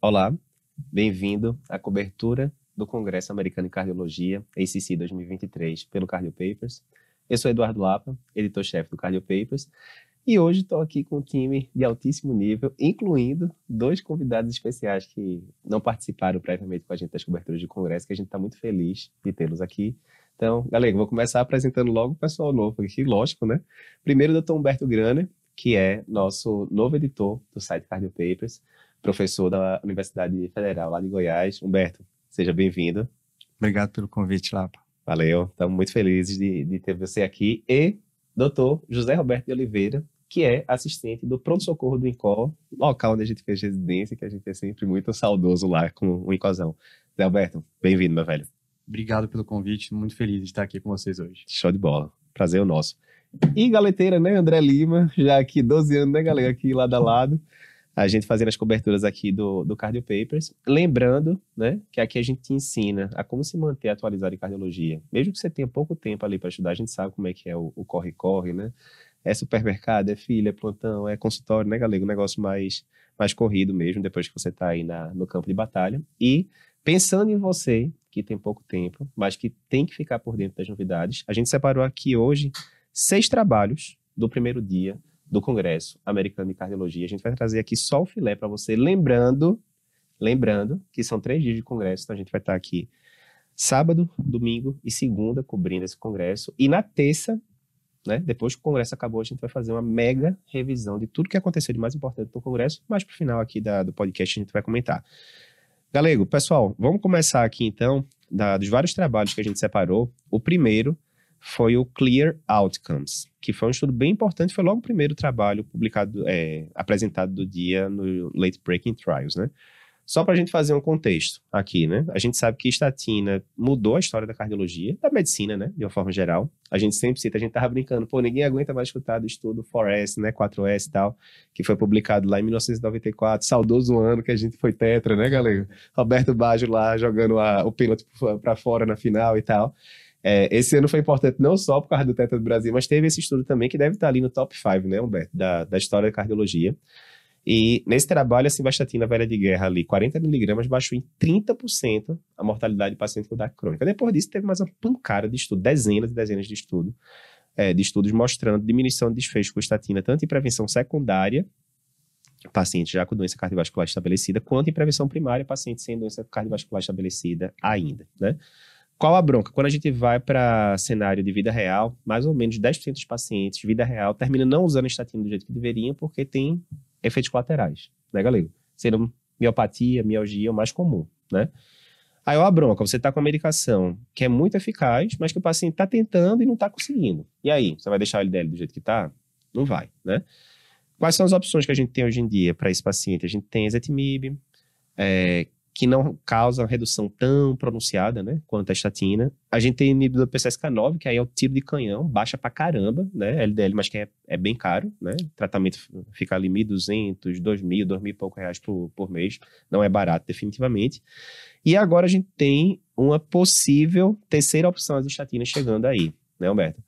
Olá, bem-vindo à cobertura do Congresso Americano de Cardiologia, ACC 2023, pelo Cardio Papers. Eu sou Eduardo Lapa, editor-chefe do Cardio Papers, e hoje estou aqui com um time de altíssimo nível, incluindo dois convidados especiais que não participaram previamente com a gente das coberturas de congresso, que a gente está muito feliz de tê-los aqui. Então, galera, vou começar apresentando logo o pessoal novo aqui, lógico, né? Primeiro, o Dr. Humberto Graner, que é nosso novo editor do site Cardio Papers, professor da Universidade Federal lá de Goiás. Humberto, seja bem-vindo. Obrigado pelo convite, Lapa. Valeu, estamos muito felizes de, de ter você aqui. E doutor José Roberto de Oliveira, que é assistente do pronto-socorro do INCOL, local onde a gente fez residência, que a gente é sempre muito saudoso lá com o INCOzão. Zé Alberto, bem-vindo, meu velho. Obrigado pelo convite, muito feliz de estar aqui com vocês hoje. Show de bola, prazer é o nosso. E galeteira, né, André Lima, já aqui 12 anos, né, galera, aqui lado a lado, a gente fazendo as coberturas aqui do, do Cardio Papers. Lembrando, né, que aqui a gente te ensina a como se manter atualizado em cardiologia. Mesmo que você tenha pouco tempo ali para estudar, a gente sabe como é que é o corre-corre, né? É supermercado, é filha, é plantão, é consultório, né, galera? Um negócio mais, mais corrido mesmo, depois que você está aí na, no campo de batalha. E pensando em você, que tem pouco tempo, mas que tem que ficar por dentro das novidades, a gente separou aqui hoje seis trabalhos do primeiro dia do Congresso Americano de Cardiologia. A gente vai trazer aqui só o filé para você, lembrando, lembrando que são três dias de congresso, então a gente vai estar aqui sábado, domingo e segunda cobrindo esse congresso. E na terça, né, depois que o congresso acabou, a gente vai fazer uma mega revisão de tudo que aconteceu de mais importante no congresso, mas para o final aqui da, do podcast a gente vai comentar. Galego, pessoal, vamos começar aqui então da, dos vários trabalhos que a gente separou. O primeiro foi o Clear Outcomes, que foi um estudo bem importante, foi logo o primeiro trabalho publicado, é, apresentado do dia no Late Breaking Trials, né? Só para a gente fazer um contexto aqui, né? A gente sabe que estatina mudou a história da cardiologia, da medicina, né? De uma forma geral. A gente sempre cita, a gente tava brincando, pô, ninguém aguenta mais escutar do estudo 4S, né? 4S e tal, que foi publicado lá em 1994, saudoso ano que a gente foi tetra, né, galera? Roberto Baggio lá jogando a, o pênalti para fora na final e tal. É, esse ano foi importante não só por causa do Tetra do Brasil, mas teve esse estudo também que deve estar ali no top 5, né, Humberto, da, da história da cardiologia. E nesse trabalho, a simvastatina velha de guerra ali, 40 miligramas, baixou em 30% a mortalidade de paciente com DAC crônica. Depois disso, teve mais uma pancada de estudo, dezenas e dezenas de estudos, é, de estudos mostrando diminuição de desfecho com estatina, tanto em prevenção secundária, paciente já com doença cardiovascular estabelecida, quanto em prevenção primária, paciente sem doença cardiovascular estabelecida ainda, né? Qual a bronca? Quando a gente vai para cenário de vida real, mais ou menos 10% dos pacientes de vida real terminam não usando estatina do jeito que deveriam porque tem efeitos colaterais, né, galera? Sendo miopatia, mialgia, o mais comum, né? Aí, ó, a bronca, você está com a medicação que é muito eficaz, mas que o paciente está tentando e não está conseguindo. E aí, você vai deixar o LDL do jeito que está? Não vai, né? Quais são as opções que a gente tem hoje em dia para esse paciente? A gente tem ezetimibe, é, que não causa redução tão pronunciada, né, quanto a estatina. A gente tem inibidor PCSK9, que aí é o tiro de canhão, baixa pra caramba, né, LDL, mas que é, é bem caro, né, o tratamento fica ali 1.200, 2.000, 2.000 e pouco reais por, por mês, não é barato definitivamente. E agora a gente tem uma possível terceira opção das estatinas chegando aí, né, Humberto?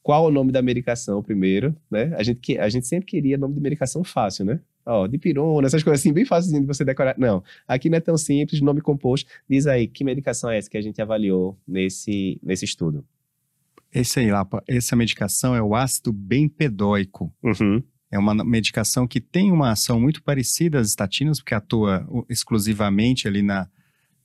Qual o nome da medicação primeiro, né? A gente, a gente sempre queria nome de medicação fácil, né? Ó, de pirona, essas coisas assim, bem fácil de você decorar. Não, aqui não é tão simples, nome composto. Diz aí, que medicação é essa que a gente avaliou nesse, nesse estudo? Esse aí, Lapa, essa medicação é o ácido bempedóico. Uhum. É uma medicação que tem uma ação muito parecida às estatinas, porque atua exclusivamente ali na,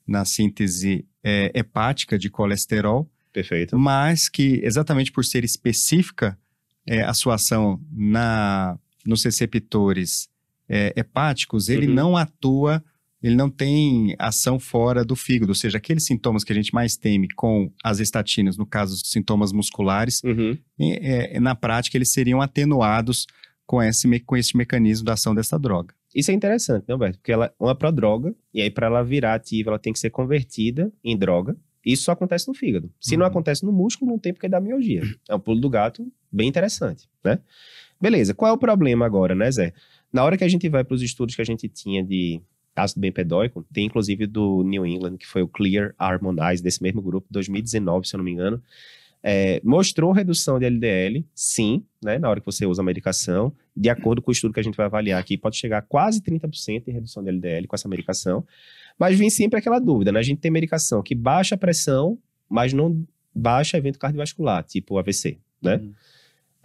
na síntese é, hepática de colesterol. Perfeito. Mas que, exatamente por ser específica, é, a sua ação na, nos receptores é, hepáticos, ele uhum. não atua, ele não tem ação fora do fígado, ou seja, aqueles sintomas que a gente mais teme com as estatinas, no caso, sintomas musculares, uhum. é, na prática eles seriam atenuados com esse, com esse mecanismo da ação dessa droga. Isso é interessante, né, Alberto? Porque ela é uma prodroga, e aí para ela virar ativa, ela tem que ser convertida em droga. Isso só acontece no fígado. Se uhum. não acontece no músculo, não tem porque dá mialgia. É um pulo do gato bem interessante, né? Beleza, qual é o problema agora, né, Zé? Na hora que a gente vai para os estudos que a gente tinha de ácido bempedóico, tem inclusive do New England, que foi o Clear Harmonize, desse mesmo grupo, 2019, se eu não me engano. É, mostrou redução de LDL, sim, né, na hora que você usa a medicação. De acordo com o estudo que a gente vai avaliar aqui, pode chegar a quase 30% de redução de LDL com essa medicação. Mas vem sempre aquela dúvida, né? A gente tem medicação que baixa a pressão, mas não baixa evento cardiovascular, tipo AVC, né? Uhum.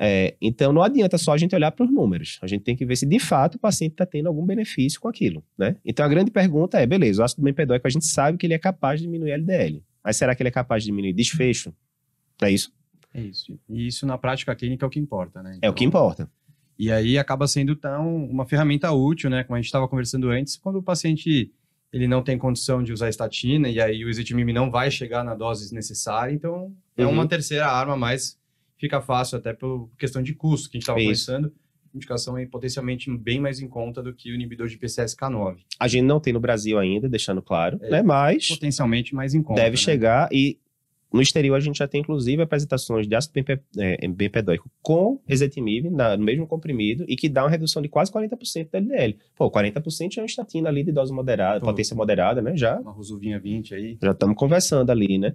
É, então não adianta só a gente olhar para os números. A gente tem que ver se de fato o paciente está tendo algum benefício com aquilo, né? Então a grande pergunta é, beleza, o ácido bempedóico a gente sabe que ele é capaz de diminuir LDL. Mas será que ele é capaz de diminuir desfecho? É isso? É isso. E isso na prática clínica é o que importa, né? Então, é o que então, importa. E aí acaba sendo tão uma ferramenta útil, né? Como a gente estava conversando antes, quando o paciente ele não tem condição de usar estatina e aí o ezetimibe não vai chegar na dose necessária, então é uma uhum. terceira arma mais fica fácil até por questão de custo que a gente estava conversando. Indicação é potencialmente bem mais em conta do que o inibidor de PCSK9. A gente não tem no Brasil ainda, deixando claro, é, né? Mas potencialmente mais em conta. Deve né? chegar e no exterior, a gente já tem, inclusive, apresentações de ácido bempedóico com ezetimibe no mesmo comprimido e que dá uma redução de quase 40% da LDL. Pô, 40% é uma estatina ali de dose moderada, Pô, potência moderada, né? Já. Uma rosuvinha 20 aí. Já estamos conversando ali, né?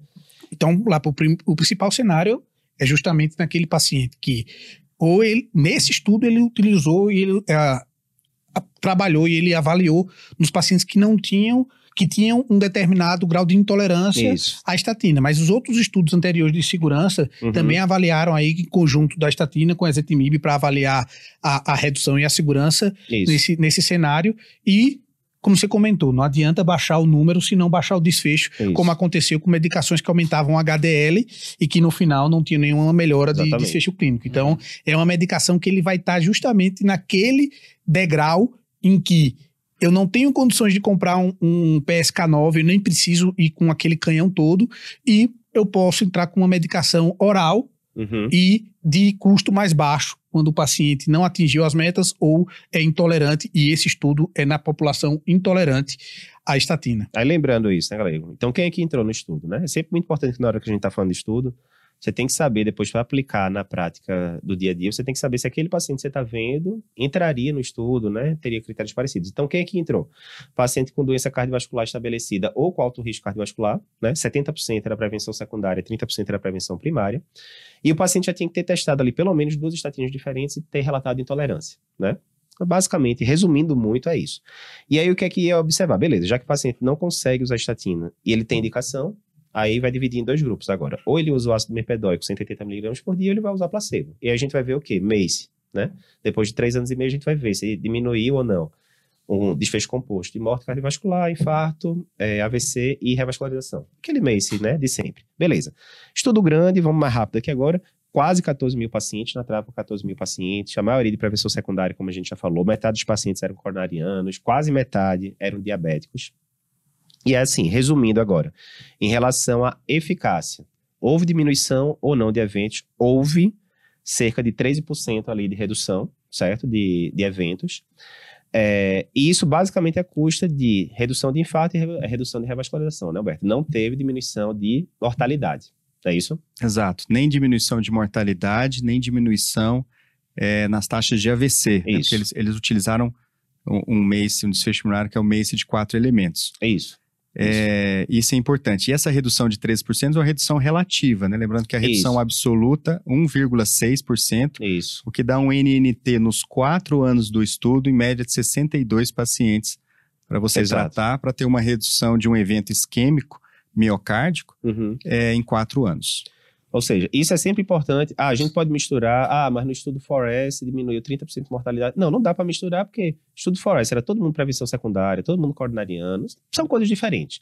Então, lá pro, o principal cenário é justamente naquele paciente que, ou ele, nesse estudo, ele utilizou e ele é, a, trabalhou e ele avaliou nos pacientes que não tinham que tinham um determinado grau de intolerância Isso. à estatina. Mas os outros estudos anteriores de segurança uhum. também avaliaram aí em conjunto da estatina com a ezetimibe para avaliar a, a, redução e a segurança nesse, nesse cenário. E como você comentou, não adianta baixar o número se não baixar o desfecho, como aconteceu com medicações que aumentavam o HDL e que no final não tinha nenhuma melhora de desfecho clínico. Então, uhum. é uma medicação que ele vai estar justamente naquele degrau em que eu não tenho condições de comprar um, um PSK9, eu nem preciso ir com aquele canhão todo, e eu posso entrar com uma medicação oral uhum. e de custo mais baixo, quando o paciente não atingiu as metas ou é intolerante, e esse estudo é na população intolerante à estatina. Aí lembrando isso, né, galera? Então, quem é que entrou no estudo, né? É sempre muito importante que na hora que a gente está falando de estudo, você tem que saber, depois para aplicar na prática do dia a dia, você tem que saber se aquele paciente que você está vendo entraria no estudo, né? Teria critérios parecidos. Então, quem é que entrou? Paciente com doença cardiovascular estabelecida ou com alto risco cardiovascular, né? 70% era prevenção secundária, 30% era prevenção primária. E o paciente já tinha que ter testado ali pelo menos duas estatinas diferentes e ter relatado intolerância, né? Basicamente, resumindo muito, é isso. E aí, o que é que ia observar? Beleza, já que o paciente não consegue usar estatina e ele tem indicação, Aí vai dividir em dois grupos agora. Ou ele usa o ácido merpedóico 180mg por dia, ou ele vai usar placebo. E a gente vai ver o quê? MACE, né? Depois de três anos e meio, a gente vai ver se diminuiu ou não um desfecho composto de morte cardiovascular, infarto, é, AVC e revascularização. Aquele MACE, né? De sempre. Beleza. Estudo grande, vamos mais rápido aqui agora. Quase 14 mil pacientes, na trava 14 mil pacientes, a maioria de prevenção secundária, como a gente já falou, metade dos pacientes eram coronarianos, quase metade eram diabéticos. E é assim, resumindo agora, em relação à eficácia, houve diminuição ou não de eventos? Houve cerca de 13% ali de redução, certo? De, de eventos. É, e isso basicamente é custa de redução de infarto e redução de revascularização, né, Alberto? Não teve diminuição de mortalidade, é isso? Exato. Nem diminuição de mortalidade, nem diminuição é, nas taxas de AVC. Né? Porque eles, eles utilizaram um, um MACE, um desfecho pulmonar, que é o MACE de quatro elementos. É isso. É, isso é importante. E essa redução de 13% é uma redução relativa, né? Lembrando que a redução isso. absoluta, 1,6%, isso. o que dá um NNT nos quatro anos do estudo, em média de 62 pacientes para você Exato. tratar, para ter uma redução de um evento isquêmico miocárdico uhum. é, em quatro anos. Ou seja, isso é sempre importante. Ah, a gente pode misturar. Ah, mas no estudo Forest diminuiu 30% de mortalidade. Não, não dá para misturar porque estudo Forest era todo mundo prevenção secundária, todo mundo coronariano. São coisas diferentes.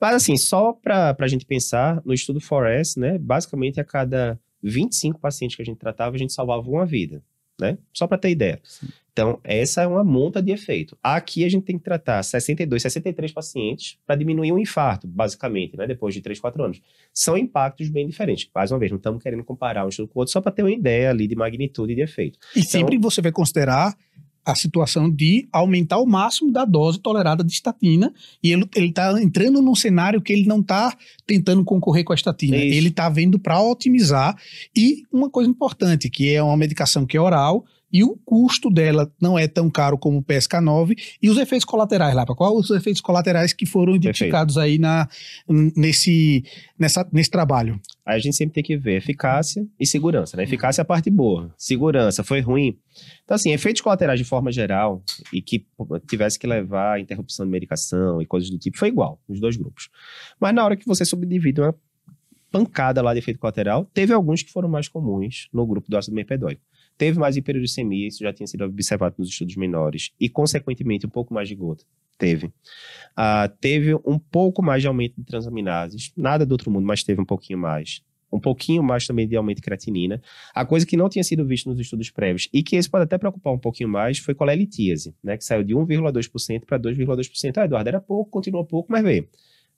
Mas assim, só para a gente pensar, no estudo Forest, né, basicamente a cada 25 pacientes que a gente tratava, a gente salvava uma vida né? Só para ter ideia. Sim. Então, essa é uma monta de efeito. Aqui a gente tem que tratar 62, 63 pacientes para diminuir um infarto, basicamente, né? Depois de 3, 4 anos. São impactos bem diferentes. Mais uma vez, não estamos querendo comparar um estudo com o outro, só para ter uma ideia ali de magnitude de efeito. E então, sempre você vai considerar a situação de aumentar o máximo da dose tolerada de estatina e ele está entrando num cenário que ele não está tentando concorrer com a estatina, Isso. ele está vendo para otimizar e uma coisa importante, que é uma medicação que é oral, e o custo dela não é tão caro como o PSK9 e os efeitos colaterais lá, qual os efeitos colaterais que foram identificados aí na, nesse, nessa, nesse trabalho? Aí a gente sempre tem que ver eficácia e segurança, né? Eficácia é a parte boa, segurança foi ruim. Então assim, efeitos colaterais de forma geral e que tivesse que levar a interrupção de medicação e coisas do tipo foi igual nos dois grupos. Mas na hora que você subdivide uma pancada lá de efeito colateral, teve alguns que foram mais comuns no grupo do ácido merpedóico. Teve mais hiperuricemia, isso já tinha sido observado nos estudos menores, e, consequentemente, um pouco mais de gota. Teve. Uh, teve um pouco mais de aumento de transaminases, nada do outro mundo, mas teve um pouquinho mais. Um pouquinho mais também de aumento de creatinina. A coisa que não tinha sido vista nos estudos prévios, e que esse pode até preocupar um pouquinho mais, foi colelitíase, né? Que saiu de 1,2% para 2,2%. Ah, Eduardo, era pouco, continua pouco, mas veio.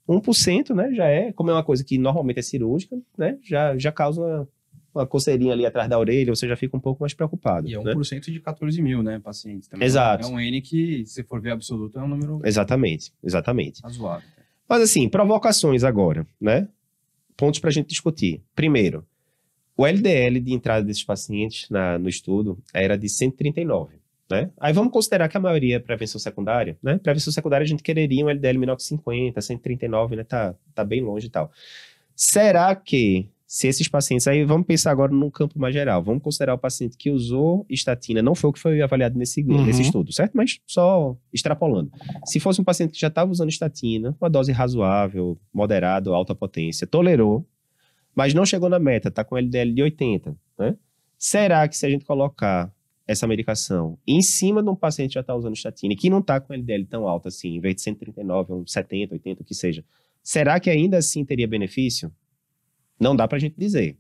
1%, né, já é, como é uma coisa que normalmente é cirúrgica, né, já, já causa uma, coceirinha ali atrás da orelha, você já fica um pouco mais preocupado. E é 1% né? de 14 mil, né, pacientes. Também Exato. É um N que, se for ver absoluto, é um número Exatamente, exatamente. razoável. Mas assim, provocações agora, né? Pontos para a gente discutir. Primeiro, o LDL de entrada desses pacientes na, no estudo era de 139. Né? Aí vamos considerar que a maioria é prevenção secundária, né? Prevenção secundária a gente quereria um LDL menor que 50, 139, né? Tá, tá bem longe e tal. Será que se esses pacientes, aí vamos pensar agora num campo mais geral, vamos considerar o paciente que usou estatina, não foi o que foi avaliado nesse, Uhum. nesse estudo, certo? Mas só extrapolando. Se fosse um paciente que já estava usando estatina, uma dose razoável, moderada, alta potência, tolerou, mas não chegou na meta, tá com LDL de 80, né? Será que se a gente colocar essa medicação em cima de um paciente que já está usando estatina e que não está com LDL tão alto assim, em vez de 139, um 70, 80, o que seja, será que ainda assim teria benefício? Não dá pra gente dizer.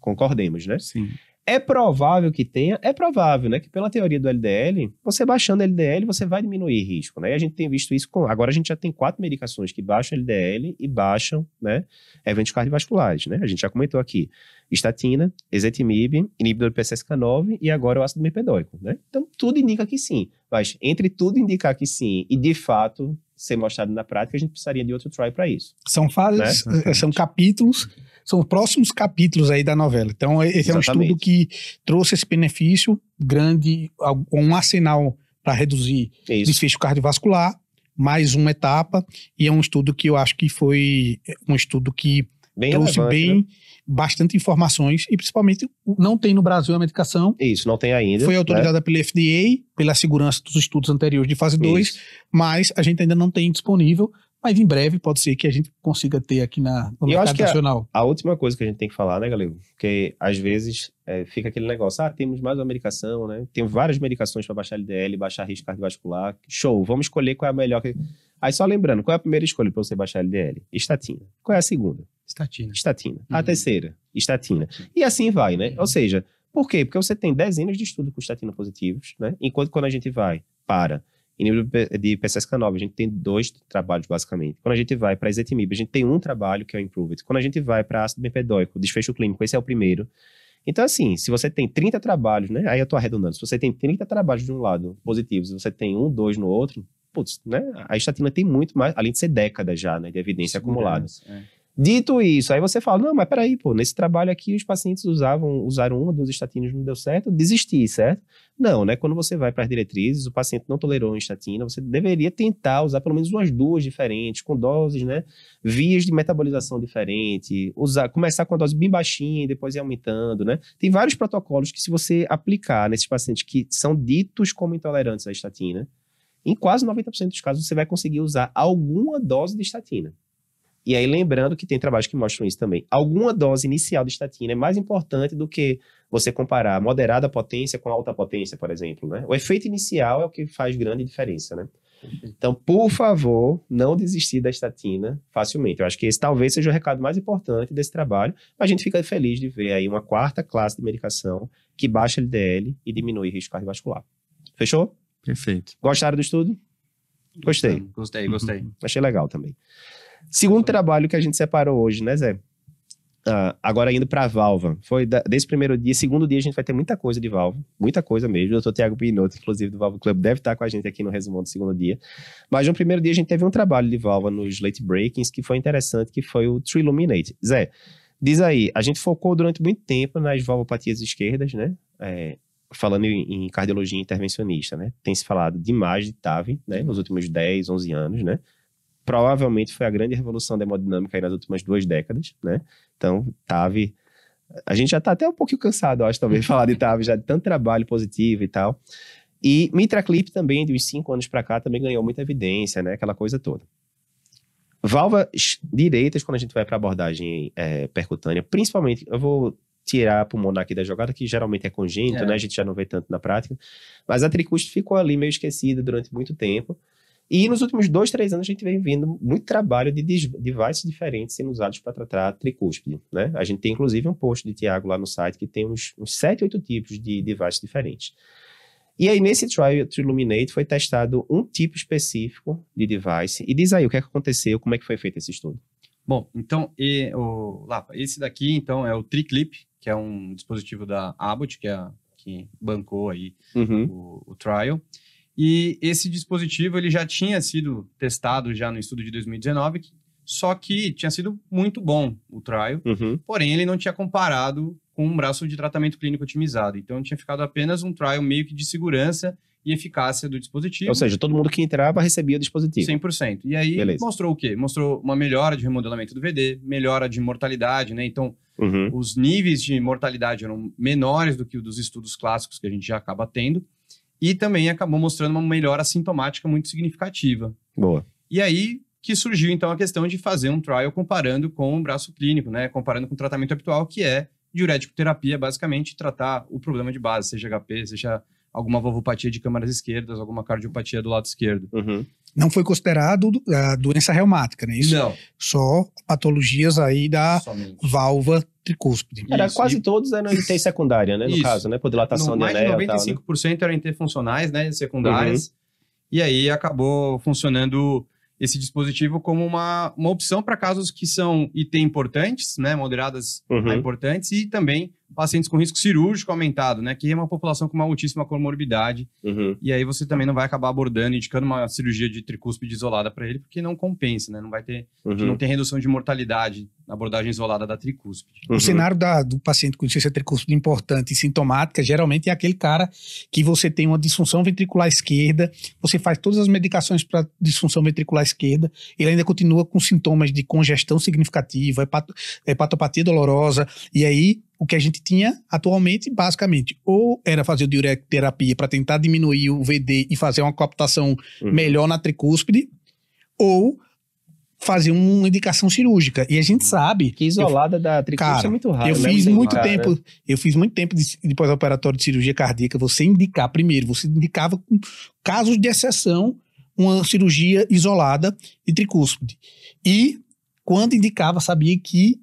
Concordemos, né? Sim. É provável que tenha, é provável, né? Que pela teoria do LDL, você baixando LDL, você vai diminuir risco, né? E a gente tem visto isso com. Agora a gente já tem quatro medicações que baixam LDL e baixam, né? Eventos cardiovasculares, né? A gente já comentou aqui: estatina, ezetimibe, inibidor do PCSK9 e agora o ácido merpedóico, né? Então tudo indica que sim. Mas entre tudo indicar que sim e de fato ser mostrado na prática, a gente precisaria de outro try para isso. São fases, Né? eh, são capítulos, são próximos capítulos aí da novela. Então, esse é um Exatamente. estudo que trouxe esse benefício grande, um arsenal para reduzir isso. desfecho cardiovascular, mais uma etapa, e é um estudo que eu acho que foi um estudo que Bem trouxe relevante, bem né? bastante informações, e principalmente não tem no Brasil a medicação, Isso, não tem ainda. foi né? autorizada pela FDA, pela segurança dos estudos anteriores de fase 2, Isso. mas a gente ainda não tem disponível, mas em breve pode ser que a gente consiga ter aqui na, no E eu mercado acho que a- nacional. A última coisa que a gente tem que falar, né, galera? Porque às vezes é, fica aquele negócio, ah, temos mais uma medicação, né? Tem várias medicações para baixar LDL, baixar risco cardiovascular. Show, vamos escolher qual é a melhor. que- Aí só lembrando, qual é a primeira escolha para você baixar LDL? Estatina. Qual é a segunda? Estatina. Estatina. A Uhum. terceira? Estatina. E assim vai, né? Ou seja, por quê? Porque você tem dezenas de estudos com estatina positivos, né? Enquanto quando a gente vai para inibidor de PCSK9, a gente tem dois trabalhos, basicamente. Quando a gente vai para ezetimibe, a gente tem um trabalho, que é o Improve It. Quando a gente vai para ácido bempedóico, desfecho clínico, esse é o primeiro. Então, assim, se você tem 30 trabalhos, né? Aí eu tô arredondando. Se você tem 30 trabalhos de um lado positivos e você tem um, dois no outro, putz, né? A estatina tem muito mais, além de ser décadas já, né? De evidência acumulada. Segurança, é. Dito isso, aí você fala, não, mas peraí, pô, nesse trabalho aqui os pacientes usavam, usaram uma, duas estatinas, não deu certo, desisti, certo? Não, né? Quando você vai para as diretrizes, o paciente não tolerou uma estatina, você deveria tentar usar pelo menos umas duas diferentes, com doses, né? Vias de metabolização diferente, usar, começar com a dose bem baixinha e depois ir aumentando, né? Tem vários protocolos que se você aplicar nesses pacientes que são ditos como intolerantes à estatina, em quase 90% dos casos você vai conseguir usar alguma dose de estatina. E aí, lembrando que tem trabalhos que mostram isso também. Alguma dose inicial de estatina é mais importante do que você comparar moderada potência com alta potência, por exemplo. Né? O efeito inicial é o que faz grande diferença. Né? Então, por favor, não desistir da estatina facilmente. Eu acho que esse talvez seja o recado mais importante desse trabalho. Mas a gente fica feliz de ver aí uma quarta classe de medicação que baixa LDL e diminui risco cardiovascular. Fechou? Perfeito. Gostaram do estudo? Gostei. Gostei, gostei. Achei legal também. Segundo trabalho que a gente separou hoje, né, Zé? Ah, agora indo para Valva. Foi da- desse primeiro dia. Segundo dia a gente vai ter muita coisa de Valva. Muita coisa mesmo. O doutor Tiago Pinotto, inclusive, do Valva Club, deve estar com a gente aqui no resumão do segundo dia. Mas no primeiro dia a gente teve um trabalho de Valva nos late breakings que foi interessante, que foi o Triluminate. Zé, diz aí, a gente focou durante muito tempo nas valvopatias esquerdas, né? É, falando em, em cardiologia intervencionista, né? Tem se falado demais de TAV, né? Nos últimos 10, 11 anos, né? Provavelmente foi a grande revolução da hemodinâmica nas últimas duas décadas, né? Então, TAV... A gente já tá até um pouquinho cansado, acho, talvez, de falar de TAV, já de tanto trabalho positivo e tal. E MitraClip também, de uns 5 anos para cá, também ganhou muita evidência, né? Aquela coisa toda. Válvulas direitas, quando a gente vai para abordagem é, percutânea, principalmente, eu vou tirar a pulmonar aqui da jogada, que geralmente é congênito, É. né? A gente já não vê tanto na prática. Mas a tricúspide ficou ali meio esquecida durante muito tempo. E nos últimos dois, três anos a gente vem vendo muito trabalho de devices diferentes sendo usados para tratar tricúspide, né? A gente tem inclusive um post de Tiago lá no site que tem uns, uns 7, 8 tipos de devices diferentes. E aí, nesse trial to Illuminate, foi testado um tipo específico de device. E diz aí, o que, é que aconteceu, como é que foi feito esse estudo? Bom, então, e, o, Lapa, esse daqui, então, é o TriClip, que é um dispositivo da Abbott, que, é que bancou aí Uhum. o, o trial. E esse dispositivo, ele já tinha sido testado já no estudo de 2019, que- só que tinha sido muito bom o trial, Uhum. porém ele não tinha comparado com um braço de tratamento clínico otimizado. Então tinha ficado apenas um trial meio que de segurança e eficácia do dispositivo. Ou seja, todo mundo que entrava recebia o dispositivo. 100%. E aí Beleza. mostrou o quê? Mostrou uma melhora de remodelamento do VD, melhora de mortalidade, né? Então, Uhum. os níveis de mortalidade eram menores do que o dos estudos clássicos que a gente já acaba tendo. E também acabou mostrando uma melhora sintomática muito significativa. Boa. E aí que surgiu, então, a questão de fazer um trial comparando com o braço clínico, né? Comparando com o tratamento habitual, que é diurético terapia, basicamente tratar o problema de base, seja HP, seja alguma valvopatia de câmaras esquerdas, alguma cardiopatia do lado esquerdo. Uhum. Não foi considerado a doença reumática, né? Isso Não, só patologias aí da somente. válvula tricúspide. Era Isso, quase e- todos eram ITs secundária, né? No Isso. caso, né? Por dilatação No, de mais de anel e tal, né? 95% eram interfuncionais, né, secundárias. E aí acabou funcionando esse dispositivo como uma, uma opção para casos que são IT importantes, né, moderadas a Uhum. importantes, e também pacientes com risco cirúrgico aumentado, né, que é uma população com uma altíssima comorbidade. Uhum. E aí você também não vai acabar abordando, indicando uma cirurgia de tricúspide isolada para ele, porque não compensa, né, não vai ter, Uhum. não tem redução de mortalidade na abordagem isolada da tricúspide. Uhum. O cenário da- do paciente com insuficiência tricúspide importante e sintomática geralmente é aquele cara que você tem uma disfunção ventricular esquerda, você faz todas as medicações para disfunção ventricular esquerda, ele ainda continua com sintomas de congestão significativa, hepato- hepatopatia dolorosa, e aí o que a gente tinha atualmente, basicamente, ou era fazer diureterapia para tentar diminuir o VD e fazer uma coaptação Uhum. melhor na tricúspide, ou fazer uma indicação cirúrgica. E a gente sabe Que isolada da tricúspide Cara, é muito raro, eu né? fiz muito indicar, tempo, né? eu fiz muito tempo de, de pós-operatório de cirurgia cardíaca. Você indicar primeiro, você indicava com casos de exceção uma cirurgia isolada de tricúspide. E quando indicava, sabia que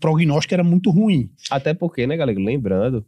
prognóstico era muito ruim. Até porque, né, galera? Lembrando,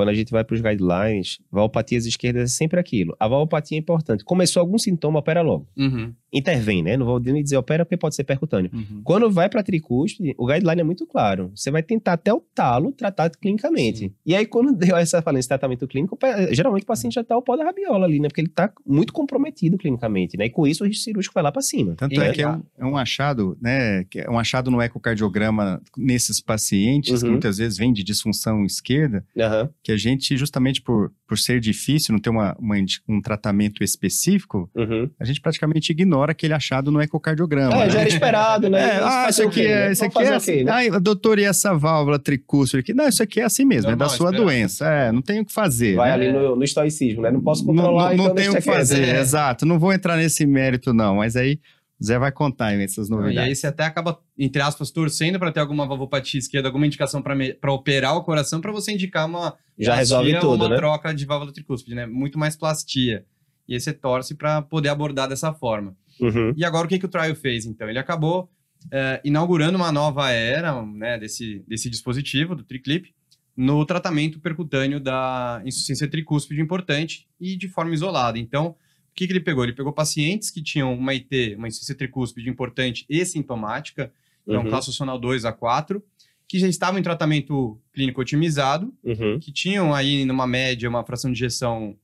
quando a gente vai para os guidelines, valvopatias esquerdas é sempre aquilo. A valvopatia é importante. Começou algum sintoma, opera logo. Uhum, Intervém, né? Não vou nem dizer opera porque pode ser percutâneo. uhum. Quando vai para tricúspide, o guideline é muito claro. Você vai tentar até o talo tratar clinicamente. Sim. E aí, quando deu essa falência de tratamento clínico, geralmente o paciente já tá o pó da rabiola ali, né? Porque ele tá muito comprometido clinicamente, né? E com isso o risco cirúrgico vai lá para cima. Tanto é E- que é um, é um achado, né? Que é um achado no ecocardiograma nesses pacientes, que Uhum. muitas vezes vem de disfunção esquerda, Aham. Que a gente, justamente por, por ser difícil, não ter uma, uma um tratamento específico, Uhum. a gente praticamente ignora aquele achado no ecocardiograma. É, né? já era esperado, né? É, ah, isso aqui é, isso aqui é assim. né? Ai, doutor, e essa válvula tricúspide aqui? Não, isso aqui é assim mesmo, é da sua esperado. doença. É, não tem o que fazer. Vai né? ali no, no estoicismo, né? Não posso Não, controlar, não, não então tem o que fazer. É. exato. Não vou entrar nesse mérito, não, mas aí Zé vai contar aí essas Não, E aí novidades. você até acaba, entre aspas, torcendo para ter alguma valvopatia esquerda, alguma indicação para operar o coração, para você indicar uma Já resolve tudo, uma né? troca de válvula tricúspide, né? Muito mais plastia. E aí você torce para poder abordar dessa forma. Uhum. E agora o que, que o trial fez, então? Ele acabou eh, inaugurando uma nova era né, desse, desse dispositivo, do TriClip, no tratamento percutâneo da insuficiência tricúspide importante e de forma isolada. Então, que, que ele pegou? Ele pegou pacientes que tinham uma IT, uma insuficiência tricúspide importante e sintomática, então Uhum. classe funcional 2 a 4, que já estavam em tratamento clínico otimizado, Uhum. que tinham aí, numa média, uma fração de ejeção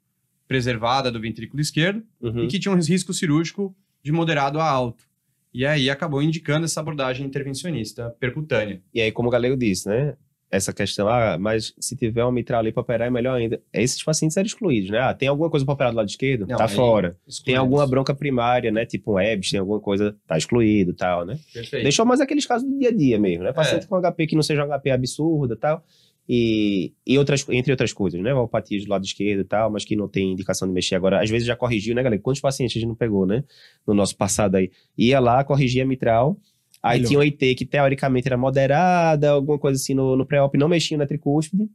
preservada do ventrículo esquerdo, Uhum. e que tinha um risco cirúrgico de moderado a alto. E aí acabou indicando essa abordagem intervencionista percutânea. E aí, como o Galego disse, né? Essa questão, ah, mas se tiver um mitral ali para operar é melhor ainda. Esses pacientes eram excluídos, né? Ah, tem alguma coisa para operar do lado esquerdo? Não, tá fora. Tem Excluídos. alguma bronca primária, né? Tipo um EBS, tem alguma coisa, tá excluído tal, né? Perfeito. Deixou mais aqueles casos do dia a dia mesmo, né? Paciente com HP que não seja um HP absurdo e tal. E, e outras, entre outras coisas, né? Valopatias do lado esquerdo e tal, mas que não tem indicação de mexer. Agora, às vezes já corrigiu, né, galera? Quantos pacientes a gente não pegou, né? No nosso passado aí. Ia lá, corrigia a mitral. Aí Melhor. tinha um IT que teoricamente era moderada, alguma coisa assim no, no pré-op, não mexia na tricúspide.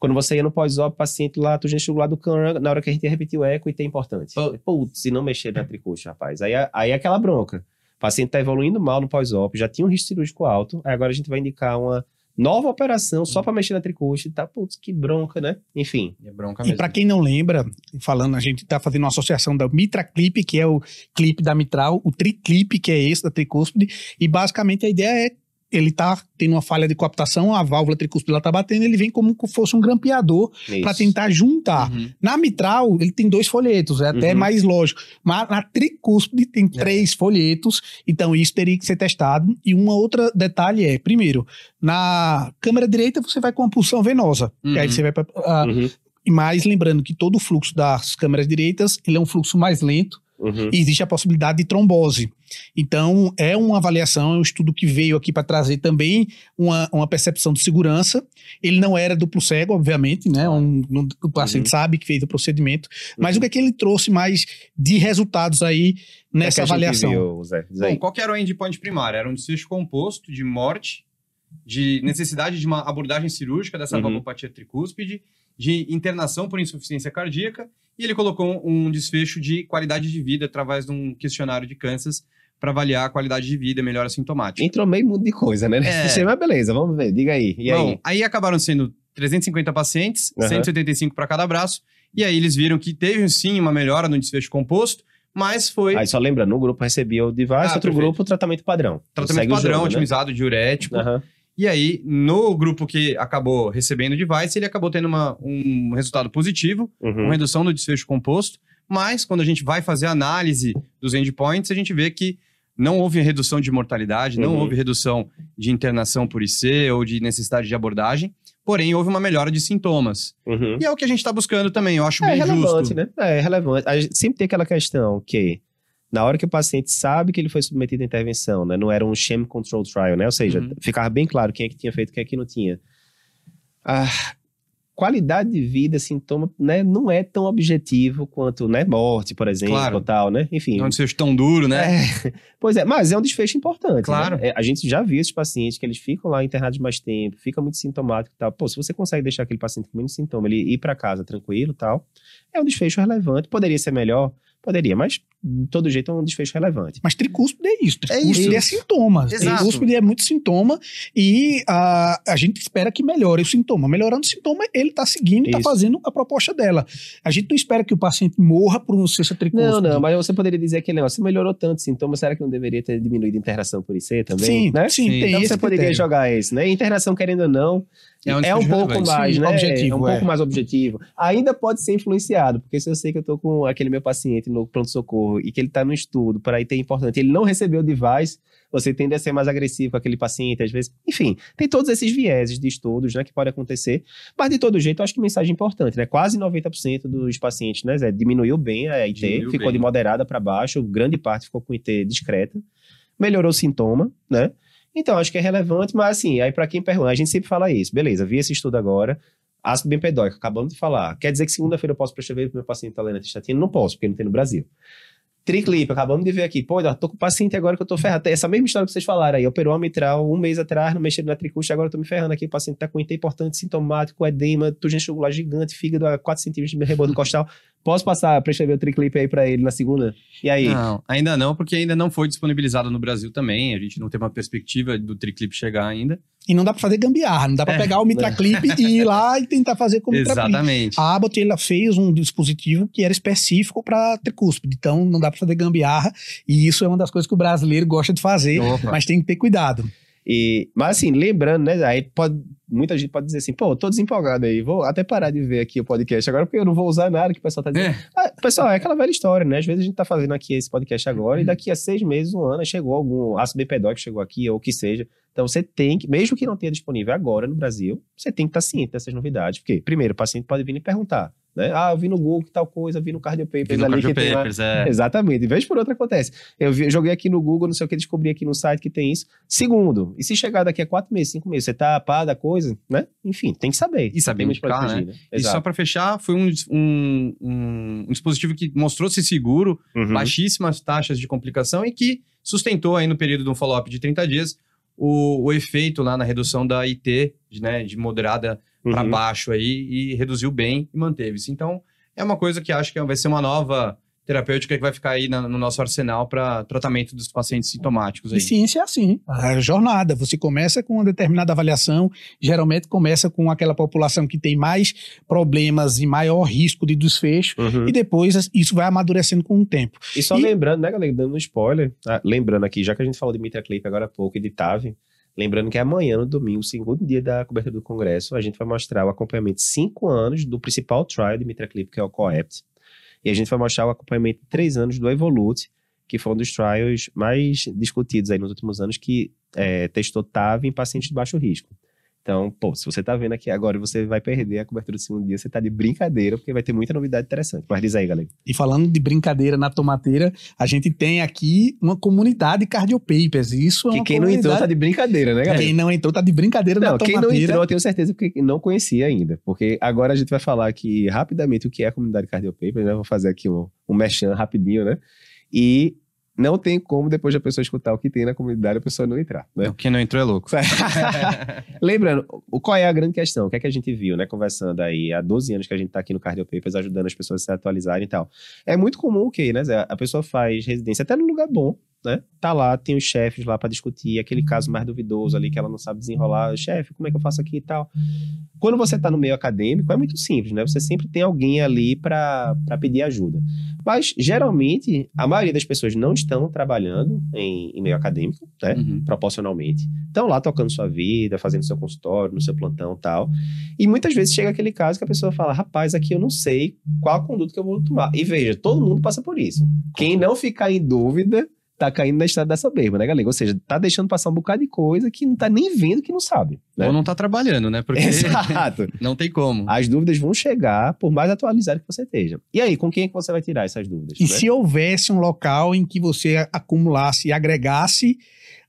Quando você ia no pós-op, paciente lá, tu já chegou lá do cano, na hora que a gente ia repetir o eco, IT é importante. Putz, se não mexer na tricúspide, rapaz. Aí, aí é aquela bronca. O paciente tá evoluindo mal no pós-op, já tinha um risco cirúrgico alto, aí agora a gente vai indicar uma nova operação só pra mexer na tricúspide, tá? Putz, que bronca, né? Enfim. É bronca E mesmo. para quem não lembra, falando, a gente tá fazendo uma associação da Mitra Clip, que é o clipe da mitral, o Triclip, que é esse da tricúspide, e basicamente a ideia é ele tá tendo uma falha de coaptação, a válvula tricúspide tá batendo, ele vem como se fosse um grampeador para tentar juntar. Uhum. Na mitral, ele tem dois folhetos, é até Uhum. mais lógico. Mas na tricúspide tem É. três folhetos, então isso teria que ser testado. E uma outra detalhe é, primeiro, na câmera direita você vai com uma pulsão venosa. Uhum. E aí você vai pra, ah, Uhum, mas lembrando que todo o fluxo das câmeras direitas, ele é um fluxo mais lento uhum. e existe a possibilidade de trombose. Então, é uma avaliação, é um estudo que veio aqui para trazer também uma, uma percepção de segurança. Ele não era duplo cego, obviamente, né? Um, não- o paciente Uhum. sabe que fez o procedimento, mas o que é que ele trouxe mais de resultados aí É nessa gente avaliação? viu, Zé. Bom, qual que era o endpoint primário? Era um desfecho composto de morte, de necessidade de uma abordagem cirúrgica dessa Uhum. valvopatia tricúspide, de internação por insuficiência cardíaca, e ele colocou um desfecho de qualidade de vida através de um questionário de Kansas para avaliar a qualidade de vida e melhora sintomática. Entrou meio mundo de coisa, né? É. Nesse Mas beleza, vamos ver. Diga aí. E Bom, aí? aí acabaram sendo 350 pacientes, Aham. 175 para cada braço, e aí eles viram que teve sim uma melhora no desfecho composto, mas foi Aí só lembrando, um grupo recebia o device, Ah, outro perfeito. grupo o tratamento padrão. tratamento padrão, jogo, né? otimizado, diurético. Aham. E aí, no grupo que acabou recebendo o device, ele acabou tendo uma- um resultado positivo, Uhum. com redução do desfecho composto, mas quando a gente vai fazer a análise dos endpoints, a gente vê que não houve redução de mortalidade, não Uhum. houve redução de internação por IC ou de necessidade de abordagem, porém houve uma melhora de sintomas. Uhum. E é o que a gente está buscando também, eu acho É bem relevante, justo. né? É relevante. A gente sempre tem aquela questão que, na hora que o paciente sabe que ele foi submetido à intervenção, né? Não era um sham control trial, né? Ou seja, Uhum. ficava bem claro quem é que tinha feito quem é que não tinha. A qualidade de vida, sintoma, né? Não é tão objetivo quanto, né? Morte, por exemplo, Claro. tal, né? Enfim. Não é um desfecho tão duro, né? É, pois é, mas é um desfecho importante. Claro. né? A gente já viu esses pacientes que eles ficam lá internados mais tempo, fica muito sintomático e tal. Pô, se você consegue deixar aquele paciente com menos sintoma, ele ir para casa tranquilo tal, é um desfecho relevante. Poderia ser melhor? Poderia, mas de todo jeito é um desfecho relevante. Mas tricúspide é isso. Tricúspide é, isso. sintoma. Exato. Tricúspide é muito sintoma e ah, a gente espera que melhore o sintoma. Melhorando o sintoma, ele está seguindo e está Isso. fazendo a proposta dela. A gente não espera que o paciente morra por não ser tricúspide. Não, não, mas você poderia dizer aquele negócio, se melhorou tanto o sintoma, será que não deveria ter diminuído a internação por IC também? Sim, né? sim, Sim. Então você poderia critério. jogar esse, né? Internação, querendo ou não, É um é um pouco relevante. mais, Sim, né? objetivo, é um é. pouco mais objetivo. Ainda pode ser influenciado, porque se eu sei que eu tô com aquele meu paciente no pronto-socorro e que ele tá no estudo, para IT é importante, ele não recebeu o device, você tende a ser mais agressivo com aquele paciente, às vezes. Enfim, tem todos esses vieses de estudos, né, que pode acontecer. Mas de todo jeito, eu acho que mensagem importante, né? Quase 90% dos pacientes, né, Zé, diminuiu bem a IT, Diminuiu ficou bem. de moderada para baixo, grande parte ficou com IT discreta, melhorou o sintoma, né? Então, acho que é relevante, mas assim, aí para quem pergunta, a gente sempre fala isso, beleza, vi esse estudo agora, ácido bempedóico, acabamos de falar. Quer dizer que segunda-feira eu posso prescrever pro meu paciente talena estatina? Não posso, porque não tem no Brasil. Triclip, acabamos de ver aqui. Pô, eu tô com paciente agora que eu tô ferrado. Essa mesma história que vocês falaram aí. Operou a mitral um mês atrás, não mexeram na tricústica, agora eu tô me ferrando aqui. O paciente tá com IT importante, sintomático, edema, turgência jugular gigante, fígado a 4 centímetros de rebordo costal. Posso passar, prescrever o triclip aí pra ele na segunda? E aí? Não, ainda não, porque ainda não foi disponibilizado no Brasil também. A gente não tem uma perspectiva do Triclip chegar ainda. E não dá pra fazer gambiarra, não dá pra É. pegar o Mitraclip e ir lá e tentar fazer com o Mitraclip. Exatamente. A Abbott ela fez um dispositivo que era específico para tricúspide, então não dá pra fazer gambiarra e isso é uma das coisas que o brasileiro gosta de fazer, Opa. mas tem que ter cuidado. E, mas assim, lembrando, né? Aí pode, muita gente pode dizer assim, pô, tô desempolgado aí, vou até parar de ver aqui o podcast agora, porque eu não vou usar nada que o pessoal tá dizendo. É. Ah, pessoal, é aquela velha história, né? Às vezes a gente tá fazendo aqui esse podcast agora e daqui a seis meses, um ano, chegou algum ácido bempedóico, chegou aqui, ou o que seja, Então você tem que, mesmo que não tenha disponível agora no Brasil, você tem que estar ciente dessas novidades. Porque, primeiro, o paciente pode vir e perguntar. Né? Ah, eu vi no Google que tal coisa, vi no Cardio Papers Vi no ali Cardio. Papers, é. Exatamente. Vez por outra acontece. Eu vi- joguei aqui no Google, não sei o que, descobri aqui no site que tem isso. Segundo, e se chegar daqui a quatro meses, cinco meses, você tá a par da coisa, né? Enfim, tem que saber. E saber indicar, fugir, né? E só para fechar, foi um, um, um- um dispositivo que mostrou-se seguro, Uhum. baixíssimas taxas de complicação e que sustentou aí no período de um follow-up de 30 dias o, o efeito lá na redução da IT, de, né, de moderada para Uhum. baixo aí e reduziu bem e manteve-se. Então, é uma coisa que acho que vai ser uma nova terapêutica que vai ficar aí na- no nosso arsenal para tratamento dos pacientes sintomáticos aí. E ciência é assim, a jornada. Você começa com uma determinada avaliação, geralmente começa com aquela população que tem mais problemas e maior risco de desfecho, Uhum. e depois isso vai amadurecendo com o tempo. E só E- lembrando, né, galera, dando um spoiler, ah, lembrando aqui, já que a gente falou de Mitra Clip agora há pouco e de TAV, lembrando que amanhã, no domingo, segundo dia da cobertura do congresso, a gente vai mostrar o acompanhamento de cinco anos do principal trial de Mitra Clip, que é o COEPT, e a gente vai mostrar o acompanhamento de três anos do Evolute, que foi um dos trials mais discutidos aí nos últimos anos, que é, testou TAV em pacientes de baixo risco. Então, pô, se você tá vendo aqui agora e você vai perder a cobertura do segundo dia, você tá de brincadeira, porque vai ter muita novidade interessante. Mas diz aí, galera. E falando de brincadeira na tomateira, a gente tem aqui uma comunidade cardiopapers. Isso é Que quem não entrou tá comunidade- de brincadeira, né, galera? Quem não entrou tá de brincadeira Não, na quem tomateira. não entrou, eu tenho certeza porque não conhecia ainda. Porque agora a gente vai falar aqui rapidamente o que é a comunidade Cardiopapers, né? Vou fazer aqui um, um mechan rapidinho, né? E não tem como, depois da pessoa escutar o que tem na comunidade, a pessoa não entrar, né? Então, Quem não entrou é louco. Lembrando, o, qual é a grande questão? O que é que a gente viu, né? Conversando aí há 12 anos que a gente tá aqui no Cardiopapers ajudando as pessoas a se atualizarem e tal. É muito comum o quê, né, Zé? A pessoa faz residência até num lugar bom, né? Tá lá, tem os chefes lá para discutir aquele caso mais duvidoso ali que ela não sabe desenrolar. Chefe, como é que eu faço aqui e tal? Quando você tá no meio acadêmico, é muito simples, né? Você sempre tem alguém ali para pedir ajuda. Mas, geralmente, a maioria das pessoas não estão trabalhando em, em meio acadêmico, né? Uhum. proporcionalmente. Estão lá tocando sua vida, fazendo seu consultório, no seu plantão e tal. E muitas vezes chega aquele caso que a pessoa fala: rapaz, aqui eu não sei qual a conduta que eu vou tomar. E veja, todo mundo passa por isso. Quem não ficar em dúvida. Tá caindo na estrada dessa soberba, né, galera? Ou seja, tá deixando passar um bocado de coisa que não tá nem vendo que não sabe. Né? Ou não tá trabalhando, né? Porque Exato. não tem como. As dúvidas vão chegar, por mais atualizado que você esteja. E aí, com quem é que você vai tirar essas dúvidas? E né? se houvesse um local em que você acumulasse e agregasse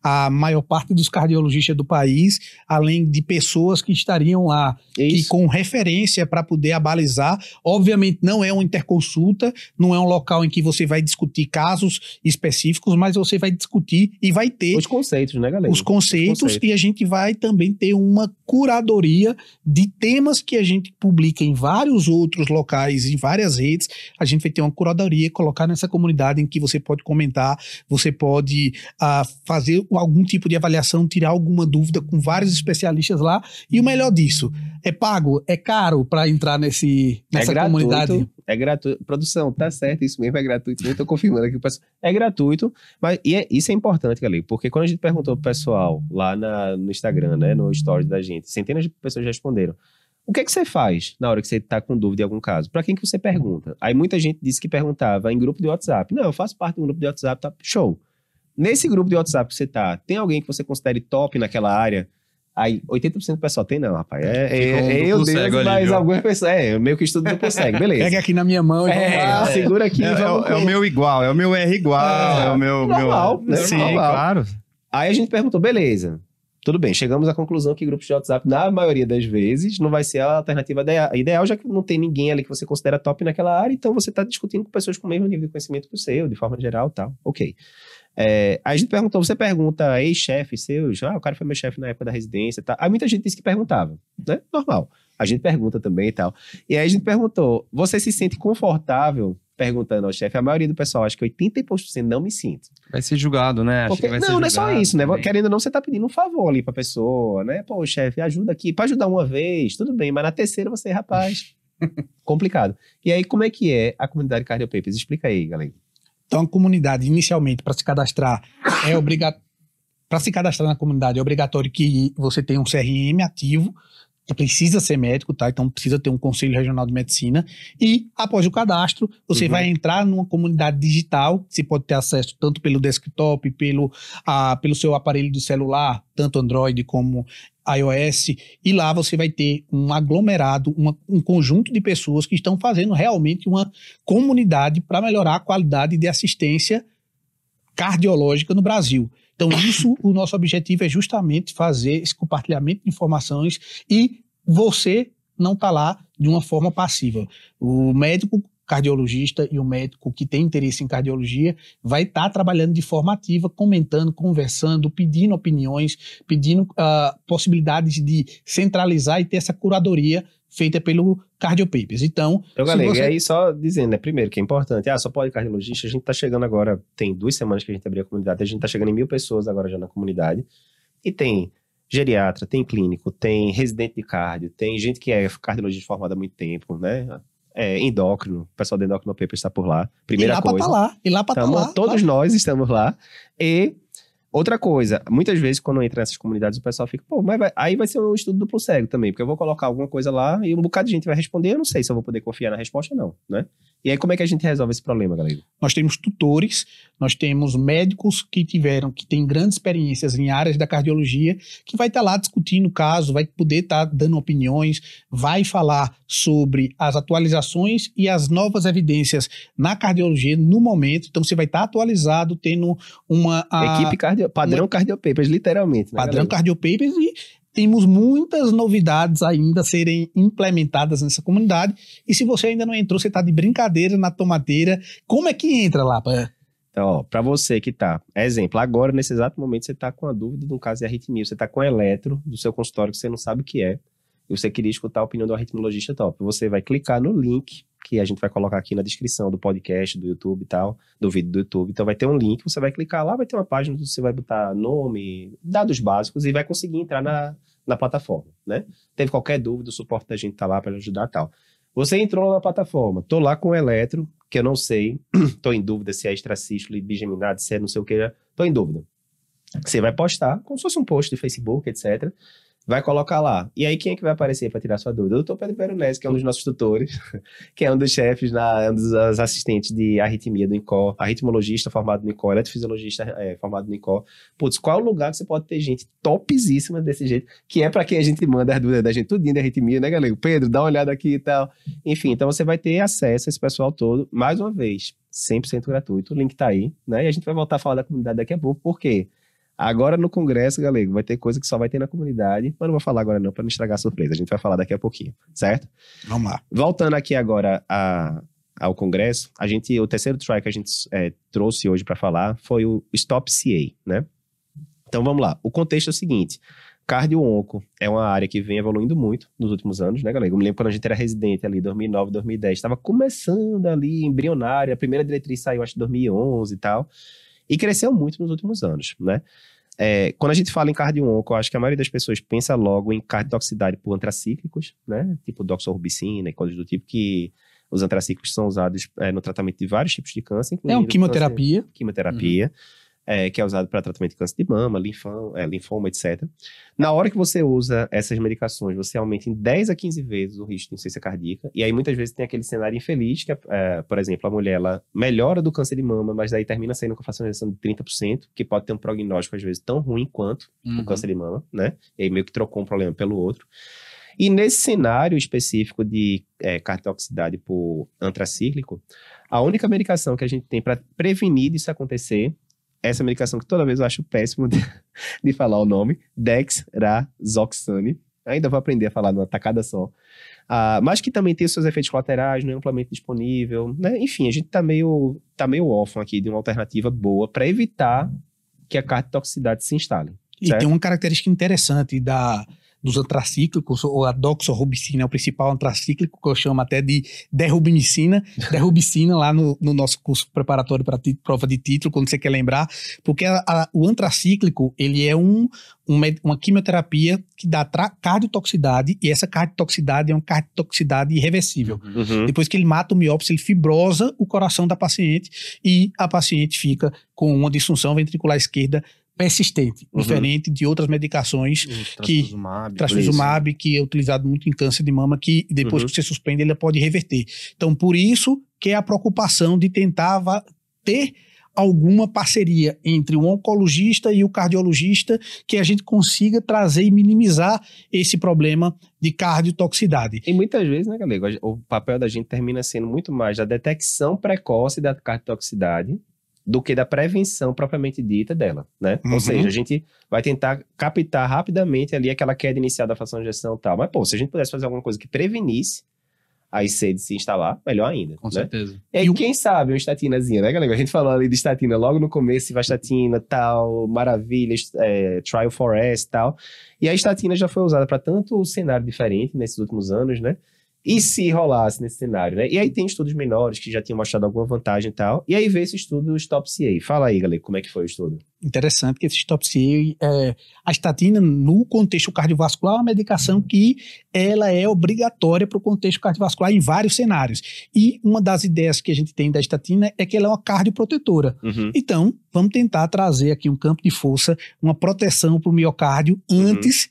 a maior parte dos cardiologistas do país, além de pessoas que estariam lá e com referência para poder abalizar. Obviamente, não é uma interconsulta, não é um local em que você vai discutir casos específicos, mas você vai discutir e vai ter Os conceitos, né, galera? os conceitos, conceitos. e a gente vai também ter uma curadoria de temas que a gente publica em vários outros locais, em várias redes. A gente vai ter uma curadoria e colocar nessa comunidade em que você pode comentar, você pode ah, fazer algum tipo de avaliação, tirar alguma dúvida com vários especialistas lá. E o melhor disso, é pago, é caro para entrar nesse, nessa é gratuito, comunidade. É gratuito. Produção, tá certo, isso mesmo é gratuito. Eu tô confirmando aqui. o pessoal- É gratuito, mas e é- isso é importante, galera, porque quando a gente perguntou pro pessoal lá na- no Instagram, né, no stories da gente, centenas de pessoas responderam. O que é que você faz na hora que você tá com dúvida em algum caso? Para quem que você pergunta? Aí muita gente disse que perguntava em grupo de WhatsApp. Não, eu faço parte de um grupo de WhatsApp, tá? Show. Nesse grupo de WhatsApp que você tá, tem alguém que você considere top naquela área? Aí, 80% do pessoal tem, não, rapaz. É, é, um é eu, Deus, ali, mas viu? algumas pessoas. É, meio que estudo duplo cego, beleza. Pega aqui na minha mão e É, lá. segura aqui. É, é vamos o- é o com- meu igual, é o meu R igual, É, é, o meu. normal, meu... né? Sim, Normal. claro. Aí a gente perguntou, beleza. Tudo bem, chegamos à conclusão que grupos de WhatsApp, na maioria das vezes, não vai ser a alternativa idea- ideal, já que não tem ninguém ali que você considera top naquela área, então você está discutindo com pessoas com o mesmo nível de conhecimento que o seu, de forma geral tal. Ok. É, aí a gente perguntou, você pergunta ex-chefes seus, ah, o cara foi meu chefe na época da residência, tá? Aí muita gente disse que perguntava, né? Normal. A gente pergunta também e tal. E aí a gente perguntou, você se sente confortável perguntando ao chefe? A maioria do pessoal, acho que 80% não me sinto. Vai ser julgado, né? Acho Porque- que vai ser não, não é só julgado isso, né? também. Querendo ou não, você tá pedindo um favor ali pra pessoa, né? Pô, chefe, ajuda aqui. Pra ajudar uma vez, tudo bem, mas na terceira você, rapaz, complicado. E aí, como é que é a comunidade Cardiopapers? Explica aí, galera. Então, a comunidade, inicialmente, para se cadastrar, é obrigatório. Para se cadastrar na comunidade, é obrigatório que você tenha um CRM ativo. precisa ser médico, tá? Então precisa ter um conselho regional de medicina. E após o cadastro, você Uhum. vai entrar numa comunidade digital. Você pode ter acesso tanto pelo desktop, pelo, ah, pelo seu aparelho de celular, tanto Android como iOS. E lá você vai ter um aglomerado, uma- um conjunto de pessoas que estão fazendo realmente uma comunidade para melhorar a qualidade de assistência cardiológica no Brasil. Então, isso, o nosso objetivo é justamente fazer esse compartilhamento de informações e você não está lá de uma forma passiva. O médico cardiologista e o médico que tem interesse em cardiologia vai estar trabalhando de forma ativa, comentando, conversando, pedindo opiniões, pedindo ah, possibilidades de centralizar e ter essa curadoria feita pelo Cardiopapers. Então, Então, galera, você- e aí só dizendo, né, primeiro, que é importante, ah, só pode cardiologista, a gente tá chegando agora, tem duas semanas que a gente abriu a comunidade, a gente tá chegando em mil pessoas agora já na comunidade, e tem geriatra, tem clínico, tem residente de cardio, tem gente que é cardiologista formada há muito tempo, né, é, endócrino, o pessoal do Endócrino Papers está por lá, e primeira lá para coisa. estar lá, e lá para estar Tamo- lá. todos lá. nós estamos lá. E outra coisa, muitas vezes quando entra nessas comunidades o pessoal fica, pô, mas vai- aí vai ser um estudo duplo cego também, porque eu vou colocar alguma coisa lá e um bocado de gente vai responder, eu não sei se eu vou poder confiar na resposta ou não, né? E aí como é que a gente resolve esse problema, galera? Nós temos tutores, nós temos médicos que tiveram, que têm grandes experiências em áreas da cardiologia, que vai estar lá discutindo o caso, vai poder estar dando opiniões, vai falar sobre as atualizações e as novas evidências na cardiologia no momento. Então você vai estar atualizado, tendo uma a- Equipe cardio, padrão cardiopapers, literalmente, né, padrão galera? Cardiopapers e temos muitas novidades ainda a serem implementadas nessa comunidade. E se você ainda não entrou, você está de brincadeira na tomateira. Como é que entra lá? Então, pra você que tá, exemplo, agora, nesse exato momento, você tá com a dúvida de um caso de arritmia, você tá com eletro do seu consultório que você não sabe o que é, e você queria escutar a opinião do arritmologista top. Você vai clicar no link que a gente vai colocar aqui na descrição do podcast, do YouTube e tal, do vídeo do YouTube. Então vai ter um link, você vai clicar lá, vai ter uma página, você vai botar nome, dados básicos e vai conseguir entrar na, na plataforma, né? Teve qualquer dúvida, o suporte da gente tá lá para ajudar tal. Você entrou na plataforma, tô lá com o eletro, que eu não sei, tô em dúvida se é extracístole, bigeminado, se é não sei o que, tô em dúvida. Você vai postar, como se fosse um post de Facebook, etc. Vai colocar lá. E aí, quem é que vai aparecer para tirar sua dúvida? O Dr. Pedro Veronese, que é um dos nossos tutores, que é um dos chefes, na, é um dos assistentes de arritmia do INCO, arritmologista formado no INCO, eletrofisiologista é, formado no INCO. Putz, qual lugar que você pode ter gente topzíssima desse jeito, que é para quem a gente manda as dúvidas da gente, tudinho de arritmia, né, galera? Pedro, dá uma olhada aqui e tal. Enfim, então você vai ter acesso a esse pessoal todo, mais uma vez, 100% gratuito, o link tá aí, né? E a gente vai voltar a falar da comunidade daqui a pouco, por quê? Agora no congresso, galera, vai ter coisa que só vai ter na comunidade, mas não vou falar agora não, para não estragar a surpresa, a gente vai falar daqui a pouquinho, certo? Vamos lá. Voltando aqui agora a- ao congresso, a gente, o terceiro try que a gente é, trouxe hoje para falar foi o Stop CA, né? Então vamos lá. O contexto é o seguinte: cardio-onco é uma área que vem evoluindo muito nos últimos anos, né, galera? Eu me lembro quando a gente era residente ali, 2009, 2010, estava começando ali, embrionária, a primeira diretriz saiu acho em 2011 e tal, e cresceu muito nos últimos anos, né? É, quando a gente fala em cardio-onco, eu acho que a maioria das pessoas pensa logo em cardiotoxicidade por antracíclicos, né? Tipo doxorubicina e coisas do tipo que os antracíclicos são usados é, no tratamento de vários tipos de câncer, É uma quimioterapia. câncer- quimioterapia, é, que é usado para tratamento de câncer de mama, linfoma, é, linfoma, etc. Na hora que você usa essas medicações, você aumenta em 10 a 15 vezes o risco de insuficiência cardíaca, e aí muitas vezes tem aquele cenário infeliz, que, é, por exemplo, a mulher ela melhora do câncer de mama, mas daí termina saindo com a fracionação de 30%, que pode ter um prognóstico às vezes tão ruim quanto Uhum. o câncer de mama, né? E aí meio que trocou um problema pelo outro. E nesse cenário específico de é, cartoxicidade por antracíclico, a única medicação que a gente tem para prevenir disso acontecer essa medicação que toda vez eu acho péssimo de, de falar o nome, Dexrazoxane. Ainda vou aprender a falar numa tacada só. Ah, mas que também tem seus efeitos colaterais, não é amplamente disponível, né? Enfim, a gente tá meio, tá meio órfão aqui de uma alternativa boa para evitar que a cartoxicidade se instale. E Certo. tem uma característica interessante da, dos antracíclicos, ou a doxorubicina é o principal antracíclico, que eu chamo até de derrubimicina, derrubicina lá no, no nosso curso preparatório para prova de título, quando você quer lembrar, porque a- a- o antracíclico, ele é um, um med- uma quimioterapia que dá cardiotoxicidade, e essa cardiotoxicidade é uma cardiotoxicidade irreversível. Uhum. Depois que ele mata o miópsia, ele fibrosa o coração da paciente e a paciente fica com uma disfunção ventricular esquerda persistente, Uhum. diferente de outras medicações, Que- Trastuzumab, que é utilizado muito em câncer de mama, que depois Uhum. que você suspende, ele pode reverter. Então, por isso que é a preocupação de tentar ter alguma parceria entre o oncologista e o cardiologista que a gente consiga trazer e minimizar esse problema de cardiotoxicidade. E muitas vezes, né, Galego, o papel da gente termina sendo muito mais da detecção precoce da cardiotoxicidade do que da prevenção propriamente dita dela, né? Uhum. Ou seja, a gente vai tentar captar rapidamente ali aquela queda inicial da fração de injeção e tal. Mas, pô, se a gente pudesse fazer alguma coisa que prevenisse a IC de se instalar, melhor ainda, Com né? certeza. E E o- quem sabe uma estatinazinha, né, galera? A gente falou ali de estatina logo no começo, vastatina, tal, maravilha, é, Trial for S e tal. E a estatina já foi usada para tanto cenário diferente nesses últimos anos, né? E se rolasse nesse cenário, né? E aí tem estudos menores que já tinham mostrado alguma vantagem e tal. E aí veio esse estudo do Stop CA. Fala aí, galera, como é que foi o estudo? Interessante que esse stop CA, é, a estatina, no contexto cardiovascular, é uma medicação que ela é obrigatória para o contexto cardiovascular em vários cenários. E uma das ideias que a gente tem da estatina é que ela é uma cardioprotetora. Uhum. Então, vamos tentar trazer aqui um campo de força, uma proteção para o miocárdio antes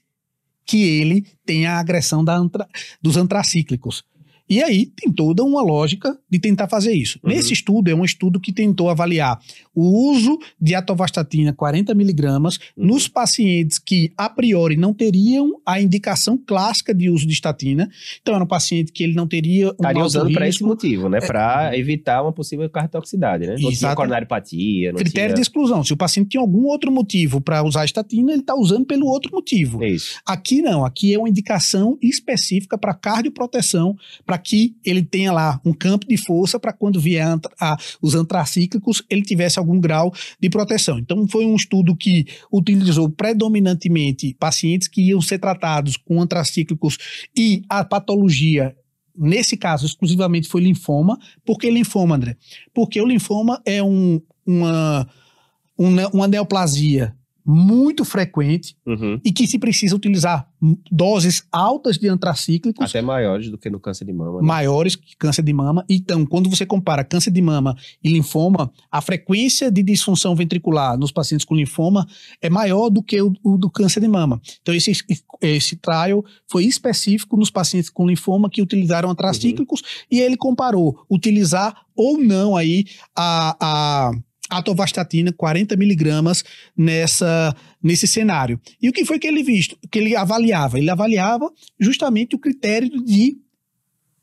que ele tenha a agressão antra- dos antracíclicos. E aí tem toda uma lógica de tentar fazer isso. Uhum. Nesse estudo, é um estudo que tentou avaliar o uso de atovastatina 40 miligramas Uhum. nos pacientes que, a priori, não teriam a indicação clássica de uso de estatina. Então, era um paciente que ele não teria um Estaria usando para esse motivo, né? Para evitar uma possível cardiotoxicidade, né? Não tinha Exato. coronariopatia, não critério de tinha... exclusão. Se o paciente tinha algum outro motivo para usar estatina, ele está usando pelo outro motivo. É isso. Aqui não, aqui é uma indicação específica para cardioproteção, para que ele tenha lá um campo de força para quando vier antra- a- os antracíclicos, ele tivesse algum grau de proteção. Então, foi um estudo que utilizou predominantemente pacientes que iam ser tratados com antracíclicos e a patologia. Nesse caso, exclusivamente foi linfoma. Por que linfoma, André? Porque o linfoma é um, uma, uma, uma neoplasia muito frequente Uhum. e que se precisa utilizar doses altas de antracíclicos Até maiores do que no câncer de mama. né? maiores que câncer de mama. Então, quando você compara câncer de mama e linfoma, a frequência de disfunção ventricular nos pacientes com linfoma é maior do que o, o do câncer de mama. Então, esse, esse trial foi específico nos pacientes com linfoma que utilizaram antracíclicos e ele comparou utilizar ou não aí a, a atovastatina 40 miligramas nessa nesse cenário. E o que foi que ele visto? Que ele avaliava? Ele avaliava justamente o critério de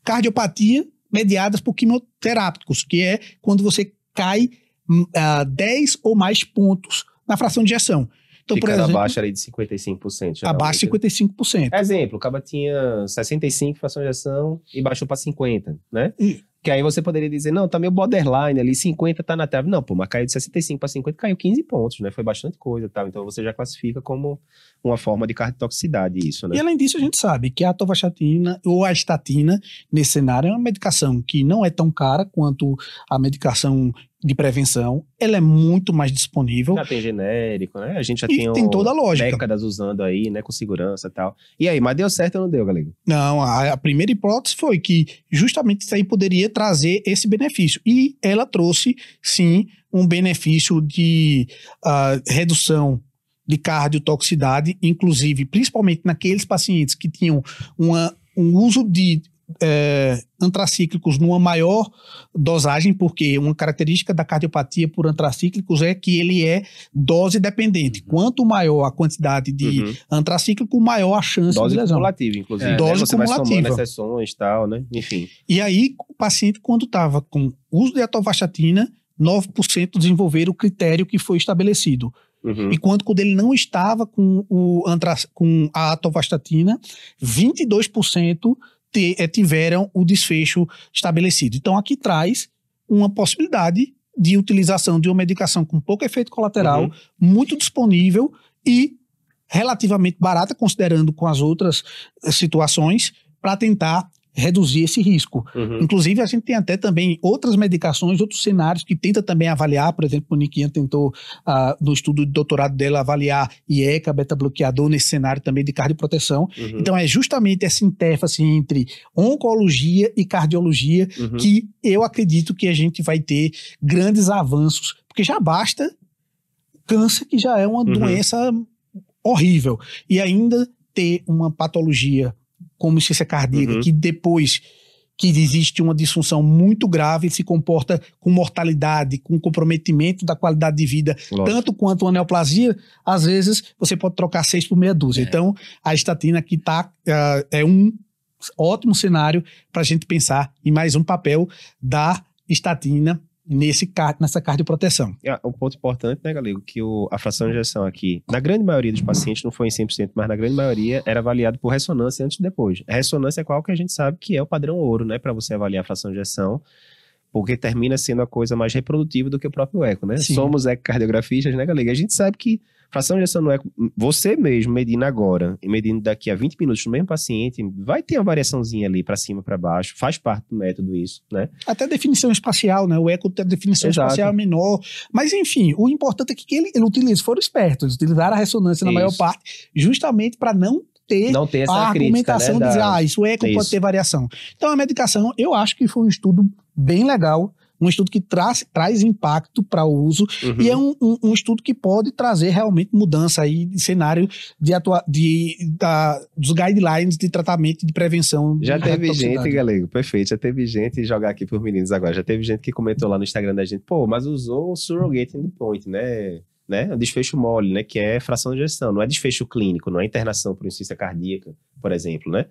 cardiopatia mediadas por quimioterápicos, que é quando você cai hum, ah, 10 ou mais pontos na fração de injeção. Então, por exemplo, abaixo ali de 55%. abaixo de geralmente. 55%. Exemplo, o cara tinha 65 fração de ação e baixou para 50, né? E- Que aí você poderia dizer, não, tá meio borderline ali, 50 tá na trave. Não, pô, mas caiu de 65 para 50, caiu 15 pontos, né? Foi bastante coisa, tal. Então você já classifica como uma forma de cardiotoxicidade isso, né? E além disso, a gente sabe que a atovastatina ou a estatina, nesse cenário, é uma medicação que não é tão cara quanto a medicação de prevenção. Ela é muito mais disponível Já tem genérico, né? A gente já e tem, tem toda a lógica. décadas usando aí, né? Com segurança e tal. E aí, mas deu certo ou não deu, galera? Não, a, a primeira hipótese foi que justamente isso aí poderia trazer esse benefício. E ela trouxe, sim, um benefício de ah, redução de cardiotoxicidade, inclusive, principalmente naqueles pacientes que tinham uma, um uso de eh, antracíclicos numa maior dosagem, porque uma característica da cardiopatia por antracíclicos é que ele é dose dependente. Quanto maior a quantidade de Uhum. antracíclico, maior a chance Dose de lesão. cumulativa, inclusive. É, né? dose Você vai cumulativa. sessões e tal, né? Enfim. E aí, o paciente, quando estava com uso de atovastatina, 9% desenvolveram o critério que foi estabelecido. Uhum. Enquanto quando ele não estava com, o antra, com a atovastatina, 22% te, eh, tiveram o desfecho estabelecido. Então, aqui traz uma possibilidade de utilização de uma medicação com pouco efeito colateral, Uhum. muito disponível e relativamente barata, considerando com as outras eh, situações, para tentar reduzir esse risco. Uhum. Inclusive, a gente tem até também outras medicações, outros cenários que tenta também avaliar, por exemplo, o Nikian tentou, ah, no estudo de doutorado dela, avaliar IECA, beta-bloqueador, nesse cenário também de cardioproteção. Uhum. Então, é justamente essa interface entre oncologia e cardiologia Uhum. que eu acredito que a gente vai ter grandes avanços, porque já basta câncer, que já é uma Uhum. doença horrível. E ainda ter uma patologia como insuficiência cardíaca, Uhum. que depois que existe uma disfunção muito grave, se comporta com mortalidade, com comprometimento da qualidade de vida, Lógico. tanto quanto uma neoplasia, às vezes você pode trocar seis por meia dúzia. É. Então, a estatina aqui tá, ah, é um ótimo cenário para a gente pensar em mais um papel da estatina nesse, nessa cardioproteção. Ah, Um ponto importante, né, Galego, que o- a fração de ejeção aqui, na grande maioria dos pacientes, não foi em 100%, mas na grande maioria era avaliado por ressonância antes e depois. A ressonância é qual que a gente sabe que é o padrão ouro, né, para você avaliar a fração de ejeção, porque termina sendo a coisa mais reprodutiva do que o próprio eco, né? Sim. Somos ecocardiografistas, né, Galego? A gente sabe que fração de ejeção no eco, você mesmo medindo agora e medindo daqui a 20 minutos no mesmo paciente, vai ter uma variaçãozinha ali para cima, para baixo, faz parte do método isso, né? Até definição espacial, né? O eco tem a definição Exato. espacial menor. Mas, enfim, o importante é que ele, ele utiliza, foram espertos, utilizaram a ressonância na Isso. maior parte, justamente para não ter Não tem essa a crítica, argumentação né, de dizer, ah, isso eco pode Isso. ter variação. Então, a medicação, eu acho que foi um estudo bem legal, um estudo que traz, traz impacto para o uso Uhum. e é um, um- um estudo que pode trazer realmente mudança aí de cenário de atua de, da, dos guidelines de tratamento e de prevenção. Já de teve gente, galego, perfeito. Já teve gente, jogar aqui pros meninos agora, já teve gente que comentou lá no Instagram da gente, pô, mas usou o surrogate endpoint, né? né? O desfecho mole, né? Que é fração de gestão, não é desfecho clínico, não é internação por insuficiência cardíaca, por exemplo, né?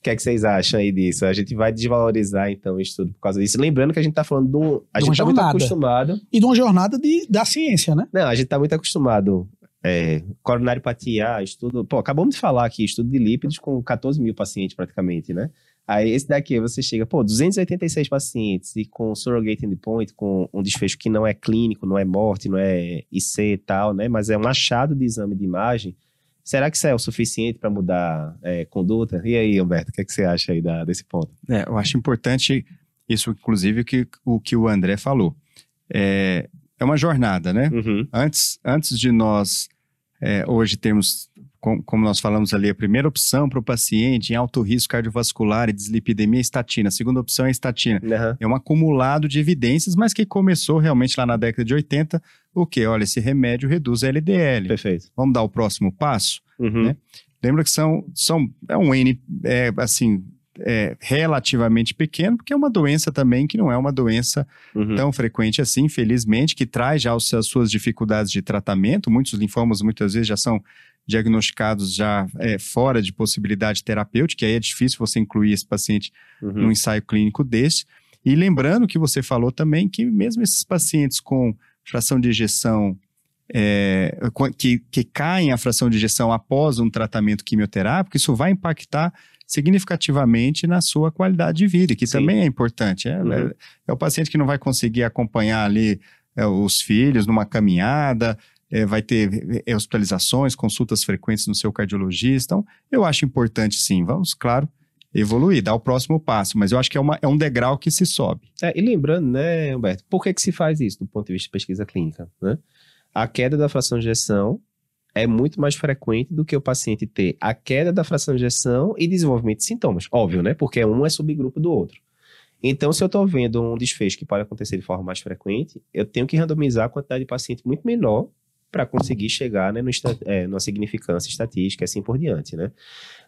O que é que vocês acham aí disso? A gente vai desvalorizar, então, o estudo por causa disso. Lembrando que a gente tá falando de um... A De gente uma tá muito acostumado... E de uma jornada de, da ciência, né? Não, a gente tá muito acostumado... É, coronariopatia, estudo... Pô, acabamos de falar aqui, estudo de lípidos com 14 mil pacientes praticamente, né? Aí esse daqui você chega, pô, 286 pacientes e com surrogate endpoint, com um desfecho que não é clínico, não é morte, não é IC e tal, né? Mas é um achado de exame de imagem. Será que isso é o suficiente para mudar é, conduta? E aí, Humberto, o que, é que você acha aí da- desse ponto? É, eu acho importante isso, inclusive, que, o que o André falou. É, é uma jornada, né? Uhum, Antes, antes de nós, é, hoje termos, como nós falamos ali, a primeira opção para o paciente em alto risco cardiovascular e dislipidemia é estatina. A segunda opção é estatina. aham, É um acumulado de evidências, mas que começou realmente lá na década de 80. O que? Olha, esse remédio reduz a LDL. perfeito. Vamos dar o próximo passo? Uhum, Né? Lembra que são, são é um N, é, assim, é, relativamente pequeno, porque é uma doença também que não é uma doença uhum. tão frequente assim, infelizmente, que traz já as suas dificuldades de tratamento. Muitos linfomas, muitas vezes, já são diagnosticados já é, fora de possibilidade terapêutica, e aí é difícil você incluir esse paciente uhum. num ensaio clínico desse. E lembrando que você falou também que mesmo esses pacientes com fração de ejeção é, que, que caem a fração de ejeção após um tratamento quimioterápico, isso vai impactar significativamente na sua qualidade de vida, que Sim. também é importante. É, Uhum. é- é o paciente que não vai conseguir acompanhar ali é, os filhos numa caminhada, é, vai ter é, hospitalizações, consultas frequentes no seu cardiologista. Então, eu acho importante sim, vamos, claro, evoluir, dar o próximo passo, mas eu acho que é, uma, é um degrau que se sobe. É, e lembrando, né, Humberto, por que, que se faz isso do ponto de vista de pesquisa clínica? Né? A queda da fração de ejeção é muito mais frequente do que o paciente ter a queda da fração de ejeção e desenvolvimento de sintomas. Óbvio, né? Porque um é subgrupo do outro. Então, se eu estou vendo um desfecho que pode acontecer de forma mais frequente, eu tenho que randomizar a quantidade de paciente muito menor para conseguir chegar né, no é, numa significância estatística e assim por diante, né?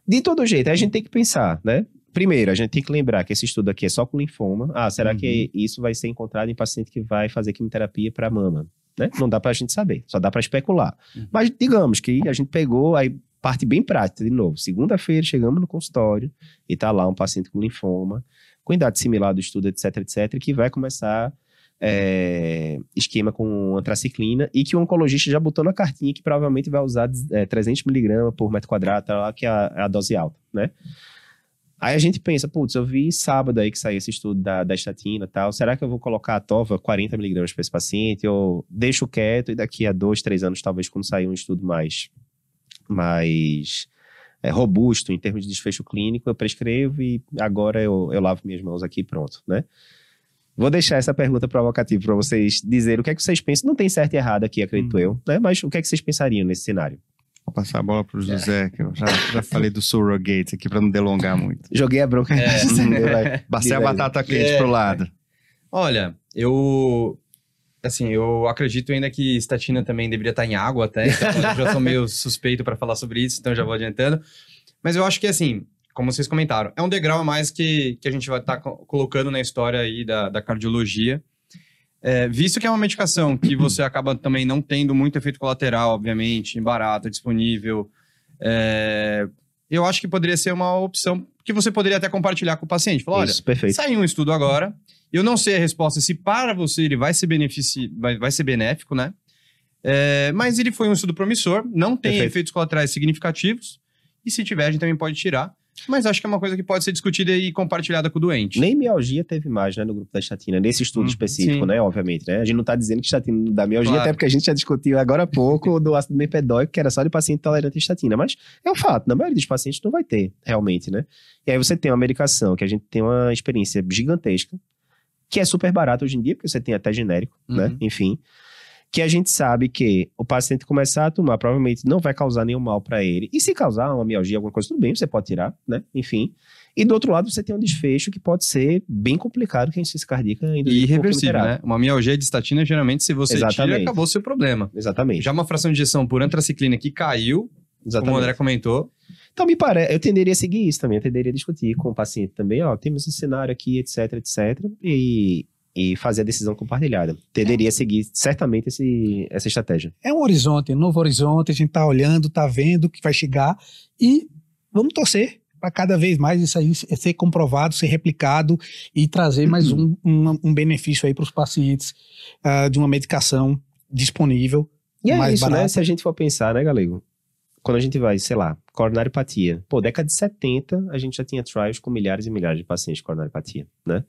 De todo jeito, a gente tem que pensar, né? Primeiro, a gente tem que lembrar que esse estudo aqui é só com linfoma. Ah, será que isso vai ser encontrado em paciente que vai fazer quimioterapia para mama? Né? Não dá para a gente saber, só dá para especular. Uhum. Mas digamos que a gente pegou aí parte bem prática de novo. Segunda-feira chegamos no consultório e tá lá um paciente com linfoma, com idade similar do estudo, etc, etc, que vai começar é, esquema com antraciclina e que o oncologista já botou na cartinha que provavelmente vai usar é, 300 miligramas por metro quadrado, tá lá, que é a, é a dose alta, né? Aí a gente pensa, putz, eu vi sábado aí que saiu esse estudo da, da estatina e tal, será que eu vou colocar a TOVA 40 miligramas para esse paciente? Ou deixo quieto e daqui a dois, três anos, talvez, quando sair um estudo mais, mais é, robusto em termos de desfecho clínico, eu prescrevo e agora eu, eu lavo minhas mãos aqui pronto, né? Vou deixar essa pergunta provocativa para vocês dizerem o que é que vocês pensam. Não tem certo e errado aqui, acredito Hum. eu, né? Mas o que é que vocês pensariam nesse cenário? Vou passar a bola para o José, que eu já, já falei do surrogate aqui para não delongar muito. Joguei a bronca. É. Vai. Bastei a batata quente É. pro lado. Olha, eu Assim, eu acredito ainda que estatina também deveria estar em água até, então eu já sou meio suspeito para falar sobre isso, então já vou adiantando. Mas eu acho que, assim, como vocês comentaram, é um degrau a mais que, que a gente vai estar co- colocando na história aí da, da cardiologia. É, visto que é uma medicação que você acaba também não tendo muito efeito colateral, obviamente, barata, disponível, é, eu acho que poderia ser uma opção que você poderia até compartilhar com o paciente. Falar, olha, Isso, perfeito. Saiu um estudo agora. Eu não sei a resposta se para você ele vai ser, benefici... vai, vai ser benéfico, né? É, mas ele foi um estudo promissor, não tem Perfeito. efeitos colaterais significativos. E se tiver, a gente também pode tirar. Mas acho que é uma coisa que pode ser discutida e compartilhada com o doente. Nem mialgia teve mais, né, no grupo da estatina, nesse estudo Hum, específico, sim. né, obviamente, né? A gente não tá dizendo que estatina não dá mialgia, Claro. até porque a gente já discutiu agora há pouco do ácido bempedóico, que era só de paciente tolerante à estatina, mas é um fato, na maioria dos pacientes não vai ter, realmente, né? E aí você tem uma medicação que a gente tem uma experiência gigantesca, que é super barata hoje em dia, porque você tem até genérico, né? Uhum. Enfim, que a gente sabe que o paciente começar a tomar provavelmente não vai causar nenhum mal para ele. E se causar uma mialgia, alguma coisa, tudo bem, você pode tirar, né? Enfim. E do outro lado, você tem um desfecho que pode ser bem complicado, que é a insuficiência cardíaca E induzida por irreversível, quimioterapia. né? Uma mialgia de estatina, geralmente, se você tira, Exatamente. acabou o seu problema. Exatamente. Já uma fração de injeção por antraciclina que caiu, como Exatamente. o André comentou, Então, me parece, eu tenderia a seguir isso também, eu tenderia a discutir com o paciente também, ó, temos esse cenário aqui, etc, etc, e, e fazer a decisão compartilhada. Tenderia a seguir certamente esse, essa estratégia. É um horizonte, um novo horizonte, a gente tá olhando, tá vendo que vai chegar e vamos torcer para cada vez mais isso aí ser comprovado, ser replicado e trazer mais um, um, um benefício aí para os pacientes ah, de uma medicação disponível. E é Mais isso, né? barato. Se a gente for pensar, né, Galego? Quando a gente vai, sei lá, coronariopatia. Pô, década de 70, a gente já tinha trials com milhares e milhares de pacientes com coronariopatia, né?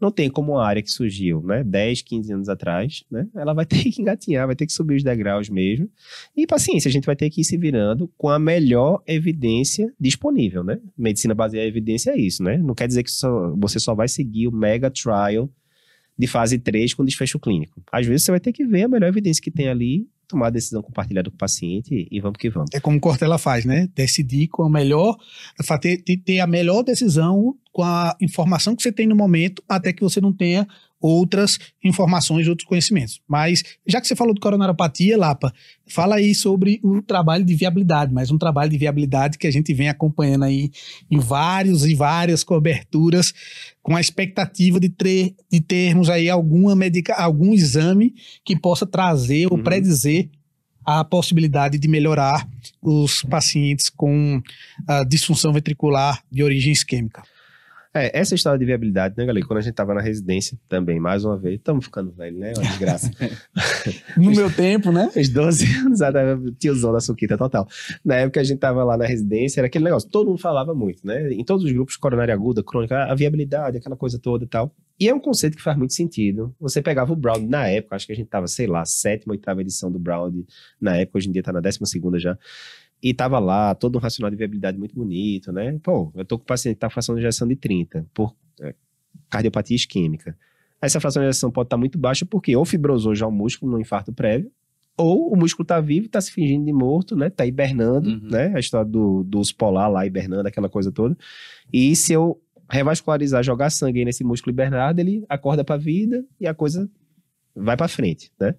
Não tem como uma área que surgiu, né, 10, 15 anos atrás, né? Ela vai ter que engatinhar, vai ter que subir os degraus mesmo. E paciência, a gente vai ter que ir se virando com a melhor evidência disponível, né? Medicina baseada em evidência é isso, né? Não quer dizer que só- você só vai seguir o mega trial de fase 3 com desfecho clínico. Às vezes você vai ter que ver a melhor evidência que tem ali, tomar a decisão compartilhada com o paciente e, vamos que vamos. É como Cortella faz, né? Decidir com a melhor, ter- ter a melhor decisão com a informação que você tem no momento, até que você não tenha outras informações, outros conhecimentos. Mas, já que você falou de coronariopatia, Lapa, fala aí sobre o trabalho de viabilidade, mas um trabalho de viabilidade que a gente vem acompanhando aí em vários e várias coberturas, com a expectativa de, tre- de termos aí alguma medica, algum exame que possa trazer ou Uhum. predizer a possibilidade de melhorar os pacientes com ah, disfunção ventricular de origem isquêmica. É, essa história de viabilidade, né, galera? Quando a gente tava na residência também, mais uma vez, estamos ficando velho, né? Uma desgraça. No meu tempo, né? Fez 12 anos, tiozão da suquita total. Na época a gente tava lá na residência, era aquele negócio, todo mundo falava muito, né? Em todos os grupos, coronária aguda, crônica, a viabilidade, aquela coisa toda e tal. E é um conceito que faz muito sentido. Você pegava o Brown na época, acho que a gente tava, sei lá, sétima, oitava edição do Brown, na época, hoje em dia tá na décima segunda já. E tava lá, todo um racional de viabilidade muito bonito, né? Pô, eu tô com o paciente que tá com fração de injeção de 30 por é, cardiopatia isquêmica. Essa fração de injeção pode estar muito baixa porque ou fibrosou já o músculo no infarto prévio, ou o músculo tá vivo e tá se fingindo de morto, né? Tá hibernando, Uhum. né? A história do, dos polar lá hibernando, aquela coisa toda. E se eu revascularizar, jogar sangue nesse músculo hibernado, ele acorda pra vida e a coisa vai pra frente, né?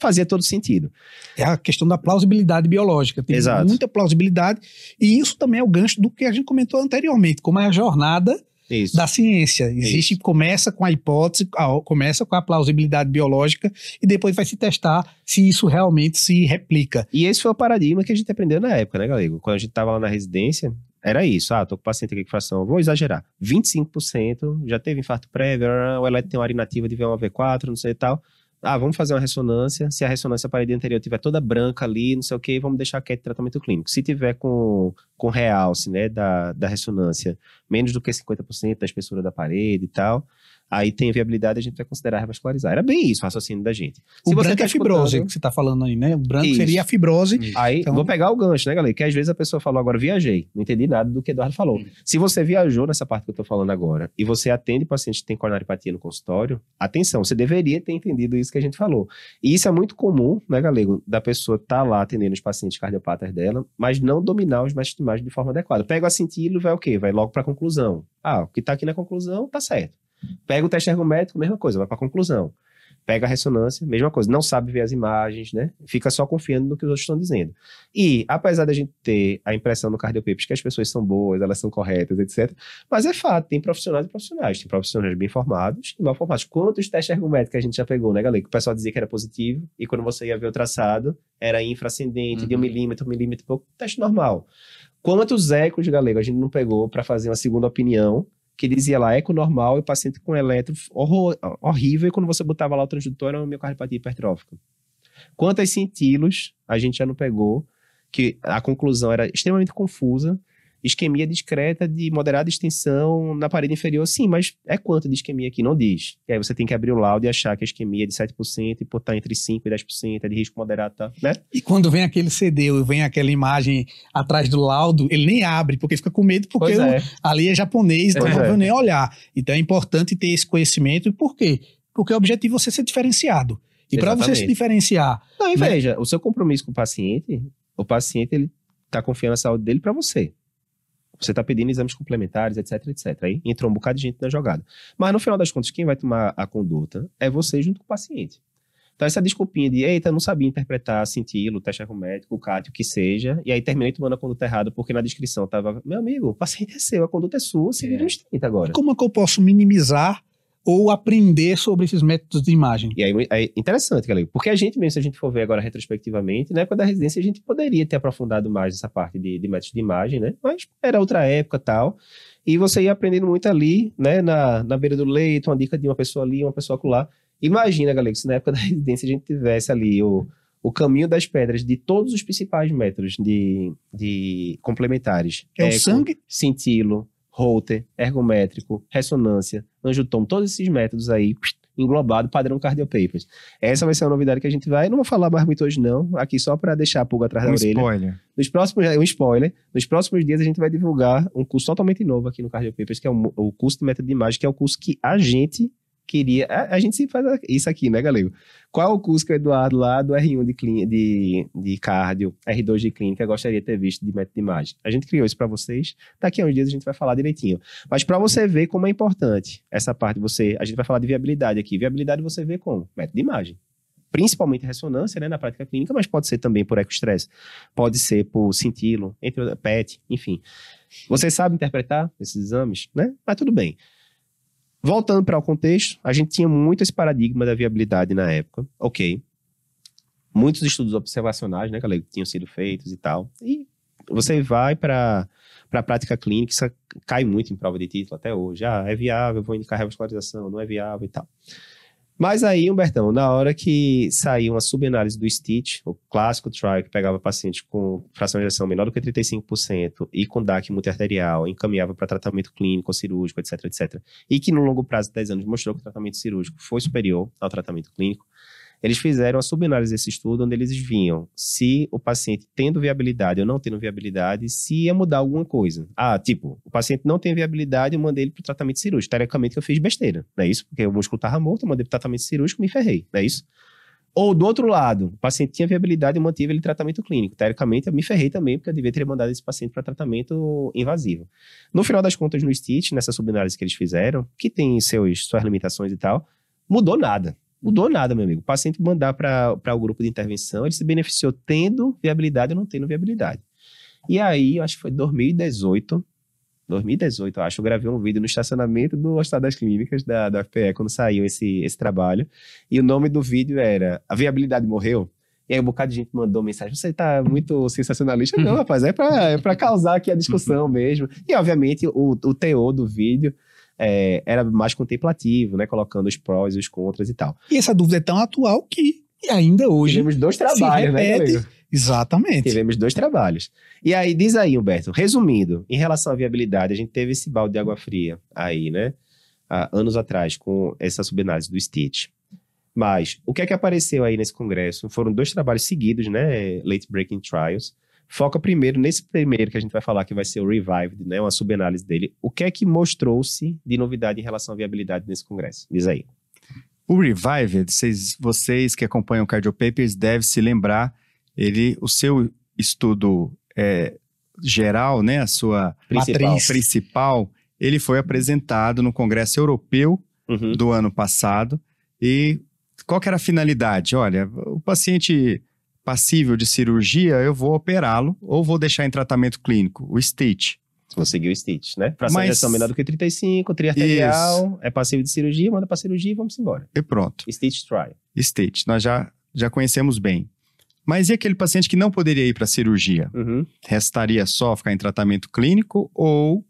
Fazia todo sentido. É a questão da plausibilidade biológica. Tem Exato. muita plausibilidade. E isso também é o gancho do que a gente comentou anteriormente, como é a jornada Isso. da ciência. Existe, começa com a hipótese, a- começa com a plausibilidade biológica e depois vai se testar se isso realmente se replica. E esse foi o paradigma que a gente aprendeu na época, né, Galego? Quando a gente tava lá na residência, era isso. Ah, tô com o paciente aqui com fração, vou exagerar. 25% já teve infarto prévio, o eletro tem uma inativa de V1, V4, não sei e tal. Ah, vamos fazer uma ressonância. Se a ressonância a parede anterior tiver toda branca ali, não sei o que, vamos deixar quieto tratamento clínico. Se tiver com, com realce, né, da, da ressonância, menos do que 50% da espessura da parede e tal, aí tem viabilidade, a gente vai considerar revascularizar. Era bem isso o raciocínio da gente. O Se você branco tá é fibrose, que você está falando aí, né? O branco Isso. seria a fibrose. Aí, Então- vou pegar o gancho, né, galera? Que às vezes a pessoa falou agora, viajei. Não entendi nada do que o Eduardo falou. Se você viajou nessa parte que eu tô falando agora e você atende paciente que tem coronariopatia no consultório, atenção, você deveria ter entendido isso que a gente falou. E isso é muito comum, né, galego? Da pessoa estar lá atendendo os pacientes cardiopatas dela, mas não dominar os mestres de imagem de forma adequada. Pega o assintilo e vai o quê? Vai logo pra conclusão. Ah, o que tá aqui na conclusão tá certo. Pega o teste ergométrico, mesma coisa, vai pra conclusão. Pega a ressonância, mesma coisa, não sabe ver as imagens, né? Fica só confiando no que os outros estão dizendo. E, apesar da gente ter a impressão no cardiopapers que as pessoas são boas, elas são corretas, etc., mas é fato, tem profissionais e profissionais. Tem profissionais bem formados e mal formados. Quantos testes ergométricos a gente já pegou, né, galera? Que o pessoal dizia que era positivo e quando você ia ver o traçado, era infraascendente, Uhum. de um milímetro, um milímetro e pouco, teste normal. Quantos ecos, galego, a gente não pegou para fazer uma segunda opinião que dizia lá eco normal e paciente com eletro horror- horrível e quando você botava lá o transdutor era uma miocardiopatia hipertrófica. Quantas cintilos a gente já não pegou que a conclusão era extremamente confusa, isquemia discreta de moderada extensão na parede inferior, sim, mas é quanto de isquemia aqui? Não diz. E aí você tem que abrir o laudo e achar que a isquemia é de 7% e botar entre 5% e 10%, é de risco moderado, tá? né? E quando vem aquele CD ou vem aquela imagem atrás do laudo, ele nem abre, porque fica com medo, porque é. ali é japonês, então não é. vou nem olhar. Então é importante ter esse conhecimento. Por quê? Porque o objetivo é você ser diferenciado. E para você se diferenciar, Não, e Né? veja, o seu compromisso com o paciente, o paciente ele tá confiando na saúde dele para você. Você tá pedindo exames complementares, etc, etc. Aí entrou um bocado de gente na jogada. Mas no final das contas, quem vai tomar a conduta é você junto com o paciente. Então essa desculpinha de, eita, não sabia interpretar cintilo, teste ergométrico, CAT, o que seja, e aí terminei tomando a conduta errada porque na descrição tava, meu amigo, o paciente é seu, a conduta é sua, se É. vira um instante agora. como é que eu posso minimizar ou aprender sobre esses métodos de imagem? E aí é interessante, galera, porque a gente mesmo, se a gente for ver agora retrospectivamente, na época da residência a gente poderia ter aprofundado mais essa parte de, de métodos de imagem, né? Mas era outra época tal. E você ia aprendendo muito ali, né? Na, na beira do leito, uma dica de uma pessoa ali, uma pessoa acolá. Imagina, galera, se na época da residência a gente tivesse ali o, o caminho das pedras de todos os principais métodos de, de complementares. É o Eco, sangue? Cintilo, Holter, ergométrico, ressonância, angiotomo, todos esses métodos aí englobado padrão cardiopapers. Essa vai ser uma novidade que a gente vai, não vou falar mais muito hoje não, aqui só para deixar a pulga atrás Um da orelha. spoiler. Nos próximos, um spoiler, nos próximos dias a gente vai divulgar um curso totalmente novo aqui no Cardiopapers, que é o, o curso de método de imagem, que é o curso que a gente queria, a, a gente sempre faz isso aqui, né, galego? Qual é o curso que o Eduardo lá do R1 de, clín- de, de cardio, R2 de clínica, gostaria de ter visto de método de imagem? A gente criou isso para vocês, daqui a uns dias a gente vai falar direitinho. Mas para você ver como é importante essa parte, você, a gente vai falar de viabilidade aqui. Viabilidade você vê como? Método de imagem. Principalmente ressonância, né, na prática clínica, mas pode ser também por ecostresse, pode ser por cintilo, entre PET, enfim. Você sabe interpretar esses exames, né? Mas tudo bem. Voltando para o contexto, a gente tinha muito esse paradigma da viabilidade na época, ok. Muitos estudos observacionais, né, que tinham sido feitos e tal. E você vai para a prática clínica, isso cai muito em prova de título até hoje. Ah, é viável, vou indicar revascularização, não é viável e tal. Mas aí, Humbertão, na hora que saiu uma subanálise do Stitch, o clássico trial que pegava pacientes com fração de ejeção menor do que 35% e com DAC multiarterial, encaminhava para tratamento clínico, cirúrgico, etc, etc, e que no longo prazo de 10 anos mostrou que o tratamento cirúrgico foi superior ao tratamento clínico, eles fizeram a subanálise desse estudo, onde eles viam se o paciente tendo viabilidade ou não tendo viabilidade, se ia mudar alguma coisa. Ah, tipo, o paciente não tem viabilidade, eu mandei ele para o tratamento cirúrgico. Teoricamente, eu fiz besteira, não é isso? Porque o músculo estava morto, eu mandei para o tratamento cirúrgico me ferrei, não é isso? Ou do outro lado, o paciente tinha viabilidade e mantive ele tratamento clínico. Teoricamente, eu me ferrei também, porque eu devia ter mandado esse paciente para tratamento invasivo. No final das contas, no Stitch, nessa subanálise que eles fizeram, que tem seus, suas limitações e tal, mudou nada. Mudou nada, meu amigo. O paciente mandar para o grupo de intervenção, ele se beneficiou tendo viabilidade ou não tendo viabilidade. E aí, acho que foi 2018, 2018, eu acho, eu gravei um vídeo no estacionamento do Hospital das Clínicas da, da FPE, quando saiu esse, esse trabalho. E o nome do vídeo era A Viabilidade Morreu? E aí um bocado de gente mandou mensagem, você tá muito sensacionalista? Não, rapaz, é pra, é pra causar aqui a discussão mesmo. E, obviamente, o, o teor do vídeo é, era mais contemplativo, né? Colocando os prós e os contras e tal. E essa dúvida é tão atual que ainda hoje. Tivemos dois trabalhos, né, galera? Exatamente. Tivemos dois trabalhos. E aí, diz aí, Humberto, resumindo, em relação à viabilidade, a gente teve esse balde de água fria aí, né? Há anos atrás, com essa subanálise do Stitch. Mas, o que é que apareceu aí nesse congresso? Foram dois trabalhos seguidos, né? Late Breaking Trials. Foca primeiro nesse primeiro que a gente vai falar, que vai ser o Revived, né? Uma subanálise dele. O que é que mostrou-se de novidade em relação à viabilidade nesse congresso? Diz aí. O Revived, vocês, vocês que acompanham o Cardio Papers devem se lembrar, ele, o seu estudo é, geral, né, a sua Principal. Principal, ele foi apresentado no Congresso Europeu Uhum. do ano passado e qual que era a finalidade? Olha, o paciente passível de cirurgia, eu vou operá-lo ou vou deixar em tratamento clínico, o stitch. Vou seguir o Stitch, né? Fração Mas- de menor do que 35, triarterial, é passível de cirurgia, manda pra cirurgia e vamos embora. E pronto, Stitch Try. stitch, nós já, já conhecemos bem. Mas e aquele paciente que não poderia ir para cirurgia? Uhum. Restaria só ficar em tratamento clínico ou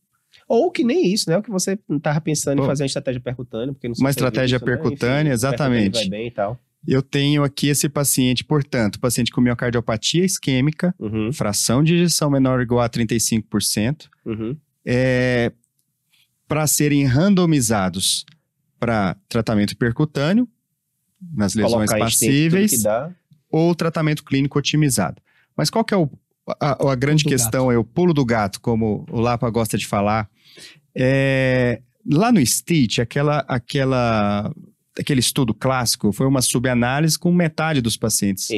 Ou que nem isso, né? O que você tava pensando Pô. em fazer uma estratégia percutânea, porque não Uma estratégia disso, né? percutânea, Enfim, exatamente. percutânea Vai bem e tal. Eu tenho aqui esse paciente, portanto, paciente com miocardiopatia isquêmica, Uhum, fração de injeção menor ou igual a 35%, uhum. é, para serem randomizados para tratamento percutâneo, nas lesões Colocar passíveis, ou tratamento clínico otimizado. Mas qual que é o, a, a grande questão, é o pulo do gato, como o Lapa gosta de falar. É, lá no Stitch, aquela, aquela, aquele estudo clássico foi uma subanálise com metade dos pacientes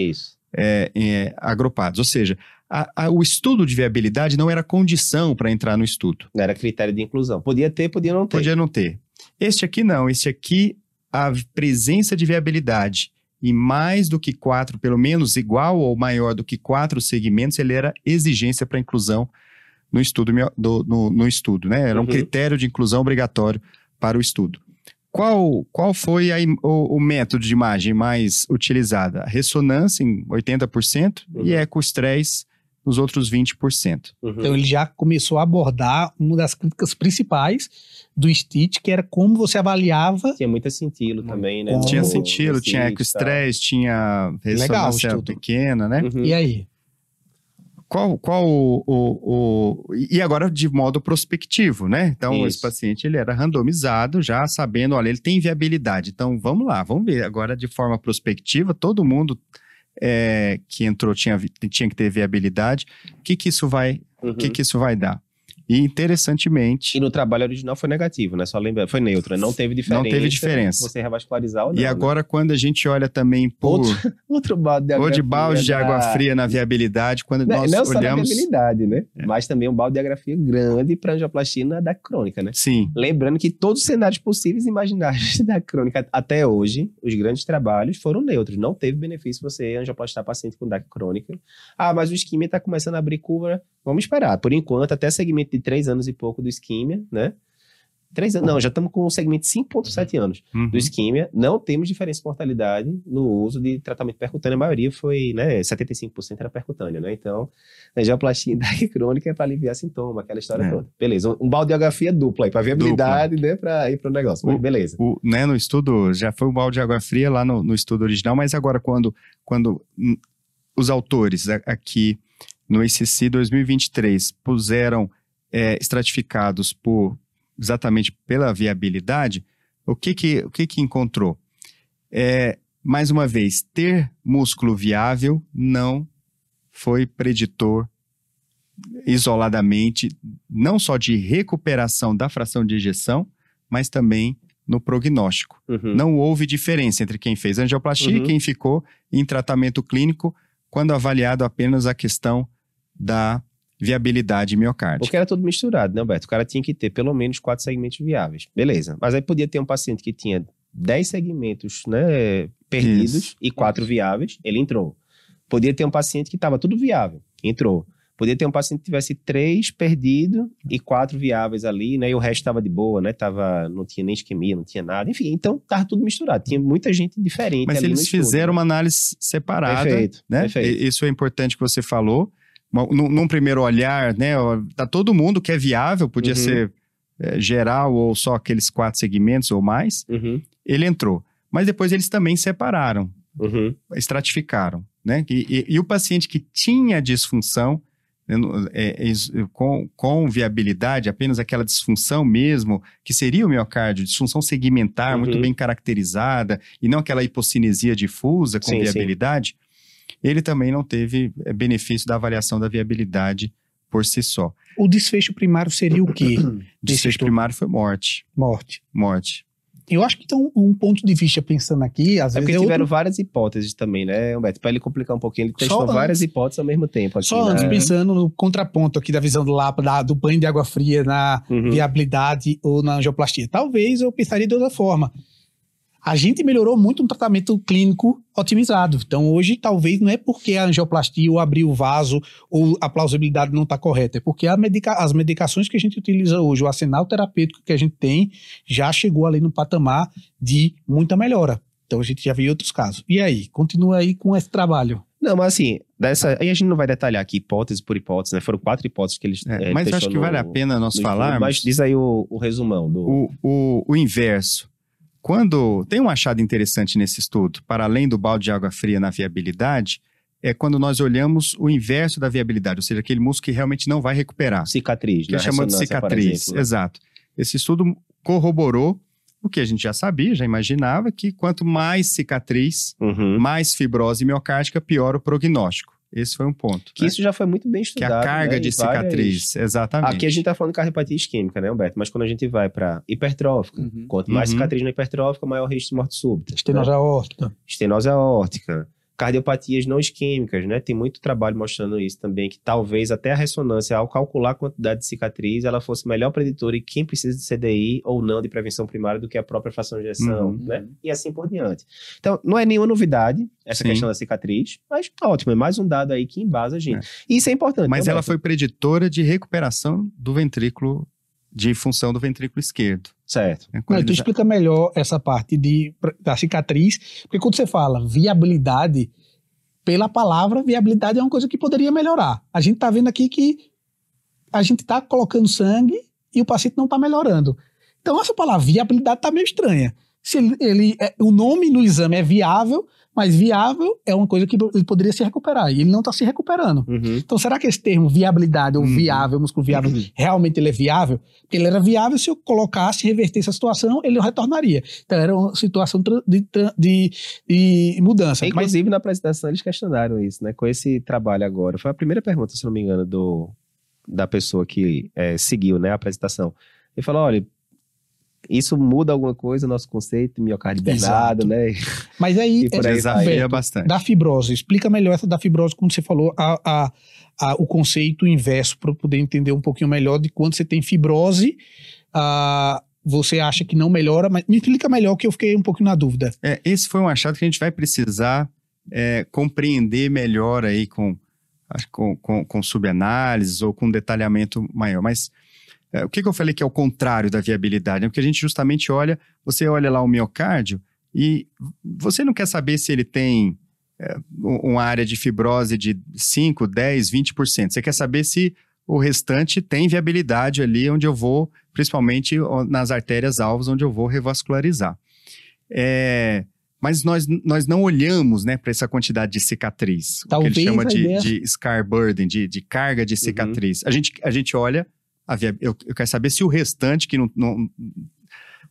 é, é, agrupados. Ou seja, a- a- o estudo de viabilidade não era condição para entrar no estudo. Não era critério de inclusão. Podia ter, podia não ter. Podia não ter. Este aqui não. Este aqui, a presença de viabilidade em mais do que quatro, pelo menos igual ou maior do que quatro segmentos, ele era exigência para inclusão no estudo, do- no, no estudo, né? Era um Uhum. critério de inclusão obrigatório para o estudo. Qual, qual foi a o, o método de imagem mais utilizado? A ressonância em 80% Uhum. e ecoestresse nos outros 20%. Uhum. Então ele já começou a abordar uma das críticas principais do Stitch, que era como você avaliava. Tinha muito cintilo também, né? Tinha no- Tinha sentido, tinha e tal. ecoestresse, tinha Legal o ressonância estudo. pequena, né? Uhum. E aí? Qual, qual o, o, o- E agora de modo prospectivo, né? Então, Isso. esse paciente ele era randomizado, já sabendo, olha, ele tem viabilidade. Então, vamos lá, vamos ver. Agora, de forma prospectiva, todo mundo é, que entrou tinha, tinha que ter viabilidade. O que, que isso vai, Uhum. que, que isso vai dar? E interessantemente, E no trabalho original foi negativo, né? Só lembra, foi neutro, né? não teve diferença. teve diferença. Você revascularizar ou não. e né? agora quando a gente olha também por Outro balde de ou água de fria balde de água fria na viabilidade, quando Não, nós não só na olhamos, viabilidade, né? É. Mas também um balde de agrafia grande para angioplastia na da crônica, né? sim, Lembrando que todos os cenários possíveis e imaginários da crônica até hoje, os grandes trabalhos foram neutros. Não teve benefício você angioplastar paciente com DAC crônica. Ah, mas o isquímia está começando a abrir curva. Vamos esperar. Por enquanto, até segmento de 3 anos e pouco do isquímia, né? Três anos, não, já estamos com um segmento de 5,7 anos uhum. do isquímia. Não temos diferença de mortalidade no uso de tratamento percutâneo. A maioria foi, né? 75% era percutâneo, né? Então, a angioplastia DAC crônica é para aliviar sintoma, aquela história É. toda. Beleza. Um, balde de agrafia dupla aí, para viabilidade, né? Para ir para o negócio. Mas O- beleza. o, né, no estudo, já foi um balde de água fria lá no, no estudo original, mas agora quando, quando hum, os autores aqui no ICC 2023 puseram é, estratificados por exatamente pela viabilidade, o que que, o que, que encontrou? É, mais uma vez, ter músculo viável não foi preditor isoladamente, não só de recuperação da fração de ejeção, mas também no prognóstico. Uhum. Não houve diferença entre quem fez angioplastia Uhum. e quem ficou em tratamento clínico quando avaliado apenas a questão da viabilidade miocárdica. Porque era tudo misturado, né, Alberto? O cara tinha que ter pelo menos quatro segmentos viáveis. Beleza. Mas aí podia ter um paciente que tinha 10 segmentos né, perdidos Isso. e quatro viáveis, ele entrou. Podia ter um paciente que estava tudo viável, entrou. Podia ter um paciente que tivesse três perdidos e quatro viáveis ali, né? E o resto estava de boa, né? Tava, não tinha nem isquemia, não tinha nada. Enfim, então tava tudo misturado. Tinha muita gente diferente Mas eles estudo, fizeram né? uma análise separada, Perfeito, né? perfeito. Isso é importante que você falou. Num, num primeiro olhar, né? Tá todo mundo que é viável, podia Uhum. ser é, geral ou só aqueles quatro segmentos ou mais. Uhum, Ele entrou. Mas depois eles também separaram. uhum. estratificaram, né? E, e- e o paciente que tinha disfunção, é, é, com, com viabilidade, apenas aquela disfunção mesmo, que seria o miocárdio, disfunção segmentar, Uhum. muito bem caracterizada, e não aquela hipocinesia difusa com Sim, viabilidade, ele também não teve é, benefício da avaliação da viabilidade por si só. O desfecho primário seria o quê? Desfecho estudo. primário foi morte. Morte. Morte. Eu acho que então um ponto de vista pensando aqui, às É vezes porque é tiveram outro- várias hipóteses também, né, Humberto? Para ele complicar um pouquinho, ele testou várias hipóteses ao mesmo tempo. Aqui, Só né? antes, pensando no contraponto aqui da visão do Lapa, da- do banho de água fria na Uhum. viabilidade ou na angioplastia. Talvez eu pensaria de outra forma. A gente melhorou muito um tratamento clínico otimizado. Então, hoje, talvez não é porque a angioplastia ou abrir o vaso ou a plausibilidade não está correta, é porque medica as medicações que a gente utiliza hoje, o arsenal terapêutico que a gente tem, já chegou ali no patamar de muita melhora. Então, a gente já viu outros casos. E aí? Continua aí com esse trabalho. Não, mas assim, dessa, aí a gente não vai detalhar aqui hipótese por hipótese, né? Foram quatro hipóteses que eles. É, eh, mas acho que no- vale a pena nós estudo, falarmos Mas diz aí o, o resumão do. o, o, o inverso. Quando tem um achado interessante nesse estudo, para além do balde de água fria na viabilidade, é quando nós olhamos o inverso da viabilidade, ou seja, aquele músculo que realmente não vai recuperar. cicatriz, que né? é chamado de cicatriz. Exato. Esse estudo corroborou o que a gente já sabia, já imaginava, que quanto mais cicatriz, Uhum. mais fibrose miocárdica, pior o prognóstico. Esse foi um ponto. Que né? isso já foi muito bem Que estudado. a carga né, de várias- cicatriz, exatamente. Aqui a gente tá falando de cardiopatia isquêmica, né, Humberto? Mas quando a gente vai para hipertrófica, Uhum. quanto mais Uhum. cicatriz na hipertrófica, maior risco de morte súbita. Estenose né? aórtica. Estenose aórtica, cardiopatias não isquêmicas, né? Tem muito trabalho mostrando isso também, que talvez até a ressonância, ao calcular a quantidade de cicatriz, ela fosse melhor preditora em quem precisa de CDI ou não de prevenção primária do que a própria fração de injeção, Uhum. né? E assim por diante. Então, não é nenhuma novidade essa Sim. questão da cicatriz, mas ótimo, é mais um dado aí que embasa a gente. E isso é importante. Mas ela foi preditora de recuperação do ventrículo, de função do ventrículo esquerdo. Certo. né? Não, tu eles- explica melhor essa parte de, da cicatriz, porque quando você fala viabilidade, pela palavra, viabilidade é uma coisa que poderia melhorar. A gente tá vendo aqui que a gente tá colocando sangue e o paciente não tá melhorando. Então, essa palavra viabilidade tá meio estranha. Se ele, ele- é- o nome no exame é viável, mas viável é uma coisa que ele poderia se recuperar e ele não tá se recuperando. Uhum. Então, será que esse termo viabilidade ou Uhum. viável, músculo viável, realmente ele é viável? Porque ele era viável se eu colocasse, revertesse a situação, ele retornaria. Então, era uma situação de, de, de mudança. Mas, Inclusive, na apresentação, eles questionaram isso, né? Com esse trabalho agora. Foi a primeira pergunta, se não me engano, do, da pessoa que eh, seguiu né, a apresentação. Ele falou: olha, isso muda alguma coisa, nosso conceito de miocárdio hibernado, né? mas aí, E por é, aí Alberto, bastante. da fibrose, explica melhor essa da fibrose, quando você falou a, a- a- o conceito inverso, para eu poder entender um pouquinho melhor de quando você tem fibrose, ah, você acha que não melhora, mas me explica melhor que eu fiquei um pouquinho na dúvida. É, esse foi um achado que a gente vai precisar é, compreender melhor aí com, com, com, com subanálises ou com detalhamento maior. Mas é, o que, que eu falei que é o contrário da viabilidade? É porque a gente justamente olha, você olha lá o miocárdio e você não quer saber se ele tem é, um- uma área de fibrose de 5, 10, 20%. Você quer saber se o restante tem viabilidade ali onde eu vou, principalmente nas artérias alvos, onde eu vou revascularizar. É, mas nós, nós não olhamos né, para essa quantidade de cicatriz, o que Talvez ele chama de, de scar burden, de, de carga de cicatriz. A, gente, a gente olha, via- eu, eu quero saber se o restante que não, não,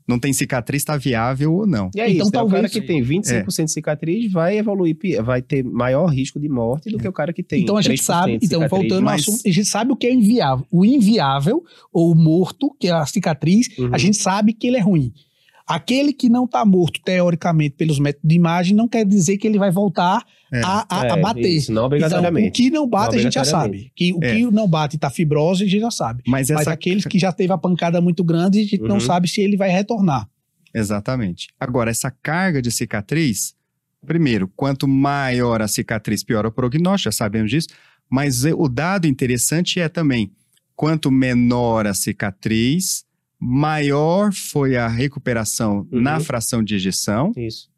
não tem cicatriz está viável ou não. E é Então, isso, né? o cara talvez- que tem 25% de cicatriz vai evoluir, vai ter maior risco de morte do que o cara que tem Então a gente 3% sabe, então voltando mas- ao assunto, a gente sabe o que é inviável. O inviável ou o morto, que é a cicatriz, Uhum. a gente sabe que ele é ruim. Aquele que não está morto, teoricamente, pelos métodos de imagem, não quer dizer que ele vai voltar É. a, a- a É, bater. Isso, não Então, obrigatoriamente. o que não bate, a gente já sabe. Que, o É. que não bate está fibrose, a gente já sabe. Mas Mas essa aqueles que já teve a pancada muito grande, a gente não Uhum. sabe se ele vai retornar. Exatamente. Agora, essa carga de cicatriz, primeiro, quanto maior a cicatriz, pior o prognóstico, já sabemos disso, mas o dado interessante é também, quanto menor a cicatriz, maior foi a recuperação Uhum. na fração de ejeção Isso.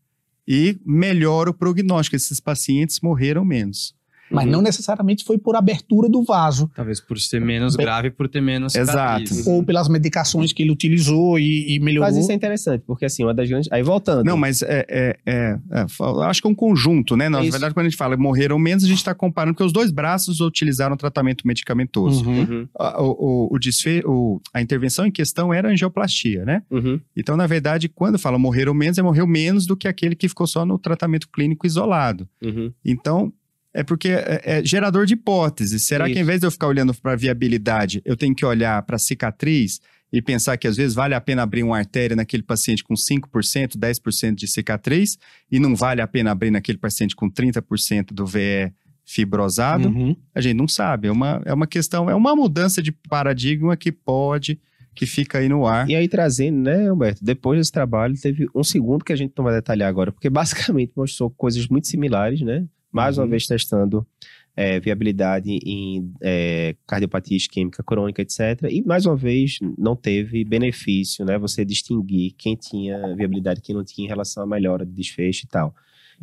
E melhor o prognóstico. Esses pacientes morreram menos. Mas Uhum. não necessariamente foi por abertura do vaso. Talvez por ser menos Bem- grave, por ter menos Exato. cicatriz. Ou pelas medicações que ele utilizou e, e melhorou. Mas isso é interessante, porque assim, uma das grandes. Aí voltando. Não, mas é, é, é- é, acho que é um conjunto, né? Na Isso. verdade, quando a gente fala morreram menos, a gente está comparando, porque os dois braços utilizaram tratamento medicamentoso. Uhum. Uhum, a, o, o, o desfe- o- a intervenção em questão era angioplastia, né? uhum. Então, na verdade, quando fala morreram menos, é morreu menos do que aquele que ficou só no tratamento clínico isolado. Uhum. Então, é porque é, é gerador de hipóteses. Será que Isso. em vez de eu ficar olhando para a viabilidade, eu tenho que olhar para a cicatriz e pensar que às vezes vale a pena abrir uma artéria naquele paciente com 5%, 10% de cicatriz e não vale a pena abrir naquele paciente com 30% do VE fibrosado? Uhum. A gente não sabe. É uma, é uma questão, é uma mudança de paradigma que pode que fica aí no ar. E aí, trazendo, né, Humberto? Depois desse trabalho, teve um segundo que a gente não vai detalhar agora, porque basicamente mostrou coisas muito similares, né? Mais uma Uhum. vez testando é, viabilidade em é, cardiopatia isquêmica crônica, etc. E mais uma vez não teve benefício, né? Você distinguir quem tinha viabilidade e quem não tinha em relação à melhora de desfecho e tal.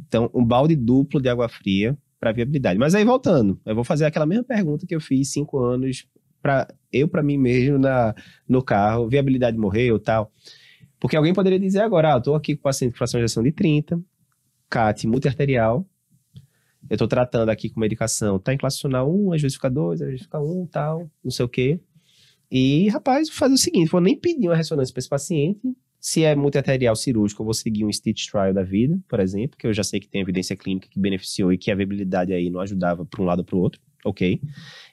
Então, um balde duplo de água fria para viabilidade. Mas aí voltando, eu vou fazer aquela mesma pergunta que eu fiz cinco anos para eu para mim mesmo na no carro, viabilidade morreu, tal. Porque alguém poderia dizer agora, ah, eu tô aqui com o paciente com fração de ejeção de 30, CAT multiarterial, eu tô tratando aqui com medicação, tá em classificacional 1, às vezes fica 2, às vezes fica 1, tal, não sei o quê. E, rapaz, vou fazer o seguinte, vou nem pedir uma ressonância para esse paciente, se é multiarterial cirúrgico, eu vou seguir um stitch trial da vida, por exemplo, que eu já sei que tem evidência clínica que beneficiou e que a viabilidade aí não ajudava para um lado ou para o outro, ok?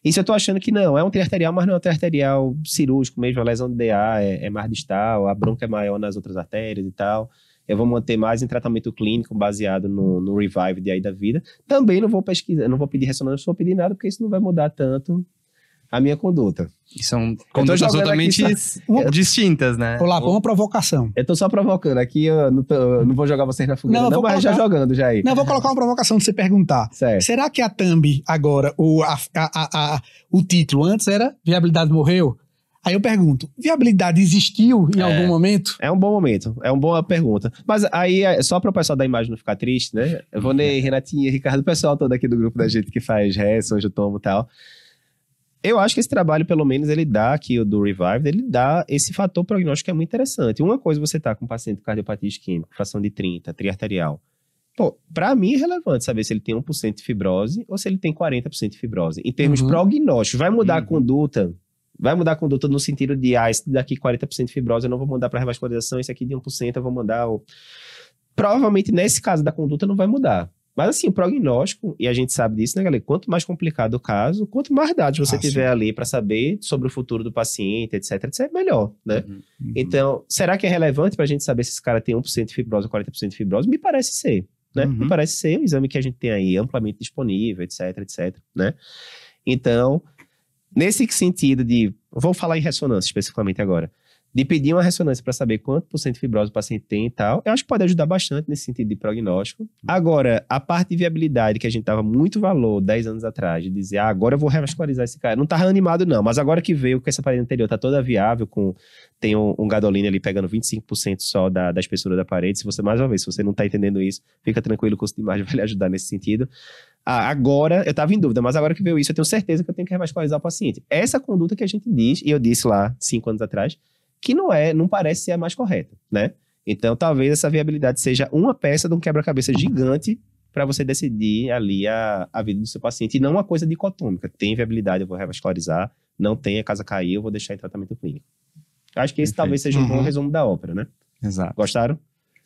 E se eu tô achando que não, é um triarterial, mas não é um triarterial cirúrgico mesmo, a lesão de DA é, é mais distal, a bronca é maior nas outras artérias e tal, eu vou manter mais em tratamento clínico baseado no, no revive de aí da vida. Também não vou pesquisar, não vou pedir ressonância, não vou pedir nada, porque isso não vai mudar tanto a minha conduta. E são condutas totalmente só- distintas, né? Olá, uma provocação. Eu tô só provocando aqui, eu não, tô- eu não vou jogar vocês na fogueira, Não, não, mas já colocar. jogando já aí. Não, eu vou colocar uma provocação de você perguntar. Certo. Será que a thumb agora, o, a, a- a- a- o título antes era Viabilidade Morreu? Aí eu pergunto, viabilidade existiu em É. algum momento? É um bom momento, é uma boa pergunta. Mas aí, é só para o pessoal da imagem não ficar triste, né? Vou nem Renatinha, Ricardo, o pessoal todo aqui do grupo da gente que faz Hess, hoje eu tomo e tal. Eu acho que esse trabalho, pelo menos, ele dá aqui, o do Revive, ele dá esse fator prognóstico que é muito interessante. Uma coisa você tá com um paciente com cardiopatia isquêmica, fração de 30, triarterial. Pô, pra mim é relevante saber se ele tem 1% de fibrose ou se ele tem 40% de fibrose. Em termos Uhum. prognósticos, vai mudar a Uhum. conduta? Vai mudar a conduta no sentido de, ah, esse daqui 40% de fibrose eu não vou mandar para revascularização, esse aqui de 1% eu vou mandar. o- Provavelmente nesse caso da conduta não vai mudar. Mas assim, o prognóstico, e a gente sabe disso, né, galera? Quanto mais complicado o caso, quanto mais dados você Ah, tiver ali para saber sobre o futuro do paciente, etc, etc, melhor, né? Uhum. Então, será que é relevante para a gente saber se esse cara tem 1% de fibrose ou 40% de fibrose? Me parece ser, né? Uhum. Me parece ser um exame que a gente tem aí amplamente disponível, etc, etc, né? Então, nesse sentido de, vou falar em ressonância especificamente agora, de pedir uma ressonância para saber quanto por cento de fibrose o paciente tem e tal, eu acho que pode ajudar bastante nesse sentido de prognóstico. Agora, a parte de viabilidade que a gente tava muito valor 10 anos atrás, de dizer, ah, agora eu vou revascularizar esse cara. Não tava animado não, mas agora que veio com essa parede anterior, tá toda viável, com tem um, um gadoline ali pegando 25% só da, da espessura da parede. Se você, mais uma vez, se você não tá entendendo isso, fica tranquilo, o curso de imagem vai lhe ajudar nesse sentido. Agora, eu tava em dúvida, mas agora que veio isso, eu tenho certeza que eu tenho que revascularizar o paciente. Essa conduta que a gente diz, e eu disse lá cinco anos atrás, que não é, não parece ser a mais correta, né? Então, talvez essa viabilidade seja uma peça de um quebra-cabeça gigante para você decidir ali a, a vida do seu paciente, e não uma coisa dicotômica. Tem viabilidade, eu vou revascularizar, não tem, a casa cair, eu vou deixar em tratamento clínico. Acho que esse Perfeito. talvez seja um bom Uhum. resumo da ópera, né? Exato. Gostaram?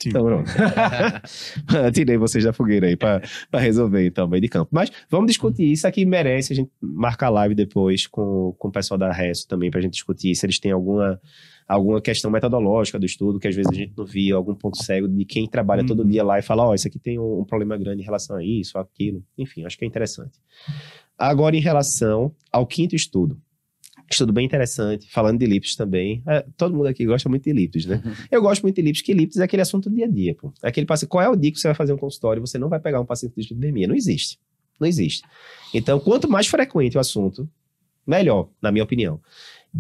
Então, pronto. Tirei vocês da fogueira aí para resolver, então, meio de campo. Mas vamos discutir. Isso aqui merece a gente marcar live depois com, com o pessoal da Resto também, para a gente discutir se eles têm alguma, alguma questão metodológica do estudo, que às vezes a gente não via, algum ponto cego de quem trabalha todo Uhum. dia lá e fala: Ó, isso aqui tem um, um problema grande em relação a isso, aquilo. Enfim, acho que é interessante. Agora, em relação ao quinto estudo. Estudo bem interessante, falando de elipses também. É, todo mundo aqui gosta muito de elipses, né? Eu gosto muito de elipses, que elipses é aquele assunto do dia a dia, pô. É aquele paciente, qual é o dia que você vai fazer um consultório e você não vai pegar um paciente de dislipidemia? Não existe. Não existe. Então, quanto mais frequente o assunto, melhor, na minha opinião.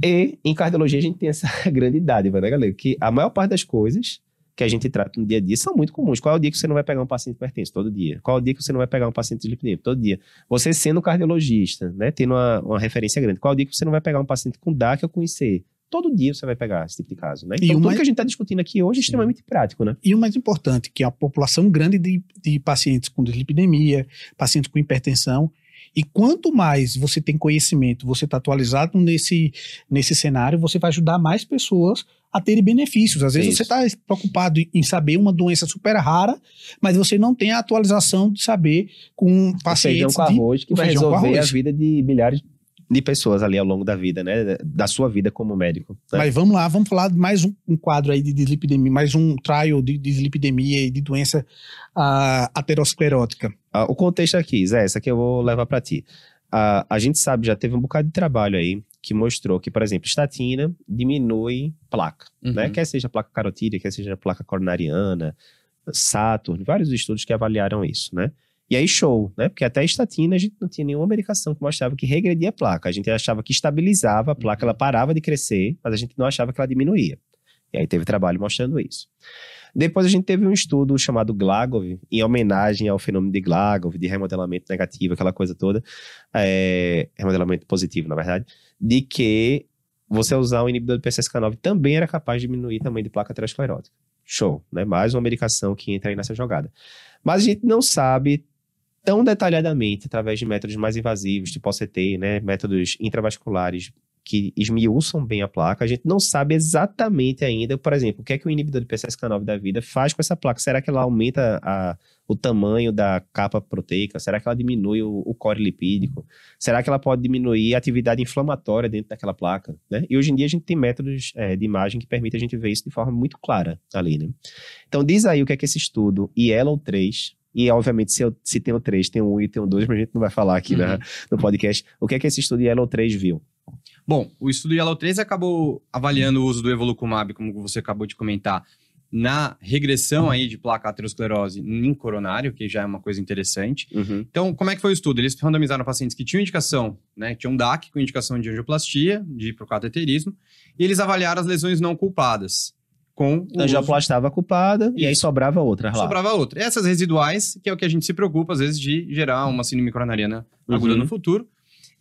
E em cardiologia a gente tem essa grande idade, né, galera? Que a maior parte das coisas que a gente trata no dia a dia são muito comuns. Qual é o dia que você não vai pegar um paciente hipertenso? Todo dia. Qual é o dia que você não vai pegar um paciente dislipidêmico? Todo dia. Você sendo cardiologista, né, tendo uma, uma referência grande, qual é o dia que você não vai pegar um paciente com DAC ou com IC? Todo dia você vai pegar esse tipo de caso, né? E Então, o tudo mais- que a gente está discutindo aqui hoje é extremamente prático, né? E o mais importante, que a população grande de, de pacientes com dislipidemia, pacientes com hipertensão. E quanto mais você tem conhecimento, você está atualizado nesse, nesse cenário, você vai ajudar mais pessoas a terem benefícios. Às vezes Isso. você está preocupado em saber uma doença super rara, mas você não tem a atualização de saber com O feijão pacientes com de arroz que vai resolver a vida de milhares de pessoas ali ao longo da vida, né? Da sua vida como médico. né? Mas vamos lá, vamos falar de mais um, um quadro aí de dislipidemia, mais um trial de dislipidemia e de doença ah, aterosclerótica. Ah, o contexto aqui, Zé, essa aqui eu vou levar para ti. a, a gente sabe, já teve um bocado de trabalho aí que mostrou que, por exemplo, estatina diminui placa, né? Uhum. Quer seja placa carotídea, quer seja placa coronariana, Saturn, vários estudos que avaliaram isso, né? E aí, show, né? Porque até a estatina a gente não tinha nenhuma medicação que mostrava que regredia a placa. A gente achava que estabilizava a placa, Uhum. ela parava de crescer, mas a gente não achava que ela diminuía. E aí teve trabalho mostrando isso. Depois a gente teve um estudo chamado Glagov, em homenagem ao fenômeno de Glagov, de remodelamento negativo, aquela coisa toda, é, remodelamento positivo, na verdade, de que você usar um inibidor de PCSK9 também era capaz de diminuir o tamanho de placa aterosclerótica. Show, né? Mais uma medicação que entra aí nessa jogada. Mas a gente não sabe tão detalhadamente, através de métodos mais invasivos, tipo OCT, né? Métodos intravasculares que esmiuçam bem a placa, a gente não sabe exatamente ainda, por exemplo, o que é que o inibidor de PCSK9 da vida faz com essa placa. Será que ela aumenta a, o tamanho da capa proteica? Será que ela diminui o, o core lipídico? Será que ela pode diminuir a atividade inflamatória dentro daquela placa? Né? E hoje em dia a gente tem métodos é, de imagem que permitem a gente ver isso de forma muito clara ali, né? Então diz aí o que é que esse estudo Yellow 3 e obviamente se, eu, se tem o 3, tem o 1 e tem o 2, mas a gente não vai falar aqui na- Uhum. no podcast. O que é que esse estudo Yellow 3 viu? Bom, o estudo Yellow 3 acabou avaliando o uso do Evolucumab, como você acabou de comentar, na regressão aí de placa aterosclerose em coronário, que já é uma coisa interessante. Então, como é que foi o estudo? Eles randomizaram pacientes que tinham indicação, né? Tinham DAC com indicação de angioplastia, de hipocateterismo, e eles avaliaram as lesões não culpadas com A uso angioplástica estava ocupada e aí Isso. sobrava outra lá. sobrava outra. Essas residuais, que é o que a gente se preocupa, às vezes, de gerar uma síndrome coronariana aguda Uhum. no futuro.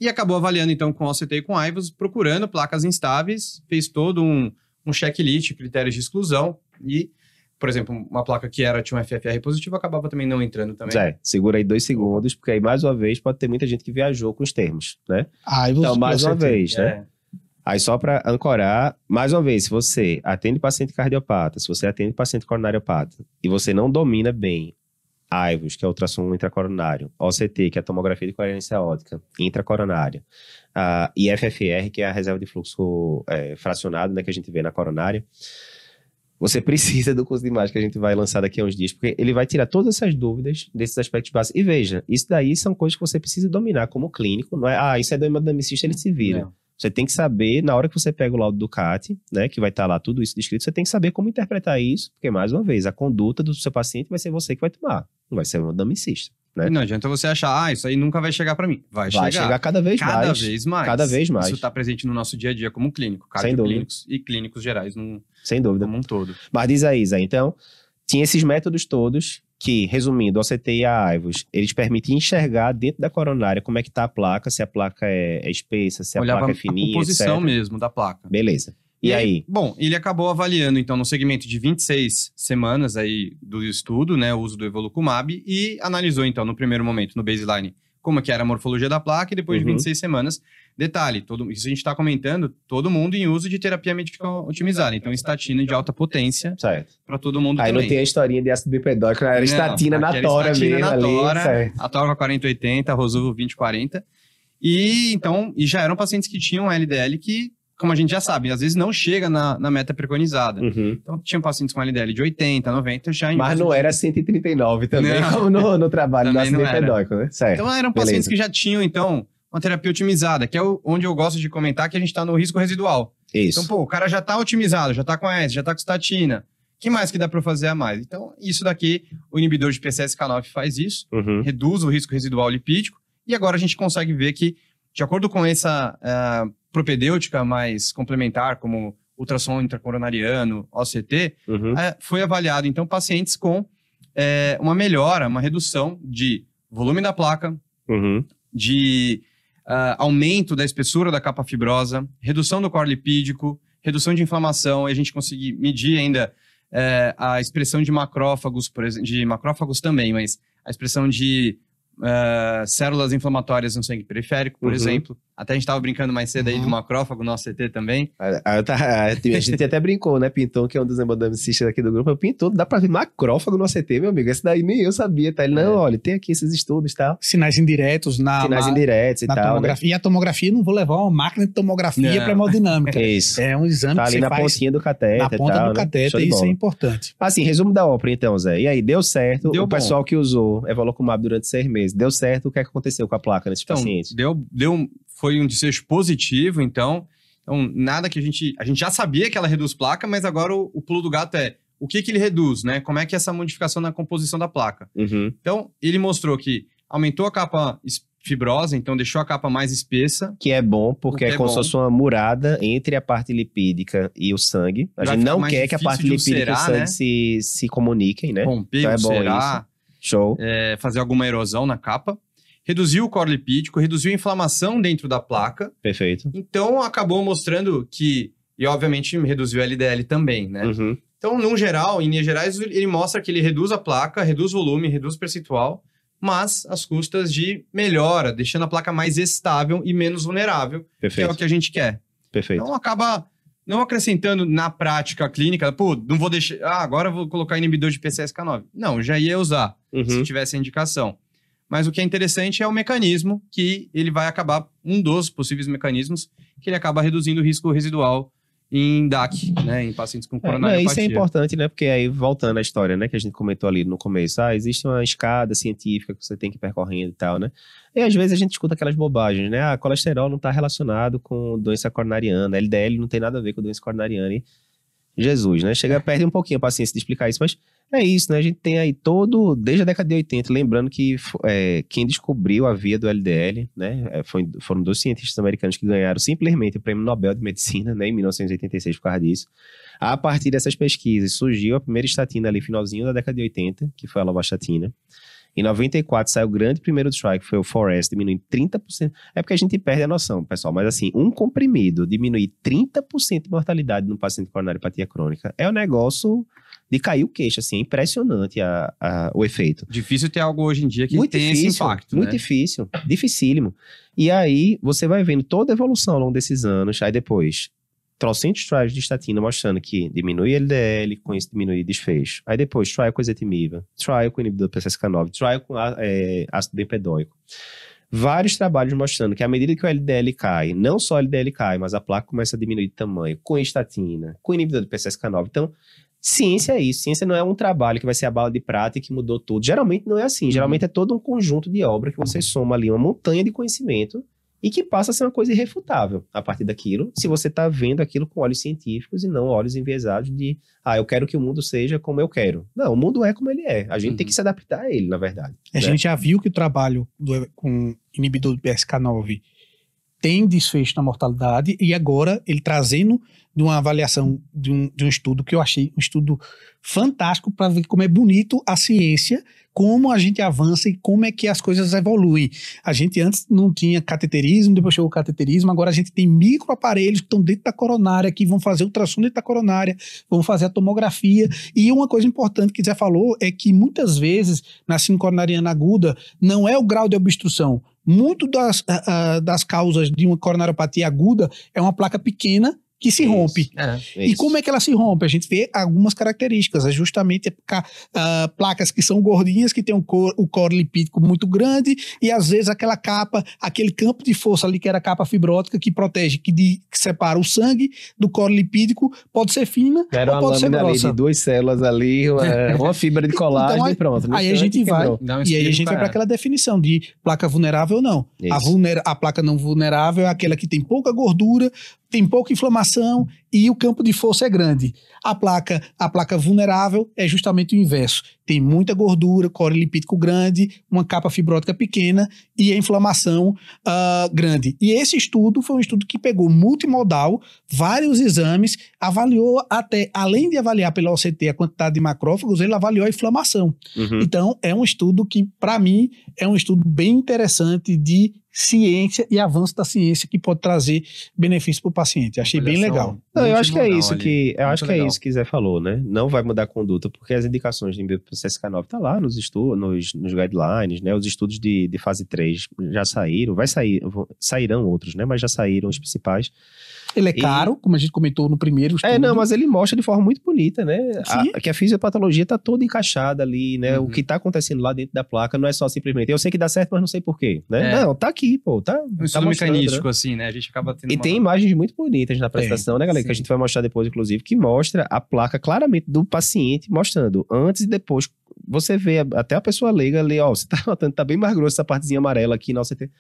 E acabou avaliando, então, com OCT e com AIVOS, procurando placas instáveis, fez todo um, um checklist, critérios de exclusão, e, por exemplo, uma placa que era, tinha um FFR positivo, acabava também não entrando também. Zé, segura aí dois segundos, porque aí mais uma vez pode ter muita gente que viajou com os termos, né? Aí você Então, mais uma vez, né? É. Aí só para ancorar, mais uma vez, se você atende paciente cardiopata, se você atende paciente coronariopata e você não domina bem AIVOS, que é ultrassom intracoronário, OCT, que é a tomografia de coerência óptica intracoronária, ah, e FFR, que é a reserva de fluxo eh, fracionado, né, que a gente vê na coronária, você precisa do curso de imagem que a gente vai lançar daqui a uns dias, porque ele vai tirar todas essas dúvidas desses aspectos básicos. E veja, isso daí são coisas que você precisa dominar como clínico, não é, ah, isso é do hemodinamicista, ele se vira. Não. Você tem que saber, na hora que você pega o laudo do CAT, né, que vai estar lá tudo isso descrito, você tem que saber como interpretar isso, porque, mais uma vez, a conduta do seu paciente vai ser você que vai tomar, não vai ser o hemodinamicista. Né? Não adianta você achar, ah, isso aí nunca vai chegar para mim. Vai, Vai chegar. chegar cada vez cada mais. vez mais. cada vez mais. Isso está presente no nosso dia a dia como clínico, Sem dúvida. clínicos e clínicos gerais no, Sem dúvida. como um todo. Mas diz aí, Zé, então, tinha esses métodos todos que, resumindo, o OCT e a AIVOS, eles permitem enxergar dentro da coronária como é que tá a placa, se a placa é, é espessa, se a Olhava placa é fininha, a composição etc. mesmo da placa. Beleza. E, aí? Bom, ele acabou avaliando, então, no segmento de 26 semanas aí do estudo, né, o uso do Evolucumab, e analisou, então, no primeiro momento, no baseline, como é que era a morfologia da placa, e depois de Uhum. 26 semanas, detalhe, todo, isso a gente está comentando, todo mundo em uso de terapia médica otimizada, então estatina de alta potência para todo mundo Aí também. não tem a historinha de ácido bipedóico, era Não, estatina na tora estatina mesmo na ali. tora. certo. a Torva 4080, a Rosuvo 2040. E então, e já eram pacientes que tinham LDL que, como a gente já sabe, às vezes não chega na, na meta preconizada. Uhum. Então, tinham pacientes com LDL de 80, 90, já em Mas não era 139 também, Não. como no, no trabalho do não era. lipedóico, né? Certo. Então, eram pacientes beleza. que já tinham, então, uma terapia otimizada, que é o- onde eu gosto de comentar que a gente está no risco residual. Isso. Então, pô, o cara já está otimizado, já está com S, já está com statina. que mais que dá para fazer a mais? Então, isso daqui, o inibidor de PCSK9 faz isso, Uhum. reduz o risco residual lipídico, e agora a gente consegue ver que, de acordo com essa ah, propedêutica mais complementar, como ultrassom intracoronariano, OCT, Uhum. eh, foi avaliado, então, pacientes com eh, uma melhora, uma redução de volume da placa, Uhum. de ah, aumento da espessura da capa fibrosa, redução do core lipídico, redução de inflamação, e a gente conseguir medir ainda eh, a expressão de macrófagos, por exemplo, de macrófagos também, mas a expressão de ah, células inflamatórias no sangue periférico, por Uhum. exemplo. Até a gente estava brincando mais cedo aí do Uhum. macrófago no ACT também. A, a- tá- a gente até brincou, né? Pinton, que é um dos hemodinamicistas aqui do grupo. Eu Pinton, dá pra ver macrófago no ACT, meu amigo. Esse daí nem eu sabia, tá? Ele, não, É. olha, tem aqui esses estudos e tal. Sinais indiretos na, Sinais na, indiretos e na tal, né? tomografia. E a tomografia, não vou levar uma máquina de tomografia Não. para hemodinâmica. Isso. É um exame tá que ali na pontinha do cateter na ponta tal, do né? cateter, isso é bola. importante. Assim, resumo da ópera então, Zé. E aí, deu certo. Deu o bom. pessoal que usou Evolocumab durante seis meses experiência. Deu certo, o que, é que aconteceu com a placa nesses Então, pacientes? deu, deu, foi um desfecho positivo, então. Então, nada que a gente. A gente já sabia que ela reduz placa, mas agora o, o pulo do gato é o que, que ele reduz, né? Como é que é essa modificação na composição da placa? Uhum, Então, ele mostrou que aumentou a capa fibrosa, então deixou a capa mais espessa. Que é bom, porque é é como se fosse uma murada entre a parte lipídica e o sangue. A Vai gente não quer que a parte lipídica e o sangue né? se, se comuniquem, né? Romper, Então é bom ulcerar, Show. é, fazer alguma erosão na capa. Reduziu o core lipídico, reduziu a inflamação dentro da placa. Perfeito. Então, acabou mostrando que. E, obviamente, reduziu o LDL também, né? Uhum. Então, no geral, em linhas gerais, ele mostra que ele reduz a placa, reduz volume, reduz percentual, mas às custas de melhora, deixando a placa mais estável e menos vulnerável, que é Perfeito. o que a gente quer. Perfeito. Então, acaba não acrescentando na prática clínica, pô, não vou deixar, ah, agora vou colocar inibidor de PCSK9. Não, já ia usar, se Uhum. tivesse a indicação. Mas o que é interessante é o mecanismo que ele vai acabar, um dos possíveis mecanismos, que ele acaba reduzindo o risco residual em DAC, né, em pacientes com É, não, coronariopatia. isso é importante, né? Porque aí, voltando à história, né? Que a gente comentou ali no começo. Ah, existe uma escada científica que você tem que ir percorrendo e tal, né? E às vezes a gente escuta aquelas bobagens, né? Ah, colesterol não está relacionado com doença coronariana. LDL não tem nada a ver com doença coronariana. E Jesus, né? Chega, perde um pouquinho a paciência de explicar isso, mas é isso, né? A gente tem aí todo, desde a década de 80, lembrando que é, quem descobriu a via do LDL, né? é, foi- foram dois cientistas americanos que ganharam simplesmente o Prêmio Nobel de Medicina, né? Em 1986 por causa disso. A partir dessas pesquisas, surgiu a primeira estatina ali, finalzinho da década de 80, que foi a lovastatina. Em 94 saiu o grande primeiro try, que foi o Forest, diminuindo 30%. É porque a gente perde a noção, pessoal, mas assim, um comprimido diminuir 30% de mortalidade no paciente com coronariopatia crônica é um negócio de cair o queixo, assim, é impressionante a- a- o efeito Difícil ter algo hoje em dia que muito tenha difícil, esse impacto, muito né? difícil, dificílimo. E aí você vai vendo toda a evolução ao longo desses anos, aí depois trocentos trials de estatina mostrando que diminui LDL, com isso diminui desfecho. Aí depois trial com ezetimiba, trial com inibidor do PCSK9, trial com é, ácido bempedóico. Vários trabalhos mostrando que à medida que o LDL cai, não só o LDL cai, mas a placa começa a diminuir de tamanho com estatina, com inibidor do PCSK9. Então, Ciência é isso. Ciência não é um trabalho que vai ser a bala de prata e que mudou tudo. Geralmente não é assim. Geralmente é todo um conjunto de obra que você soma ali uma montanha de conhecimento e que passa a ser uma coisa irrefutável a partir daquilo, se você está vendo aquilo com olhos científicos e não olhos enviesados de, ah, eu quero que o mundo seja como eu quero. Não, o mundo é como ele é. A gente Uhum. tem que se adaptar a ele, na verdade. A né? gente já viu que o trabalho do- com inibidor do PSK9 tem desfecho na mortalidade e agora ele trazendo de uma avaliação de um, de um estudo que eu achei um estudo fantástico para ver como é bonito a ciência, como a gente avança e como é que as coisas evoluem. A gente antes não tinha cateterismo, depois chegou o cateterismo, agora a gente tem microaparelhos que estão dentro da coronária, que vão fazer ultrassom dentro da coronária, vão fazer a tomografia. E uma coisa importante que Zé falou é que muitas vezes na síndrome coronariana aguda não é o grau de obstrução. Muito das, das causas de uma coronariopatia aguda é uma placa pequena que se Isso. rompe. É. É E isso. como é que ela se rompe? A gente vê algumas características. É justamente ah, placas que são gordinhas, que tem um cor- o core lipídico muito grande, e às vezes aquela capa, aquele campo de força ali, que era a capa fibrótica, que protege, que, de- que separa o sangue do core lipídico, pode ser fina Era ou uma pode ser grossa. de duas células ali, uma, uma fibra de colágeno Então, aí- e pronto. No aí a instante gente vai- um E aí a gente vai para aquela definição de placa vulnerável ou não. A, Isso. vulnera- a placa não vulnerável é aquela que tem pouca gordura, tem pouca inflamação e o campo de força é grande. A placa, a placa vulnerável é justamente o inverso. Tem muita gordura, core lipídico grande, uma capa fibrótica pequena e a inflamação ah, grande. E esse estudo foi um estudo que pegou multimodal, vários exames, avaliou até, além de avaliar pela OCT a quantidade de macrófagos, ele avaliou a inflamação. Uhum. Então, é um estudo que, para mim, é um estudo bem interessante de ciência e avanço da ciência que pode trazer benefício para o paciente. Achei bem legal. Não, eu acho que é isso ali. que eu Muito acho que é legal. isso que Zé falou, né? Não vai mudar a conduta porque as indicações de PCSK9 tá lá nos estudos, nos, nos guidelines, né? Os estudos de, de fase 3 já saíram, vai sair, sairão outros, né? Mas já saíram os principais. Ele é E- caro, como a gente comentou no primeiro estudo. É, não, mas ele mostra de forma muito bonita, né? A- que a fisiopatologia tá toda encaixada ali, né? Uhum. O que tá acontecendo lá dentro da placa não é só simplesmente eu sei que dá certo, mas não sei porquê, né? É. Não, tá aqui pô. Tá, Um tá estudo mostrando, mecanístico, né? assim, né? A gente acaba tendo E uma- tem imagens muito bonitas na apresentação, né, galera? sim. Que a gente vai mostrar depois, inclusive, que mostra a placa claramente do paciente, mostrando antes e depois. Você vê até a pessoa leiga ali, ó, você tá notando, tá bem mais grosso essa partezinha amarela aqui na OCT.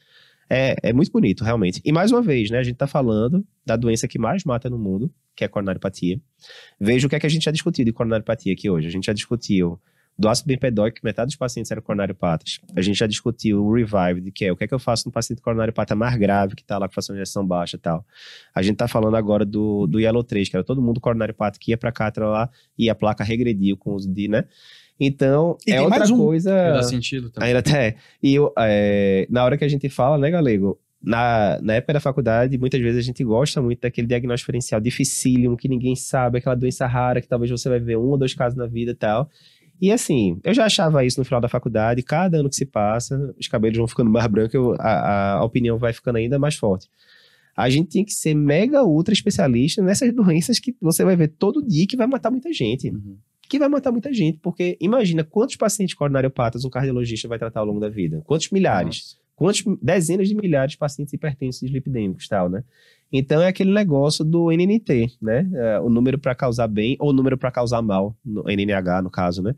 É, é muito bonito, realmente. E mais uma vez, né, a gente tá falando da doença que mais mata no mundo, que é a coronariopatia. Veja o que é que a gente já discutiu de coronariopatia aqui hoje. A gente já discutiu do ácido bempedóico, que metade dos pacientes eram coronariopatas. A gente já discutiu o Revive, que é o que é que eu faço no paciente coronariopata mais grave, que tá lá com fração de injeção baixa e tal. A gente tá falando agora do, do Yellow 3, que era todo mundo coronariopata que ia pra cátedra lá e a placa regrediu com o uso de, né? Então, E é outra mais um. coisa... Dá sentido também. Ainda até. E eu, é, na hora que a gente fala, né, Galego? Na, na época da faculdade, muitas vezes a gente gosta muito daquele diagnóstico diferencial dificílimo, que ninguém sabe, aquela doença rara que talvez você vai ver um ou dois casos na vida e tal. E assim, eu já achava isso no final da faculdade, cada ano que se passa, os cabelos vão ficando mais brancos, eu- a, a opinião vai ficando ainda mais forte. A gente tinha que ser mega ultra especialista nessas doenças que você vai ver todo dia que vai matar muita gente Uhum. Que vai matar muita gente, porque imagina quantos pacientes coronariopatas um cardiologista vai tratar ao longo da vida? Quantos milhares? Quantos dezenas de milhares de pacientes hipertensos e dislipidêmicos tal, né? Então é aquele negócio do NNT, né? É, o número para causar bem ou o número para causar mal, no NNH no caso, né?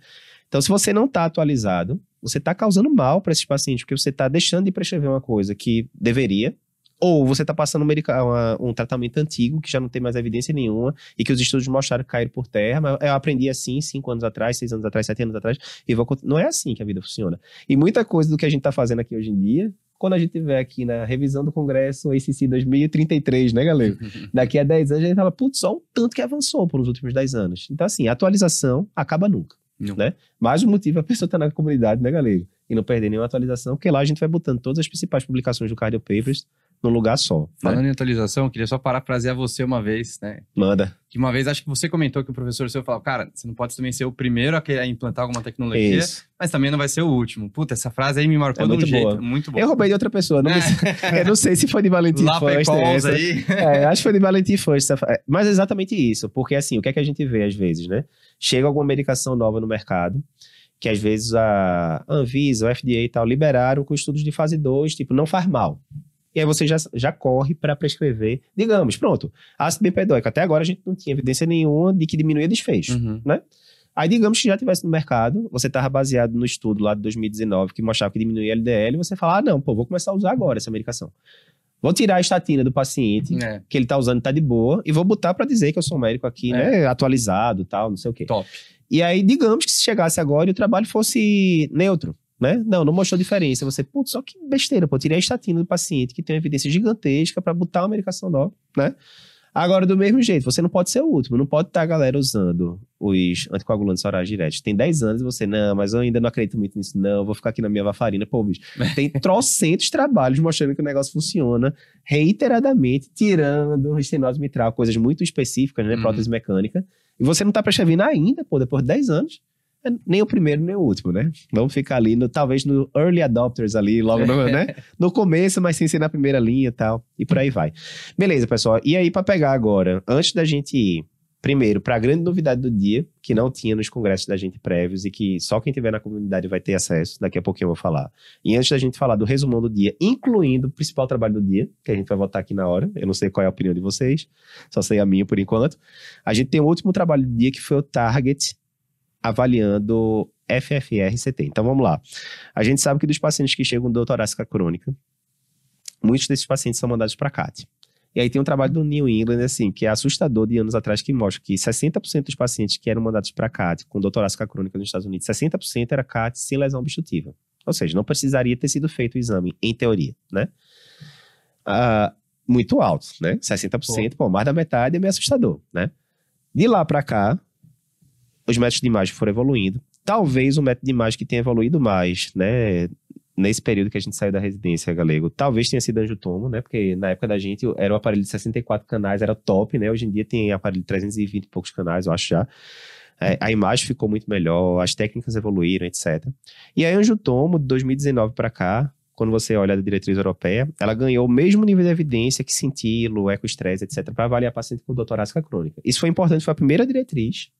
Então se você não está atualizado, você está causando mal para esses pacientes, porque você está deixando de prescrever uma coisa que deveria, ou você está passando um, uma- um tratamento antigo que já não tem mais evidência nenhuma e que os estudos mostraram cair por terra, mas eu aprendi assim cinco anos atrás, seis anos atrás, sete anos atrás, e vou, não é assim que a vida funciona. E muita coisa do que a gente está fazendo aqui hoje em dia, quando a gente tiver aqui na revisão do Congresso ACC 2033, né, galera? Daqui a 10 anos a gente fala, putz, só o tanto que avançou por os últimos 10 anos. Então, assim, a atualização acaba nunca. Não. Né? Mais um motivo a pessoa estar na comunidade, né, galera? E não perder nenhuma atualização, porque lá a gente vai botando todas as principais publicações do Cardio Papers num lugar só. né? Falando em atualização, eu queria só parafrasear você uma vez, né? Manda. Que uma vez acho que você comentou que o professor seu falou, cara, você não pode também ser o primeiro a implantar alguma tecnologia, Isso. mas também não vai ser o último. Puta, essa frase aí me marcou É de um muito jeito boa. muito bom. Eu roubei de outra pessoa. Não me- eu não sei se foi de Valentim Lá Foster Calls essa. aí. É, acho que foi de Valentim essa- é, Mas é exatamente isso. Porque, assim, o que é que a gente vê às vezes, né? Chega alguma medicação nova no mercado, que às vezes a Anvisa, o FDA e tal, liberaram com estudos de fase 2, tipo, não faz mal. E aí você já, já corre para prescrever, digamos, pronto, ácido bempedóico. Até agora a gente não tinha evidência nenhuma de que diminuía desfecho. Uhum. Aí, digamos que já tivesse no mercado, você estava baseado no estudo lá de 2019 que mostrava que diminuía LDL, e você fala, ah, não, pô, vou começar a usar agora essa medicação. Vou tirar a estatina do paciente, É, que ele tá usando tá de boa, e vou botar para dizer que eu sou um médico aqui, É. né, atualizado tal, não sei o quê. top. E aí, digamos que se chegasse agora e o trabalho fosse neutro, né? Não, não mostrou diferença. Você, putz, só que besteira, pô, tirei a estatina do paciente que tem uma evidência gigantesca para botar uma medicação nova, né? Agora, do mesmo jeito, você não pode ser o último, não pode estar a galera usando os anticoagulantes orais diretos. Tem 10 anos e você, não, mas eu ainda não acredito muito nisso, não, vou ficar aqui na minha varfarina. Pô, bicho, tem trocentos trabalhos mostrando que o negócio funciona reiteradamente, tirando estenose mitral, coisas muito específicas, né, Uhum. prótese mecânica, e você não tá prescrevendo ainda, pô, depois de 10 anos, é nem o primeiro nem o último, né? Vamos ficar ali, no, talvez no early adopters ali, logo no, né? no começo, mas sem ser na primeira linha e tal, e por aí vai. Beleza, pessoal. E aí, para pegar agora, antes da gente ir, primeiro, para a grande novidade do dia, que não tinha nos congressos da gente prévios e que só quem tiver na comunidade vai ter acesso, daqui a pouquinho eu vou falar. E antes da gente falar do resumão do dia, incluindo o principal trabalho do dia, que a gente vai votar aqui na hora, eu não sei qual é a opinião de vocês, só sei a minha por enquanto, a gente tem o último trabalho do dia que foi o Target avaliando FFR-CT. Então vamos lá. A gente sabe que dos pacientes que chegam com torácica crônica, muitos desses pacientes são mandados para CAT. E aí tem um trabalho do New England, assim, que é assustador de anos atrás, que mostra que 60% dos pacientes que eram mandados para CAT com doutorácica crônica nos Estados Unidos, 60% era CAT sem lesão obstrutiva. Ou seja, não precisaria ter sido feito o exame, em teoria, né? Ah, muito alto, né? 60%, pô, mais da metade é meio assustador, né? De lá para cá, os métodos de imagem foram evoluindo. Talvez o método de imagem que tenha evoluído mais, né? Nesse período que a gente saiu da residência galego, talvez tenha sido angiotomo, né? Porque na época da gente era o aparelho de 64 canais, era top, né? Hoje em dia tem aparelho de 320 e poucos canais, eu acho já. É, a imagem ficou muito melhor, as técnicas evoluíram, etc. E a angiotomo, de 2019 para cá, quando você olha a diretriz europeia, ela ganhou o mesmo nível de evidência que cintilo, ecoestresse, etc., para avaliar paciente com dor torácica crônica. Isso foi importante, foi a primeira diretriz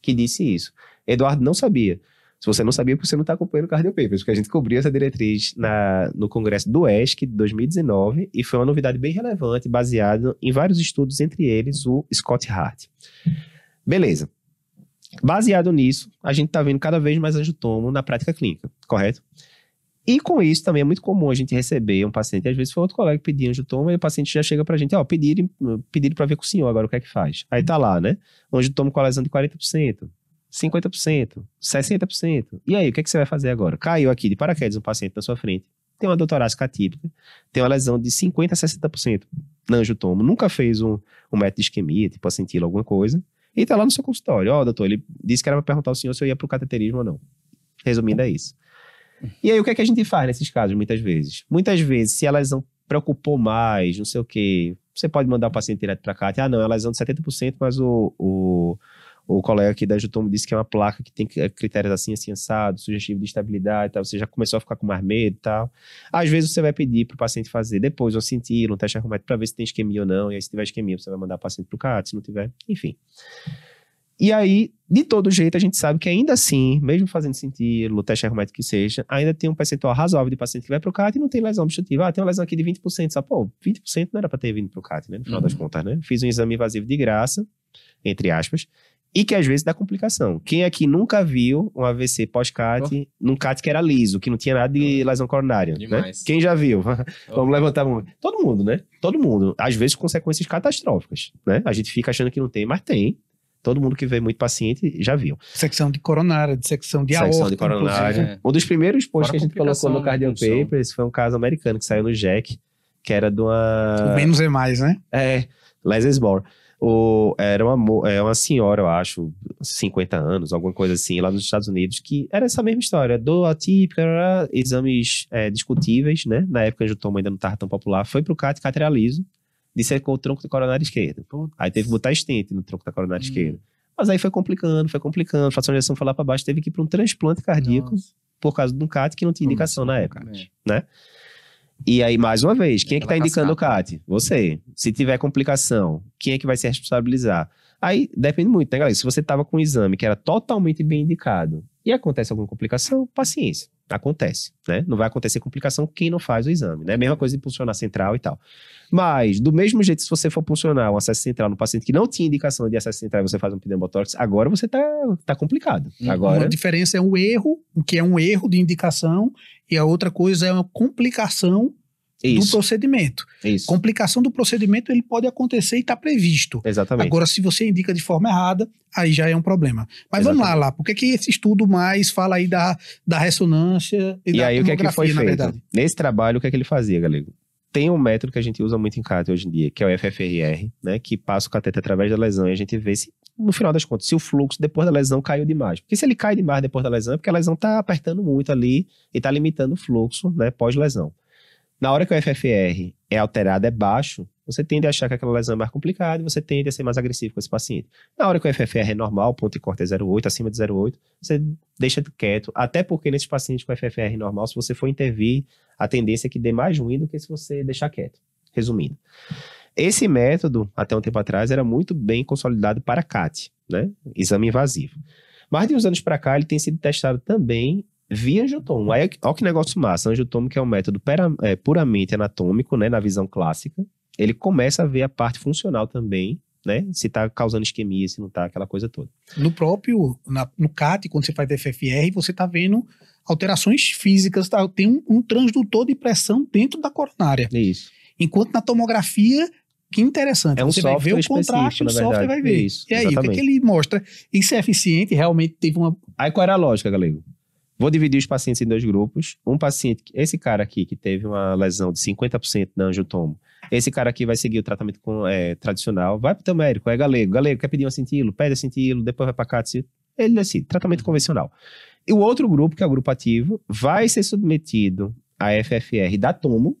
que disse isso. Eduardo não sabia. Se você não sabia, porque você não está acompanhando o Cardio Papers, porque a gente cobriu essa diretriz na, no congresso do ESC de 2019 e foi uma novidade bem relevante, baseada em vários estudos, entre eles o Scott Hart. Beleza. Baseado nisso, a gente está vendo cada vez mais angiotomo na prática clínica, correto? E com isso também é muito comum a gente receber um paciente, às vezes foi outro colega que pedia angiotoma e o paciente já chega pra gente, ó, pedir, pedir para ver com o senhor agora o que é que faz. Aí tá lá, né? Angiotoma lesão de 40%, 50%, 60%. E aí, o que, é que você vai fazer agora? Caiu aqui de paraquedas um paciente na sua frente, tem uma doutorácica atípica, tem uma lesão de 50% a 60% na angiotomo, nunca fez um, um método de isquemia, tipo assentilo, alguma coisa, e tá lá no seu consultório. Ó, doutor, ele disse que era pra perguntar ao senhor se eu ia pro cateterismo ou não. Resumindo, é isso. E aí, o que é que a gente faz nesses casos, muitas vezes? Muitas vezes, se a lesão preocupou mais, não sei o quê, você pode mandar o paciente direto para cá. Ah, não, é uma de 70%, mas o, o, o colega aqui da Jutomo disse que é uma placa que tem critérios assim, assim, assado, sugestivo de estabilidade e tal. Você já começou a ficar com mais medo e tal. Às vezes você vai pedir para o paciente fazer depois um sentido, um teste arrumétrico para ver se tem isquemia ou não. E aí, se tiver isquemia, você vai mandar o paciente para o CAT, se não tiver, enfim. E aí, de todo jeito, a gente sabe que ainda assim, mesmo fazendo sentido, teste arrumétrico que seja, ainda tem um percentual razoável de paciente que vai pro CAT e não tem lesão obstrutiva. Ah, tem uma lesão aqui de 20%, só, pô, 20% não era para ter vindo pro CAT, né? No final uhum. das contas, né? Fiz um exame invasivo de graça, entre aspas, e que às vezes dá complicação. Quem aqui nunca viu um AVC pós-CAT, oh. num CAT que era liso, que não tinha nada de lesão coronária, né? Quem já viu? Vamos levantar a mão. Todo mundo, né? Todo mundo. Às vezes consequências catastróficas, né? A gente fica achando que não tem, mas tem. Todo mundo que vê muito paciente já viu. Secção de coronária, de secção de secção aorta. de coronária. É. Um dos primeiros posts que a gente colocou no Cardio Papers foi um caso americano que saiu no Jack, que era de uma... O menos é mais, né? É, Les More. O, era uma, é uma senhora, eu acho, 50 anos, alguma coisa assim, lá nos Estados Unidos, que era essa mesma história, dor atípica, exames é, discutíveis, né? Na época o toma ainda não estava tão popular, foi pro CAT, CAT era liso, dissecou o tronco da coronária esquerda. Aí teve que botar estente no tronco da coronária hum. esquerda. Mas aí foi complicando, foi complicando, fração de ejeção foi lá para baixo, teve que ir para um transplante cardíaco Nossa. por causa de um CAT que não tinha indicação na época, né? E aí, mais uma vez, quem é que está indicando o CAT? Você. Se tiver complicação, quem é que vai se responsabilizar? Aí depende muito, né, galera? Se você estava com um exame que era totalmente bem indicado e acontece alguma complicação, paciência. Acontece, né? Não vai acontecer complicação quem não faz o exame, né? Mesma coisa de pulsionar central e tal. Mas, do mesmo jeito, se você for funcionar um acesso central no paciente que não tinha indicação de acesso central e você faz um pneumotórax, agora você tá, tá complicado. Agora... Uma diferença é o erro, o que é um erro de indicação, e a outra coisa é uma complicação isso. do procedimento. Isso. Complicação do procedimento ele pode acontecer e está previsto. Exatamente. Agora, se você indica de forma errada, aí já é um problema. Mas Exatamente. vamos lá, lá. Por que, que esse estudo mais fala aí da, da ressonância e, e da aí o que é que foi feito? Nesse trabalho, o que é que ele fazia, galego? Tem um método que a gente usa muito em CAT hoje em dia, que é o FFRR, né? Que passa o cateter através da lesão e a gente vê se, no final das contas, se o fluxo depois da lesão caiu demais. Porque se ele cai demais depois da lesão, é porque a lesão está apertando muito ali e está limitando o fluxo, né? Pós-lesão. Na hora que o FFR é alterado, é baixo, você tende a achar que aquela lesão é mais complicada e você tende a ser mais agressivo com esse paciente. Na hora que o FFR é normal, ponto de corte é 0,8, acima de 0,8, você deixa quieto. Até porque nesses pacientes com FFR normal, se você for intervir, a tendência é que dê mais ruim do que se você deixar quieto. Resumindo. Esse método, até um tempo atrás, era muito bem consolidado para CAT, né? Exame invasivo. Mas de uns anos para cá, ele tem sido testado também via angiotomo. Aí, olha que negócio massa. Angiotomo, que é um método pera, é, puramente anatômico, né, na visão clássica, ele começa a ver a parte funcional também, né? Se está causando isquemia, se não está, aquela coisa toda. No próprio, na, no CAT, quando você faz FFR, você está vendo alterações físicas, tá? tem um, um transdutor de pressão dentro da coronária. Isso. Enquanto na tomografia, que interessante. É um você vai ver o contraste, o software vai ver. Isso, e aí, exatamente. o que, é que, ele mostra? Isso é eficiente? Realmente teve uma. Aí qual era a lógica, galego? Vou dividir os pacientes em dois grupos. Um paciente, esse cara aqui que teve uma lesão de 50% na angiotomo, esse cara aqui vai seguir o tratamento com, é, tradicional, vai para o teu médico, é galego, galego, quer pedir um acintilo, pede acintilo, depois vai para CATS, ele decide, tratamento convencional. E o outro grupo, que é o grupo ativo, vai ser submetido a FFR da tomo,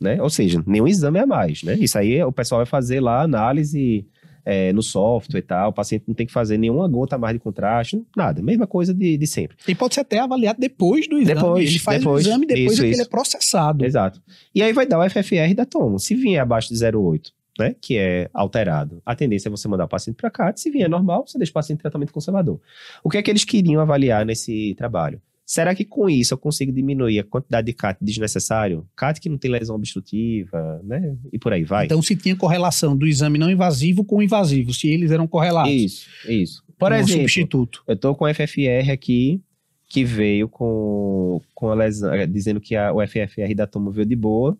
né? Ou seja, nenhum exame a mais, né? Isso aí o pessoal vai fazer lá análise é, no software e tal, o paciente não tem que fazer nenhuma gota mais de contraste, nada, mesma coisa de, de sempre. E pode ser até avaliado depois do exame. Depois, ele faz depois, o exame depois isso, que isso. ele é processado. Exato. E aí vai dar o FFR da tomo. Se vier abaixo de 0,8, né, que é alterado, a tendência é você mandar o paciente para cá, se vier normal, você deixa o paciente em tratamento conservador. O que é que eles queriam avaliar nesse trabalho? Será que com isso eu consigo diminuir a quantidade de CAT desnecessário? CAT que não tem lesão obstrutiva, né? E por aí vai. Então, se tinha correlação do exame não invasivo com o invasivo, se eles eram correlatos. Isso, isso. Por como exemplo, substituto. eu tô com o FFR aqui, que veio com, com a lesão, eh, dizendo que a, o FFR da toma veio de boa.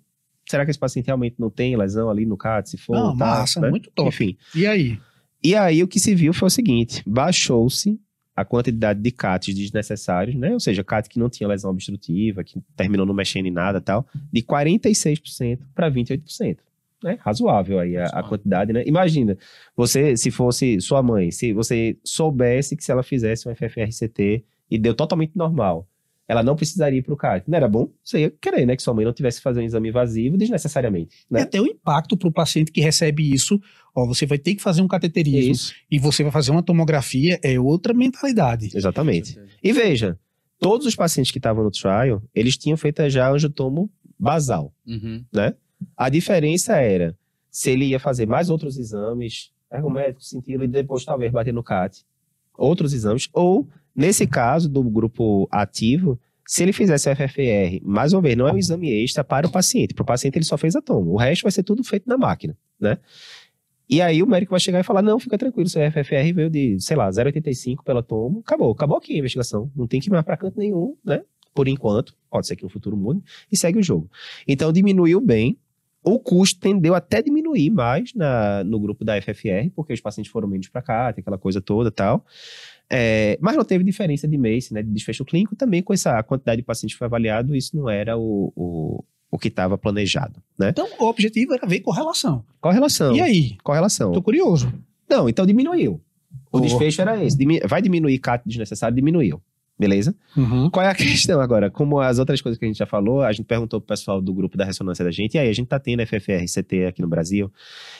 Será que esse paciente realmente não tem lesão ali no CAT, se for? Não, tá, massa, né? muito top. Enfim. E aí? E aí o que se viu foi o seguinte: baixou-se a quantidade de CATs desnecessários, né? Ou seja, CAT que não tinha lesão obstrutiva, que terminou não mexendo em nada e tal, de 46% para 28%. Né? Razoável aí a, a quantidade, né? Imagina, você, se fosse sua mãe, se você soubesse que se ela fizesse um FFRCT e deu totalmente normal, ela não precisaria ir para o CAT. Não era bom? Você ia querer, né? Que sua mãe não tivesse que fazer um exame invasivo desnecessariamente. E Né? até o impacto para o paciente que recebe isso. Ó, você vai ter que fazer um cateterismo Isso, e você vai fazer uma tomografia, é outra mentalidade. exatamente. E veja, todos os pacientes que estavam no trial, eles tinham feito já angiotomo basal. Uhum. A diferença era se ele ia fazer mais outros exames, ergométrico, sentido, e depois talvez bater no CAT, outros exames, ou, nesse caso do grupo ativo, se ele fizesse FFR, mais uma vez, não é um exame extra para o paciente. Para o paciente ele só fez a toma. O resto vai ser tudo feito na máquina, né? E aí o médico vai chegar e falar, não, fica tranquilo, seu FFR veio de, sei lá, 0,85 pela toma, acabou, acabou aqui a investigação. Não tem que ir mais para canto nenhum, né? Por enquanto, pode ser que no futuro mude, e segue o jogo. Então diminuiu bem, o custo tendeu até diminuir mais na, no grupo da FFR, porque os pacientes foram menos para cá, tem aquela coisa toda tal. É, mas não teve diferença de MACE, né, de desfecho clínico, também com essa quantidade de pacientes que foi avaliado, isso não era o, o, o que estava planejado, né? Então, o objetivo era ver correlação. Correlação. E aí? Correlação. Tô curioso. Não, então diminuiu. O Oh. desfecho era esse. Vai diminuir CAT desnecessário, diminuiu. Beleza? Qual é a questão agora? Como as outras coisas que a gente já falou, a gente perguntou pro pessoal do grupo da ressonância da gente, e aí, a gente tá tendo FFR, CT aqui no Brasil,